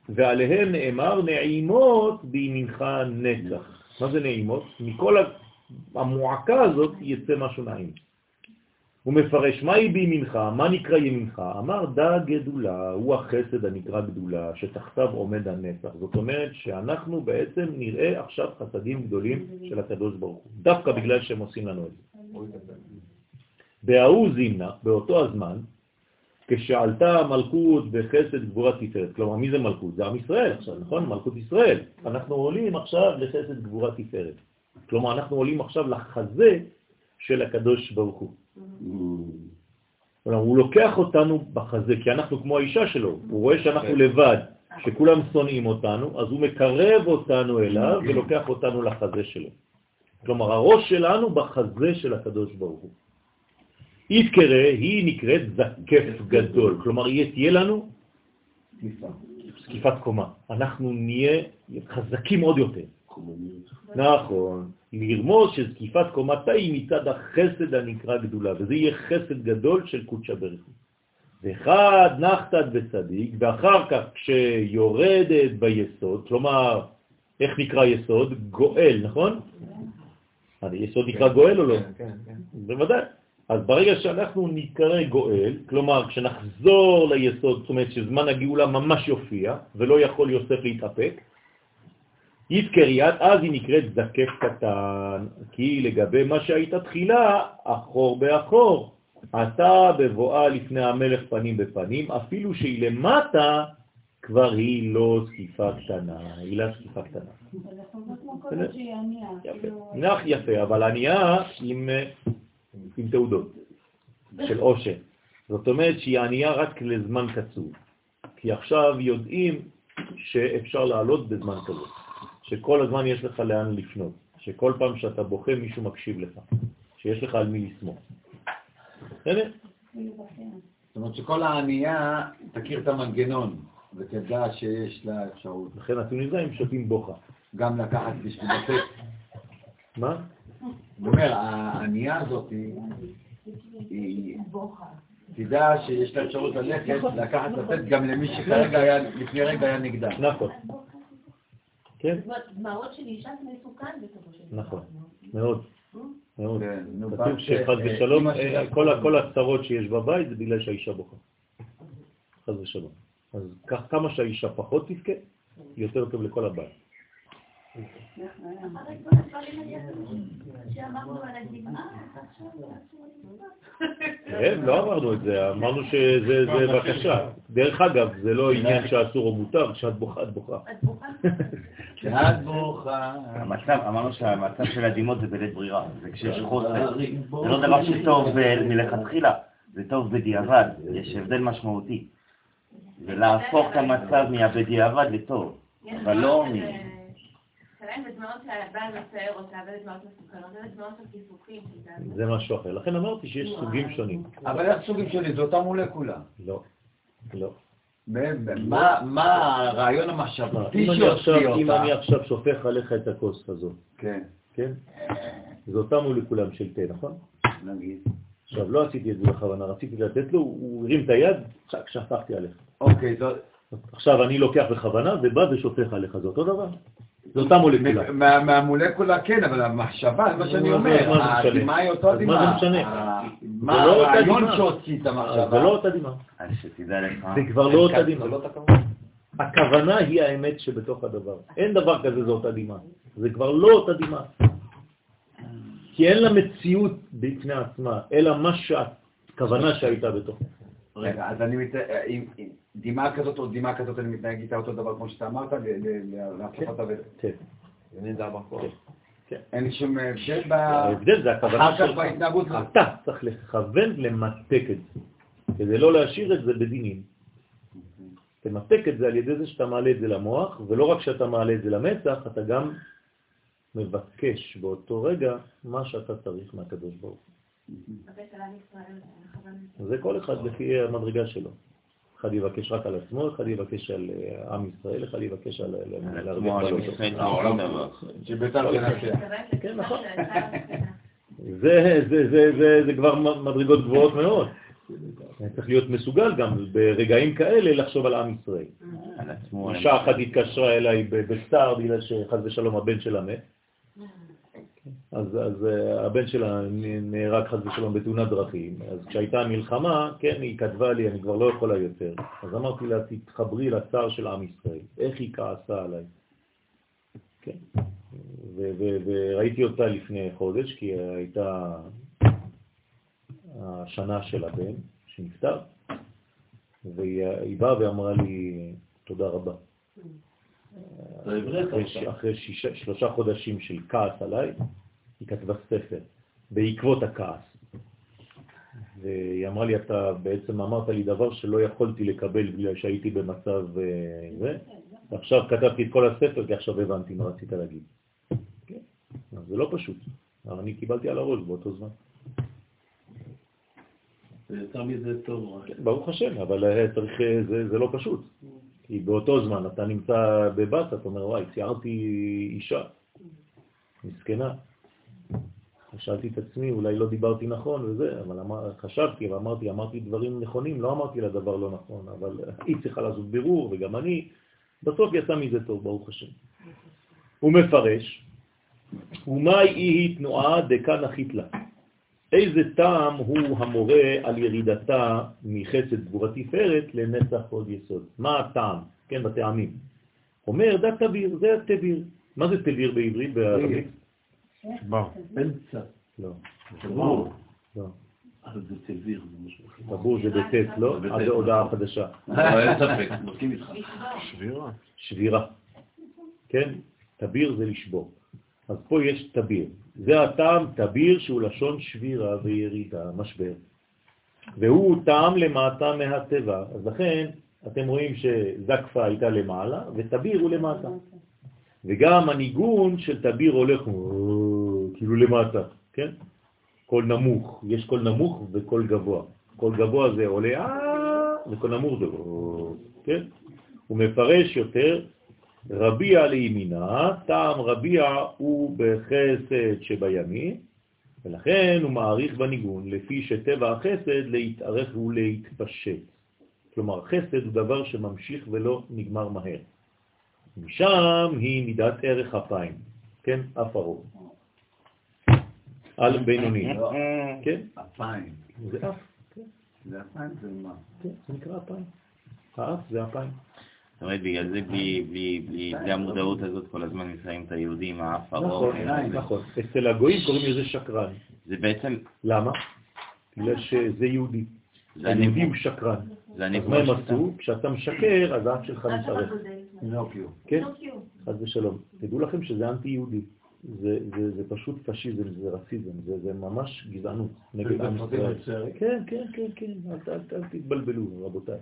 ועליהם נאמר נעימות בימינך נצח. מה זה נעימות? מכל המועקה הזאת יצא משהו נעים. הוא מפרש, מהי בימינך? מה נקרא ימינך? אמר דה גדולה, הוא החסד הנקרא גדולה, שתחתיו עומד הנצח. זאת אומרת שאנחנו בעצם נראה עכשיו חסדים גדולים של הקדוש ברוך הוא, דווקא בגלל שהם עושים לנו את זה. בההוא זימנה, באותו הזמן, כשעלתה המלכות בחסד גבורת תפארת. כלומר, מי זה מלכות? זה עם ישראל עכשיו, נכון? מלכות ישראל. אנחנו עולים עכשיו לחסד גבורת תפארת. כלומר, אנחנו עולים עכשיו לחזה של הקדוש ברוך הוא. כלומר, הוא לוקח אותנו בחזה, כי אנחנו כמו האישה שלו. הוא רואה שאנחנו לבד, שכולם שונאים אותנו, אז הוא מקרב אותנו אליו ולוקח אותנו לחזה שלו. כלומר, הראש שלנו בחזה של הקדוש ברוך הוא. יתקרא, היא נקראת זקף גדול. כלומר, תהיה לנו זקיפת קומה. אנחנו נהיה חזקים עוד יותר. נכון. לרמוז שזקיפת קומתה היא מצד החסד הנקרא גדולה, וזה יהיה חסד גדול של קודשא בריך ואחד נחתת בצדיק, ואחר כך כשיורדת ביסוד, כלומר, איך נקרא יסוד? גואל, נכון? יסוד נקרא גואל או לא? כן, כן. כן. בוודאי. אז ברגע שאנחנו נקרא גואל, כלומר כשנחזור ליסוד, זאת אומרת שזמן הגאולה ממש יופיע ולא יכול יוסף להתאפק, יתקריית, אז היא נקראת זקף קטן, כי לגבי מה שהייתה תחילה, אחור באחור, אתה בבואה לפני המלך פנים בפנים, אפילו שהיא למטה, כבר היא לא זקיפה קטנה, היא לא זקיפה קטנה. נח יפה, אבל ענייה עם עם תעודות של עושר. זאת אומרת שהיא ענייה רק לזמן קצוב. כי עכשיו יודעים שאפשר לעלות בזמן כזה, שכל הזמן יש לך לאן לפנות, שכל פעם שאתה בוכה מישהו מקשיב לך, שיש לך על מי לסמוך. בסדר? זאת אומרת שכל הענייה תכיר את המנגנון ותדע שיש לה אפשרות. לכן התוניסאים שותים בוכה. גם לקחת בשביל לתת. מה? הוא אומר, הענייה הזאת היא... תדע שיש לה אפשרות ללכת, לקחת, לתת גם למי שכרגע היה, לפני רגע היה נגדה. נכון. כן? דמעות של אישה זה מסוכן בסופו של. נכון, מאוד. מאוד. כן, כתוב שחס ושלום, אה, כל הצרות שיש בבית זה בגלל שהאישה בוכה. חס ושלום. אז כמה שהאישה פחות תבכה, יותר טוב לכל הבית. כן, לא אמרנו את זה, אמרנו שזה בקשה. דרך אגב, זה לא עניין שאסור או מותר, כשאת בוכה, את בוכה. כשאת בוכה. המצב, אמרנו שהמצב של הדמעות זה בלית ברירה, זה כשיש חוסר. זה לא דבר שטוב מלכתחילה, זה טוב בדיעבד, יש הבדל משמעותי. ולהפוך את המצב מהבדיעבד לטוב, אבל לא מ... זה משהו אחר. לכן אמרתי שיש סוגים שונים. אבל איך סוגים שונים? זה אותה מולקולה. לא, לא. מה הרעיון המחשבתי שהוציא אותה? אם אני עכשיו שופך עליך את הכוס הזאת, כן. כן? זה אותה מולקולה של תה, נכון? נגיד. עכשיו, לא עשיתי את זה בכוונה, רציתי לתת לו, הוא הרים את היד, צ'ק, שפכתי עליך. אוקיי, עכשיו אני לוקח בכוונה ובא ושופך עליך, זה אותו דבר. זה אותה מולקולה. מהמולקולה כן, אבל המחשבה, זה מה שאני אומר, הדמעה היא אותו הדמעה. מה זה משנה? מה הרעיון שהוציא את המחשבה? זה לא אותה דמעה. זה כבר לא אותה דמעה. לא הכוונה היא האמת שבתוך הדבר. אין דבר כזה, זה אותה דמעה. זה כבר לא אותה דמעה. כי אין לה מציאות בפני עצמה, אלא מה שהכוונה שהייתה בתוך. רגע, אז אני מת... דמעה כזאת או דמעה כזאת, אני מתנהג איתה אותו דבר כמו שאתה אמרת, להפוך אותה ו... כן. כן. אין לי שום הבדל ב... ההבדל זה הכוונה שלך. אתה צריך לכוון למתק את זה, כדי לא להשאיר את זה בדינים. תמתק את זה על ידי זה שאתה מעלה את זה למוח, ולא רק שאתה מעלה את זה למצח, אתה גם מבקש באותו רגע מה שאתה צריך מהקדוש ברוך זה כל אחד לפי המדרגה שלו. אחד יבקש רק על עצמו, אחד יבקש על אה, עם ישראל, אחד יבקש על עצמו, על ישראל, שביתר תנצח. כן, נכון. זה כבר מדרגות גבוהות מאוד. צריך להיות מסוגל גם ברגעים כאלה לחשוב על עם ישראל. אישה אחת התקשרה אליי בסתר בגלל שחז ושלום הבן שלה מת. אז, אז uh, הבן שלה נהרג חס ושלום בתאונת דרכים, אז כשהייתה מלחמה, כן, היא כתבה לי, אני כבר לא יכולה יותר. אז אמרתי לה, תתחברי לצער של עם ישראל, איך היא כעסה עליי. כן. וראיתי אותה לפני חודש, כי הייתה השנה של הבן שנפטר, והיא באה ואמרה לי, תודה רבה. אחרי, שלושה חודשים של כעס עליי, היא כתבה ספר, בעקבות הכעס. והיא אמרה לי, אתה בעצם אמרת לי דבר שלא יכולתי לקבל בגלל שהייתי במצב אה, זה, ועכשיו כתבתי את כל הספר כי עכשיו הבנתי מה רצית להגיד. כן? זה לא פשוט, אבל אני קיבלתי על הראש באותו זמן. ויותר מזה טוב. כן, ברוך השם, אבל אה, צריך, אה, זה, זה לא פשוט. כי באותו זמן אתה נמצא בבת, אתה אומר, וואי, ציירתי אישה, מסכנה. שאלתי את עצמי, אולי לא דיברתי נכון וזה, אבל אמר, חשבתי ואמרתי, אמרתי דברים נכונים, לא אמרתי לה דבר לא נכון, אבל היא צריכה לעשות בירור וגם אני, בסוף יצא מזה טוב, ברוך השם. הוא מפרש, ומאי היא תנועה דקה נחית לה. איזה טעם הוא המורה על ירידתה מחסד גבורה תפארת לנצח עוד יסוד? מה הטעם? כן, בטעמים. אומר דת תביר, זה התביר. מה זה תביר בעברית? בערבית? בר. אמצע. לא. תבור. לא. אבל זה תביר, זה משהו אחר. תבור זה בטט, לא? אז זה הודעה חדשה. אין ספק, מסכים איתך. שבירה. שבירה. כן? תביר זה לשבור. אז פה יש תביר. זה הטעם תביר שהוא לשון שבירה וירידה, משבר. והוא טעם למטה מהטבע. אז לכן אתם רואים שזקפה הייתה למעלה ותביר הוא למטה. וגם הניגון של תביר הולך כאילו למטה, כן? קול נמוך, יש קול נמוך וקול גבוה. קול גבוה זה עולה אה, וקול נמוך זה כן? הוא מפרש יותר רביע לימינה, טעם רביע הוא בחסד שבימין, ולכן הוא מעריך בניגון, לפי שטבע החסד להתארך ולהתפשט. כלומר, חסד הוא דבר שממשיך ולא נגמר מהר. משם היא מידת ערך אפיים, כן? אף ארוך. על בינוני. כן? אפיים. זה אף. זה אפיים זה מה? כן, זה נקרא אפיים. האף זה אפיים. זאת אומרת, בגלל זה בלי המודעות הזאת כל הזמן מסיים את היהודים, האף ארוך. נכון, נכון. אצל הגויים קוראים לזה שקרן. זה בעצם... למה? בגלל שזה יהודי. היהודי הוא שקרן. אז מה הם עשו? כשאתה משקר, אז האף שלך מתארך. כן, חס ושלום. תדעו לכם שזה אנטי-יהודי. זה, זה, זה פשוט פשיזם, זה רסיזם, זה, זה ממש גזענות נגד עם ישראל. כן, כן, כן, כן, אל, אל, אל תתבלבלו, רבותיי.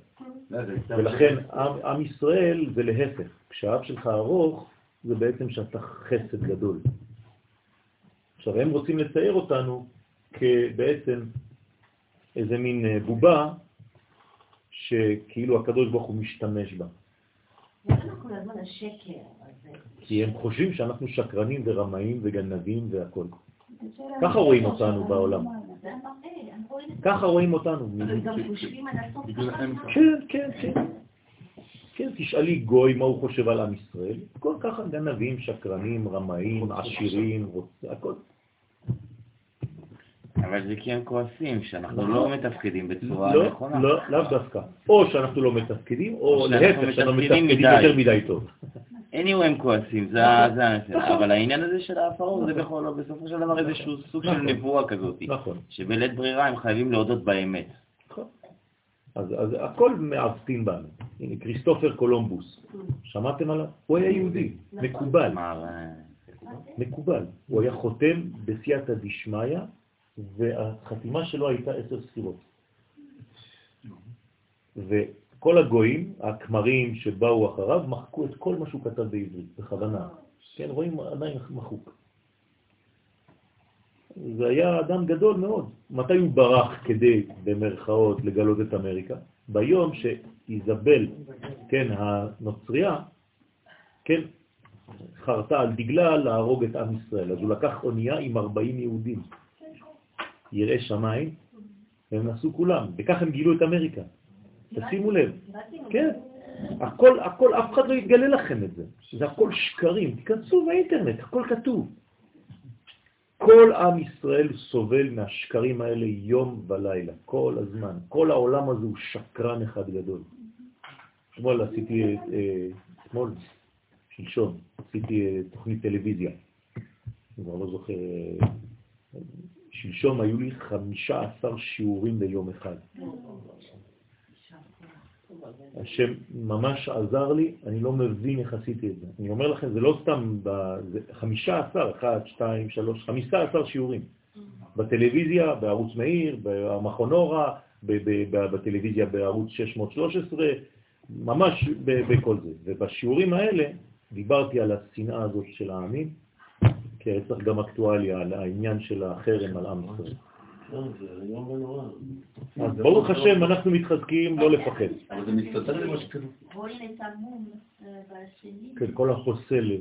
ולכן עם, עם ישראל זה להפך. כשהאף שלך ארוך, זה בעצם שאתה חסד גדול. עכשיו, הם רוצים לצייר אותנו כבעצם איזה מין אה, בובה שכאילו הקדוש ברוך הוא משתמש בה. כי הם חושבים שאנחנו שקרנים ורמאים וגנבים והכל. ככה רואים אותנו בעולם. ככה רואים אותנו. כן, כן, כן. כן, תשאלי גוי מה הוא חושב על עם ישראל. כל ככה גנבים, שקרנים, רמאים, עשירים, הכל. אבל זה כי הם כועסים, שאנחנו לא מתפקדים בצורה לא, נכונה. לא, לאו דווקא. או שאנחנו לא מתפקדים, או להפך, שאנחנו מתפקדים יותר מדי טוב. Anyway הם כועסים, זה הנושא. אבל העניין הזה של ההפרות זה בכל לא, בסופו של דבר איזשהו סוג של נבואה כזאת. נכון. שבלית ברירה הם חייבים להודות באמת. נכון. אז הכל מעוותים בנו. הנה, כריסטופר קולומבוס, שמעתם עליו? הוא היה יהודי, מקובל. מקובל. הוא היה חותם בסייעתא דשמיא והחתימה שלו הייתה עשר ספירות. וכל הגויים, הכמרים שבאו אחריו, מחקו את כל מה שהוא כתב בעברית, בכוונה. כן, רואים עדיין מחוק. זה היה אדם גדול מאוד. מתי הוא ברח כדי, במרכאות, לגלות את אמריקה? ביום שאיזבל, כן, הנוצריה, כן, חרתה על דגלה להרוג את עם ישראל. אז הוא לקח אונייה עם 40 יהודים. יראי שמיים, והם נסו כולם, וכך הם גילו את אמריקה. תשימו לב. כן. הכל, הכל, אף אחד לא יתגלה לכם את זה. זה הכל שקרים. תיכנסו באינטרנט, הכל כתוב. כל עם ישראל סובל מהשקרים האלה יום ולילה, כל הזמן. כל העולם הזה הוא שקרן אחד גדול. אתמול עשיתי, אה, אתמול, שלשום, עשיתי אה, תוכנית טלוויזיה. אני כבר לא זוכר, אה, שלשום היו לי 15 שיעורים ביום אחד. השם ממש עזר לי, אני לא מבין איך עשיתי את זה. אני אומר לכם, זה לא סתם, זה 15, 1, 2, 3, 15 שיעורים. בטלוויזיה, בערוץ מאיר, במכון אורה, בטלוויזיה בערוץ 613, ממש בכל זה. ובשיעורים האלה דיברתי על השנאה הזאת של העמים, כי צריך גם אקטואליה על העניין של החרם על עם ישראל. אז ברוך השם, אנחנו מתחזקים לא לפחד. אבל זה מסתדר למה שקרה. כן, כל החוסל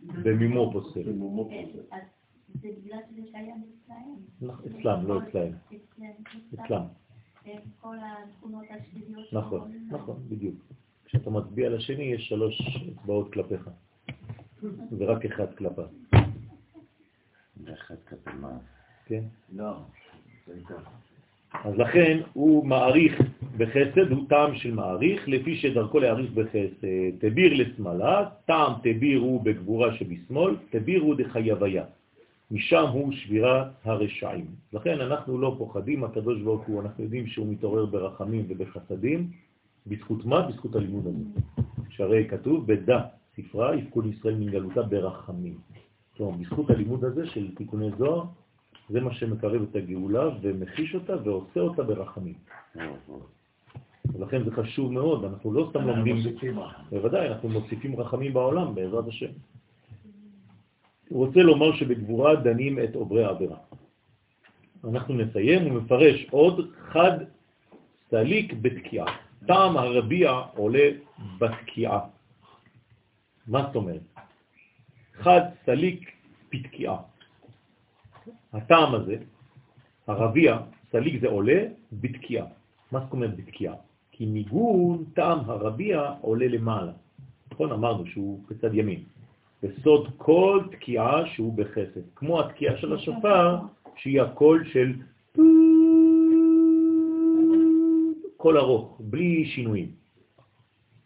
במימו פוסל. זה בגלל שזה קיים אצלהם. אצלם, לא אצלהם. אצלם. כל התכונות השליליות. נכון, נכון, בדיוק. כשאתה מצביע לשני יש שלוש אצבעות כלפיך, ורק אחד כלפיו. ואחד כלפי מה? כן? לא. אז לכן הוא מעריך בחסד, הוא טעם של מעריך, לפי שדרכו להעריך בחסד. תביר לשמאלה, טעם תביר הוא בגבורה שבשמאל, תביר הוא דחייביה. משם הוא שבירה הרשעים. לכן אנחנו לא פוחדים, הקדוש ברוך הוא, אנחנו יודעים שהוא מתעורר ברחמים ובחסדים, בזכות מה? בזכות הלימוד הזה. שהרי כתוב, בדה ספרה יפקוד ישראל מגלותה ברחמים. כלומר, בזכות הלימוד הזה של תיקוני זוהר, זה מה שמקרב את הגאולה ומחיש אותה ועושה אותה ברחמים. ולכן זה חשוב מאוד, אנחנו לא סתם לומדים, בוודאי, אנחנו מוסיפים רחמים בעולם בעזרת השם. הוא רוצה לומר שבגבורה דנים את עוברי העבירה. אנחנו נסיים ומפרש עוד חד סליק בתקיעה. טעם הרביע עולה בתקיעה. מה זאת אומרת? חד סליק בתקיעה. הטעם הזה, הרביע, סליק זה עולה בתקיעה. מה זאת אומרת בתקיעה? כי ניגון טעם הרביע עולה למעלה. נכון? אמרנו שהוא בצד ימין. בסוד כל תקיעה שהוא בחסד. כמו התקיעה של השופר, שהיא הקול של קול ארוך, בלי שינויים.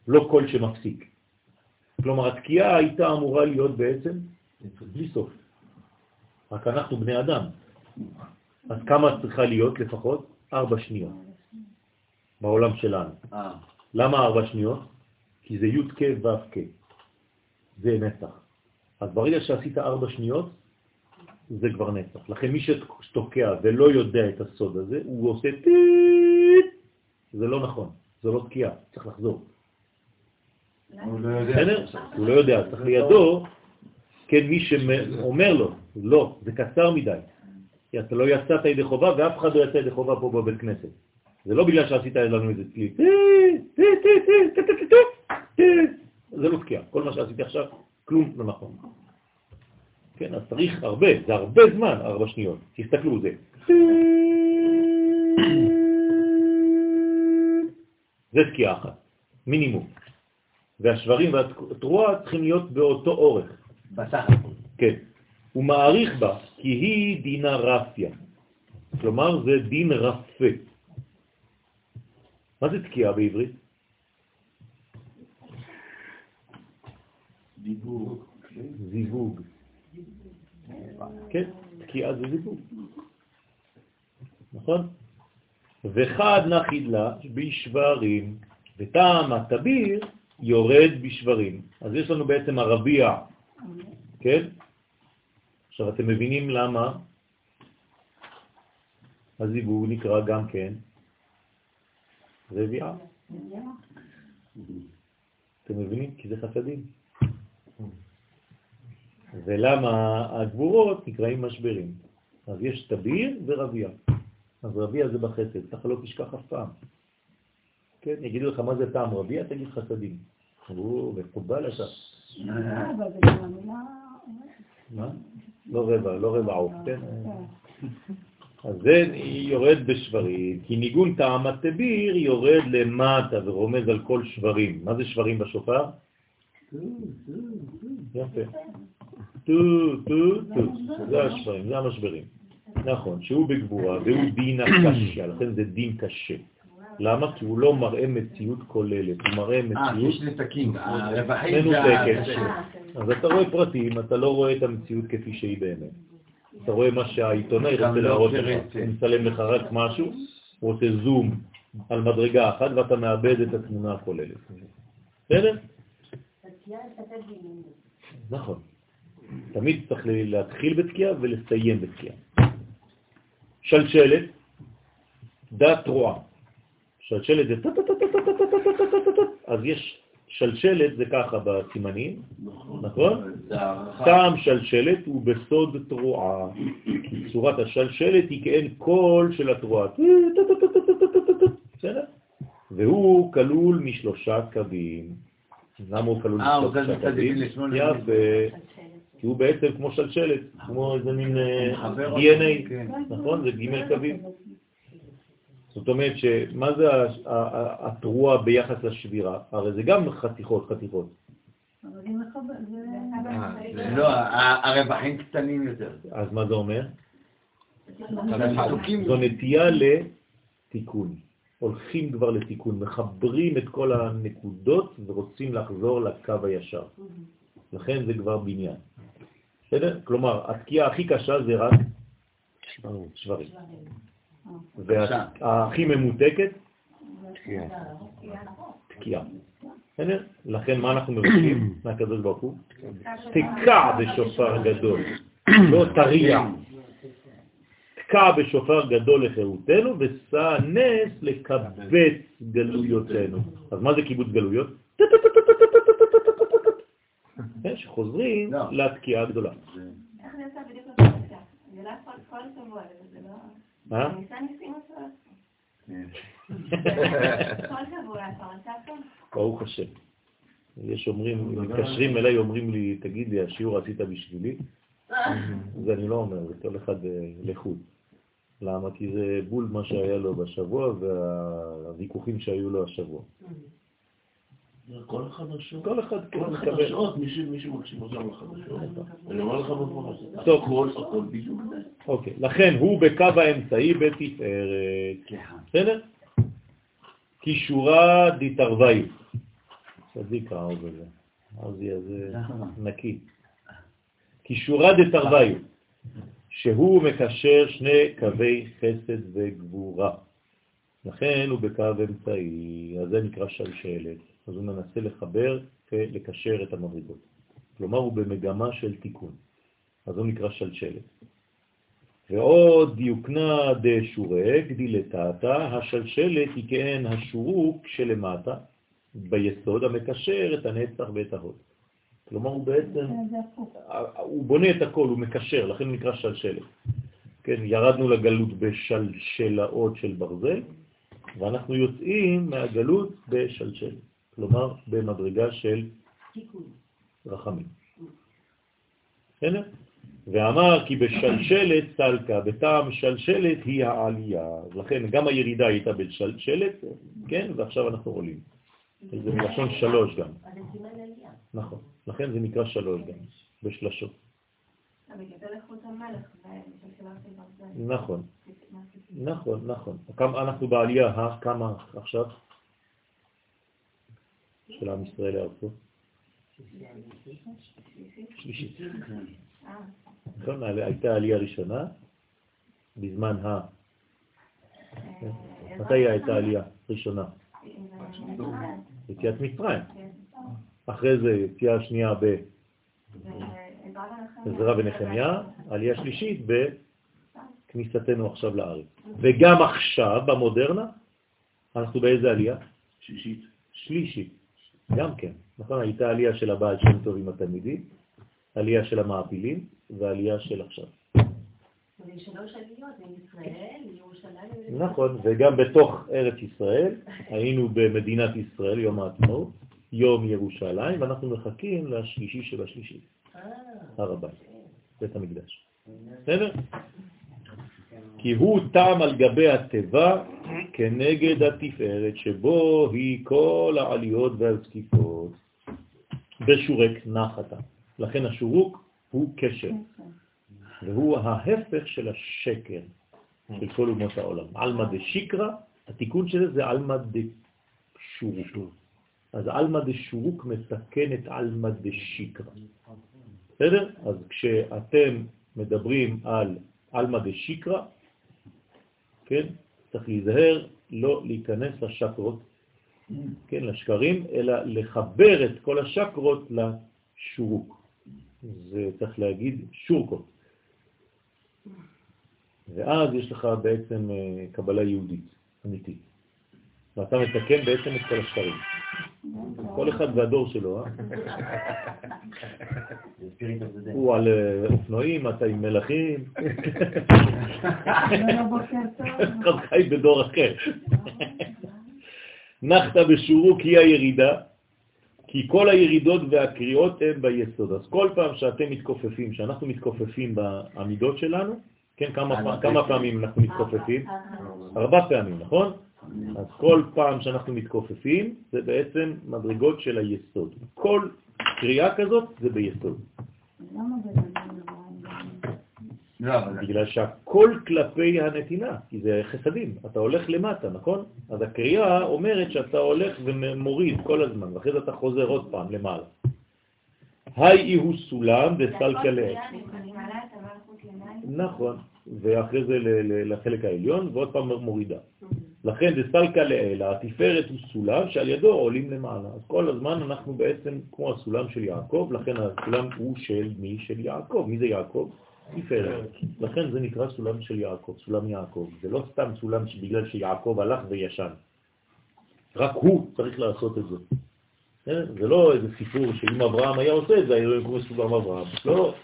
לא קול שמפסיק. כלומר, התקיעה הייתה אמורה להיות בעצם בלי סוף. רק אנחנו בני אדם. אז כמה צריכה להיות לפחות? ארבע שניות בעולם שלנו. אה. למה ארבע שניות? כי זה י' כ' ו' כ'. זה נצח. אז ברגע שעשית ארבע שניות, זה כבר נצח. לכן מי שתוקע ולא יודע את הסוד הזה, הוא עושה טיט, זה לא נכון, זה לא תקיעה, צריך לחזור. הוא לא יודע. הוא לא יודע, צריך לידו, כן, מי שאומר לו, לא, זה קצר מדי. כי אתה לא יצאת ידי חובה ואף אחד לא יצא ידי חובה פה בבית כנסת. זה לא בגלל שעשית לנו איזה צליל. זה לא תקיעה. כל מה שעשיתי עכשיו, כלום לא נכון. כן, אז צריך הרבה, זה הרבה זמן, ארבע שניות. תסתכלו, זה. זה תקיעה אחת, מינימום. והשברים והתרועה צריכים להיות באותו אורך. בסך. כן. הוא מעריך בה כי היא דינה רפיה. כלומר, זה דין רפה. מה זה תקיעה בעברית? דיבור. זיווג. כן, תקיעה זה זיווג. נכון? וחד נחית לה בשברים, וטעם התביר יורד בשברים. אז יש לנו בעצם הרביע, כן? עכשיו אתם מבינים למה הזיווג נקרא גם כן רביעה. אתם מבינים? כי זה חסדים. ולמה הגבורות נקראים משברים. אז יש תביר ורביע. אז רביע זה בחסד, ככה לא תשכח אף פעם. כן, יגידו לך מה זה טעם רביע, תגיד חסדים. הוא מקובל אתה. גם המילה... מה? לא רבע, לא רבע עוף, כן? אז זה יורד בשברים, כי ניגון טעם התביר יורד למטה ורומז על כל שברים. מה זה שברים בשופר? יפה. טו, טו, טו. זה השברים, זה המשברים. נכון, שהוא בגבורה והוא דין הקשה, לכן זה דין קשה. למה? כי הוא לא מראה מציאות כוללת, הוא מראה אה, מציאות יש נתקים, הרווחים זה מנותקת. הקשה. אז אתה רואה פרטים, אתה לא רואה את המציאות כפי שהיא באמת. אתה רואה מה שהעיתונאי רוצה לא להראות לך. הוא מצלם לך רק משהו, הוא עושה זום על מדרגה אחת ואתה מאבד את התמונה הכוללת. בסדר? נכון. תמיד צריך להתחיל בתקיעה ולסיים בתקיעה. שלשלת, דת רועה. שלשלת זה טה-טה-טה-טה-טה-טה-טה-טה-טה, אז יש שלשלת זה ככה בסימנים, נכון? הערכה. טעם שלשלת הוא בסוד תרועה. צורת השלשלת היא כאין קול של התרועה. בסדר? והוא כלול משלושה קווים. למה הוא כלול אה, משלושה קווים? יפה. כי הוא בעצם כמו שלשלת, כמו איזה מין אה, DNA, כן. נכון? זה ג' קווים. זאת אומרת שמה זה התרועה ביחס לשבירה? הרי זה גם חתיכות, חתיכות. אה, לא, הרווחים קטנים יותר. אז מה זה אומר? זו נטייה לתיקון. הולכים כבר לתיקון, מחברים את כל הנקודות ורוצים לחזור לקו הישר. לכן זה כבר בניין. בסדר? כלומר, התקיעה הכי קשה זה רק שברים. והכי ממותקת, תקיעה. בסדר? לכן מה אנחנו מבקשים מהקדוש ברוך הוא? תקע בשופר גדול, לא תריע. תקע בשופר גדול לחירותנו ושא נס לקבץ גלויותינו. אז מה זה קיבוץ גלויות? כן, שחוזרים לא. לתקיעה הגדולה. איך אני עושה בדיוק אותו דבר? אני לא יכול כל שבוע, זה. מה? פה? ברוך השם. יש אומרים, מתקשרים אליי, אומרים לי, תגיד לי, השיעור עשית בשבילי? זה אני לא אומר, זה כל אחד אה, לחוד. למה? כי זה בול מה שהיה לו בשבוע והוויכוחים שהיו לו השבוע. כל החדשות. כל אחד כן כל. החדשות, מישהו מישהו מקשיב אותם לחדשות. אני אומר לך בפורש. טוב. הכל, הכל בדיוק זה. אוקיי, לכן הוא בקו האמצעי בתפארת. בסדר? כישורה דתרוויו. צדיק העוז הזה. העוזי הזה נקי. כישורה דתרוויו, שהוא מקשר שני קווי חסד וגבורה. לכן הוא בקו אמצעי, אז זה נקרא שלשלת. אז הוא מנסה לחבר ולקשר את המדרגות. כלומר, הוא במגמה של תיקון. אז הוא נקרא שלשלת. ועוד דיוקנה דשורק דילתתא, השלשלת היא כאין השורוק שלמטה, ביסוד המקשר את הנצח ואת ההוד. כלומר, הוא בעצם, הפוך. הוא בונה את הכל, הוא מקשר, לכן הוא נקרא שלשלת. כן, ירדנו לגלות בשלשלאות של ברזל, ואנחנו יוצאים מהגלות בשלשלת. כלומר, במדרגה של רחמים. בסדר? ואמר כי בשלשלת סלקה, בטעם שלשלת היא העלייה. לכן גם הירידה הייתה בשלשלת, כן, ועכשיו אנחנו עולים. זה מלשון שלוש גם. נכון, לכן זה נקרא שלוש גם, בשלשות. ברזל. נכון, נכון, נכון. כמה- אנחנו בעלייה, ה- כמה עכשיו? של עם ישראל לארצו? שלישית. אה, נכון, הייתה עלייה ראשונה, בזמן ה... אה, מתי הייתה עלייה ראשונה? אה, יציאת מצרים. כן. אחרי זה יציאה שנייה ועזרא ונחמיה, עלייה שלישית בכניסתנו עכשיו לארץ. וגם עכשיו, במודרנה, אנחנו באיזה עלייה? שישית. שלישית. גם כן. נכון, הייתה עלייה של הבעל שם טוב עם התלמידים, עלייה של המעפילים ועלייה של עכשיו. יש שלוש עליות, מישראל, מירושלים. נכון, וגם בתוך ארץ ישראל, היינו במדינת ישראל, יום העצמאות, יום ירושלים, ואנחנו מחכים לשלישי של השלישי, הר הבית, בית המקדש. בסדר? כי הוא טעם על גבי התיבה כנגד התפארת, שבו היא כל העליות והזקיפות. בשורק נחתה. לכן השורוק הוא קשר, והוא ההפך של השקר של כל אומות העולם. עלמא דשיקרא, התיקון של זה זה עלמא דשורוק. אז עלמא דשורוק מתקן את עלמא דשיקרא. בסדר? אז כשאתם מדברים על עלמא דשיקרא, כן, צריך להיזהר לא להיכנס לשקרות, כן, לשקרים, אלא לחבר את כל השקרות לשורוק. זה צריך להגיד שורקות. ואז יש לך בעצם אה, קבלה יהודית, אמיתית. ואתה מתקן בעצם את כל השקרים. כל אחד והדור שלו, אה? הוא על אה, אופנועים, אתה עם מלכים. אחד חי בדור אחר. נחת בשורוק היא הירידה, כי כל הירידות והקריאות הן ביסוד. אז כל פעם שאתם מתכופפים, שאנחנו מתכופפים בעמידות שלנו, כן, כמה פעמים אנחנו מתכופפים? ארבע פעמים, נכון? אז כל פעם שאנחנו מתכופפים, זה בעצם מדרגות של היסוד. כל קריאה כזאת זה ביסוד. לא, אבל בגלל שהכל כלפי הנתינה, כי זה חסדים, אתה הולך למטה, נכון? אז הקריאה אומרת שאתה הולך ומוריד כל הזמן, ואחרי זה אתה חוזר עוד פעם למעלה. היי הוא סולם למעלה. נכון, ואחרי זה לחלק העליון, ועוד פעם מורידה. לכן זה סלקה לעילה, התפארת הוא סולם שעל ידו עולים למעלה. אז כל הזמן אנחנו בעצם כמו הסולם של יעקב, לכן הסולם הוא של מי? של יעקב. מי זה יעקב? תפארת. לכן זה נקרא סולם של יעקב, סולם יעקב. זה לא סתם סולם בגלל שיעקב הלך וישן. רק הוא צריך לעשות את זה. כן? זה לא איזה סיפור שאם אברהם היה עושה את זה, היה קורא סולם אברהם. לא.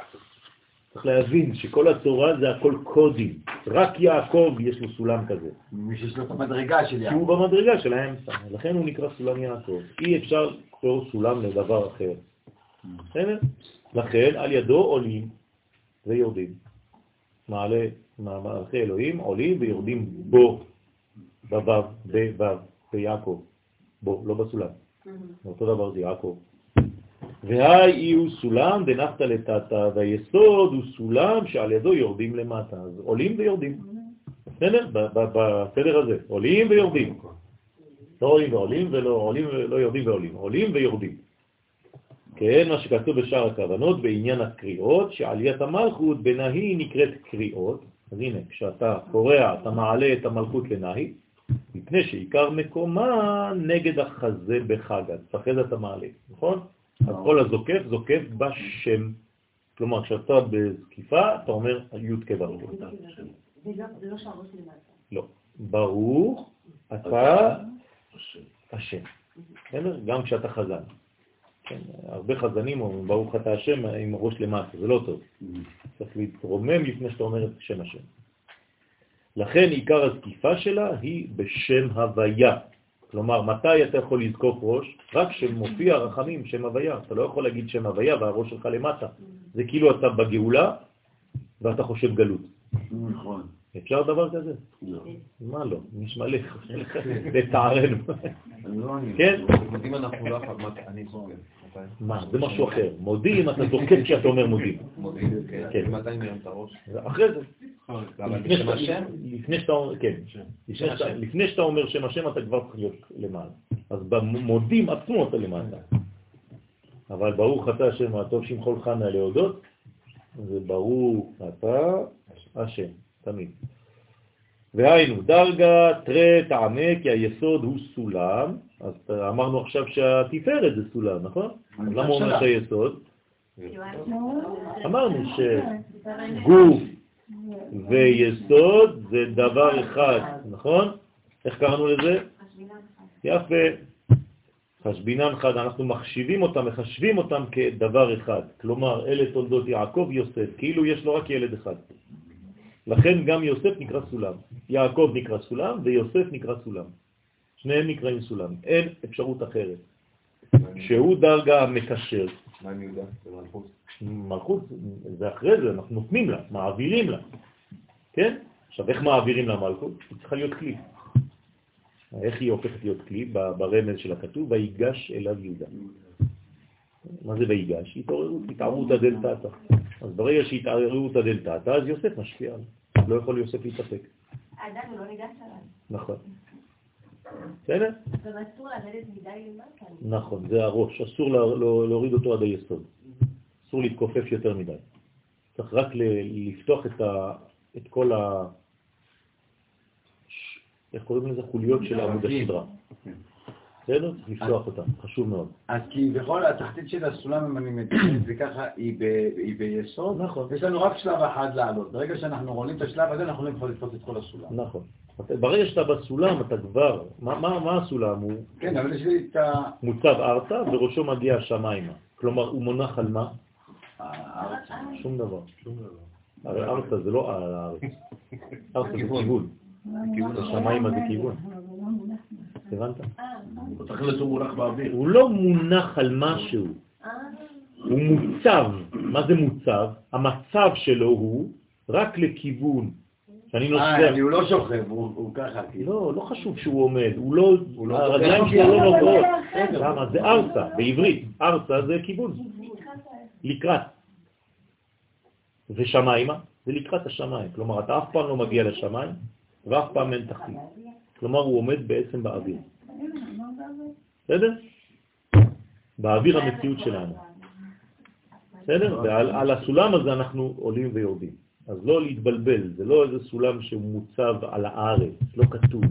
צריך להבין שכל התורה זה הכל קודים. רק יעקב יש לו סולם כזה. מי שיש לו את המדרגה של יעקב. הוא במדרגה של האמצע, לכן הוא נקרא סולם יעקב. אי אפשר לקרוא סולם לדבר אחר. בסדר? לכן על ידו עולים ויורדים. מעלה מלכי אלוהים עולים ויורדים בו, בוו, בוו, ביעקב. בו, לא בסולם. אותו דבר זה יעקב. והי הוא סולם דנחת לטאטה, והיסוד הוא סולם שעל ידו יורדים למטה. אז עולים ויורדים. בסדר? בסדר הזה. עולים ויורדים. לא עולים ועולים ולא עולים ולא יורדים ועולים. עולים ויורדים. כן, מה שכתוב בשאר הכוונות בעניין הקריאות, שעליית המלכות בנהי נקראת קריאות. אז הנה, כשאתה קורע, אתה מעלה את המלכות לנהי, מפני שעיקר מקומה נגד החזה בחגת. אחרי זה אתה מעלה, נכון? כל הזוקף, זוקף בשם. כלומר, כשאתה בזקיפה, אתה אומר י' כברוך. זה לא- זה לא שהראש למטה. לא. ברוך אתה השם. בסדר? גם כשאתה חזן. כן, הרבה חזנים אומרים, ברוך אתה השם עם הראש למטה, זה לא טוב. צריך להתרומם לפני שאתה אומר את שם השם. לכן עיקר הזקיפה שלה היא בשם הוויה. כלומר, מתי אתה יכול לזקוף ראש? רק כשמופיע רחמים, שם הוויה. אתה לא יכול להגיד שם הוויה והראש שלך למטה. זה כאילו אתה בגאולה ואתה חושב גלות. נכון. אפשר דבר כזה? מה לא? נשמע לך, לצערנו. אני לא אני. כן? מודים אנחנו לא אני סוגר. מה, זה משהו אחר. מודים, אתה זוקף כשאתה אומר מודים. מודים, כן. כן. מתי מרים את הראש? אחרי זה. לפני שאתה- אומר, שם השם אתה כבר צריך להיות למעלה. אז במודים עצמו אתה למטה. אבל ברוך אתה השם הטוב שמחול חנה להודות, זה ברוך אתה השם, תמיד. והיינו, דרגה תרא טעמה כי היסוד הוא סולם, אז אמרנו עכשיו שהתפארת זה סולם, נכון? למה הוא אומר שהיסוד? אמרנו שגוף ויסוד זה דבר אחד, נכון? איך קראנו לזה? יפה. חשבינן חד, אנחנו מחשיבים אותם, מחשבים אותם כדבר אחד. כלומר, אלה תולדות יעקב יוסף, כאילו יש לו רק ילד אחד. לכן גם יוסף נקרא סולם. יעקב נקרא סולם ויוסף נקרא סולם. שניהם נקראים סולם. אין אפשרות אחרת. שהוא דרגה המקשר. מה עם יהודה? זה מלכות. מלכות זה אחרי זה, אנחנו נותנים לה, מעבירים לה. כן? עכשיו, איך מעבירים לה מלכות? היא צריכה להיות כלי. איך היא הופכת להיות כלי? ברמז של הכתוב, ויגש אליו יהודה. מה זה ויגש? התעוררות, התערותא דלתתא. אז ברגע שהתערערותא דלתתא, אז יוסף משפיע עליו. לא יכול יוסף להתאפק. הוא לא ניגש עליו. נכון. בסדר? גם אסור לרדת מדי למטה. נכון, זה הראש, אסור לא- להוריד אותו עד היסוד. אסור להתכופף יותר מדי. צריך רק ל- לפתוח את, ה, את כל ה... איך קוראים לזה? חוליות של עמוד השדרה. בסדר? צריך לפתוח אותם, חשוב מאוד. אז כביכול התחתית של הסולם, אם אני מתכנן את זה ככה, היא ביסוד. נכון. יש לנו רק שלב אחד לעלות. ברגע שאנחנו עולים את השלב הזה, אנחנו לא יכולים לתפוס את כל הסולם. נכון. ברגע שאתה בסולם, אתה כבר... מה, מה, מה הסולם? הוא כן, אבל יש לי את ה... מוצב ארצה וראשו מגיע השמיימה. כלומר, הוא מונח על מה? הארץ. שום דבר. הרי ארצה זה לא על הארץ. ארצה זה כיוון. השמיימה זה כיוון. הבנת? בתכלס הוא מונח באוויר. הוא לא מונח על משהו, הוא מוצב. מה זה מוצב? המצב שלו הוא רק לכיוון. שאני אה, נוסע... אני- הוא לא שוכב, הוא ככה, כאילו. לא, לא חשוב שהוא עומד, הוא לא... לא הרגליים. שלו לא נוגעות. למה? זה ארצה, בעברית. ארצה זה כיוון. לקראת. ושמיימה זה לקראת השמיים. כלומר, אתה אף פעם לא מגיע לשמיים, ואף פעם אין תחתית. כלומר, הוא עומד בעצם באוויר. בסדר? באוויר המציאות שלנו. בסדר? ועל על הסולם הזה אנחנו עולים ויורדים. אז לא להתבלבל, זה לא איזה סולם שהוא מוצב על הארץ, לא כתוב.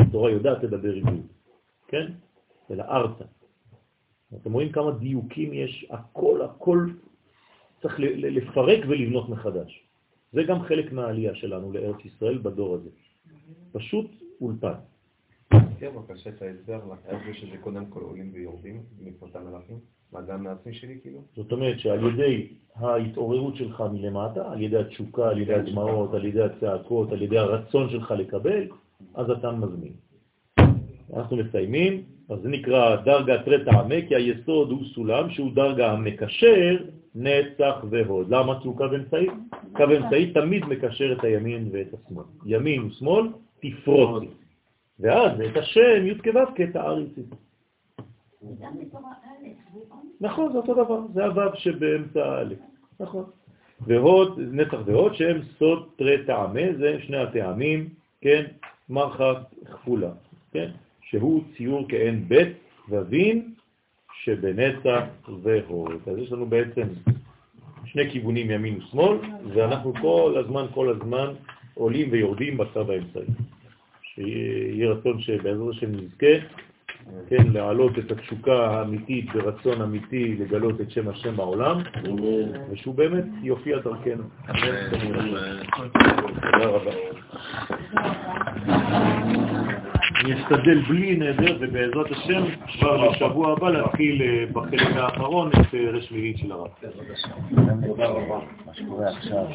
התורה יודעת לדבר עברית, כן? אלא ארצה. אתם רואים כמה דיוקים יש, הכל, הכל צריך לפרק ולבנות מחדש. זה גם חלק מהעלייה שלנו לארץ ישראל בדור הזה. פשוט אולפן. כן, בבקשה את ההסבר על זה שזה קודם כל עולים ויורדים מפרטי המלאכים, מהאדם מעצמי שלי כאילו. זאת אומרת שעל ידי ההתעוררות שלך מלמטה, על ידי התשוקה, על ידי הדמעות, על ידי הצעקות, על ידי הרצון שלך לקבל, אז אתה מזמין. אנחנו מסיימים, אז זה נקרא דרגה תרי טעמי, כי היסוד הוא סולם שהוא דרגה המקשר נצח והוד. למה? כי הוא קו אמצעי. קו אמצעי תמיד מקשר את הימין ואת השמאל. ימין ושמאל תפרוטי. ואז את השם י' כו' האריצי. נכון, זה אותו דבר, זה הוו שבאמצע א', נכון. והוד, נצח והוד, שהם סוד תרי טעמי, זה שני הטעמים, כן, מרחק כפולה, כן, שהוא ציור כעין בית ווין שבנצח והוד. אז יש לנו בעצם שני כיוונים ימין ושמאל, ואנחנו כל הזמן, כל הזמן עולים ויורדים בקו האמצעי. שיהיה רצון שבעזרת השם נזכה כן, להעלות את התשוקה האמיתית ברצון אמיתי לגלות את שם השם בעולם, ושהוא באמת יופיע דרכנו. תודה רבה. אני אשתדל בלי נדר, ובעזרת השם, כבר בשבוע הבא להתחיל אה, בחלק האחרון את אה, רשמית של הרב. תודה רבה. מה שקורה עכשיו.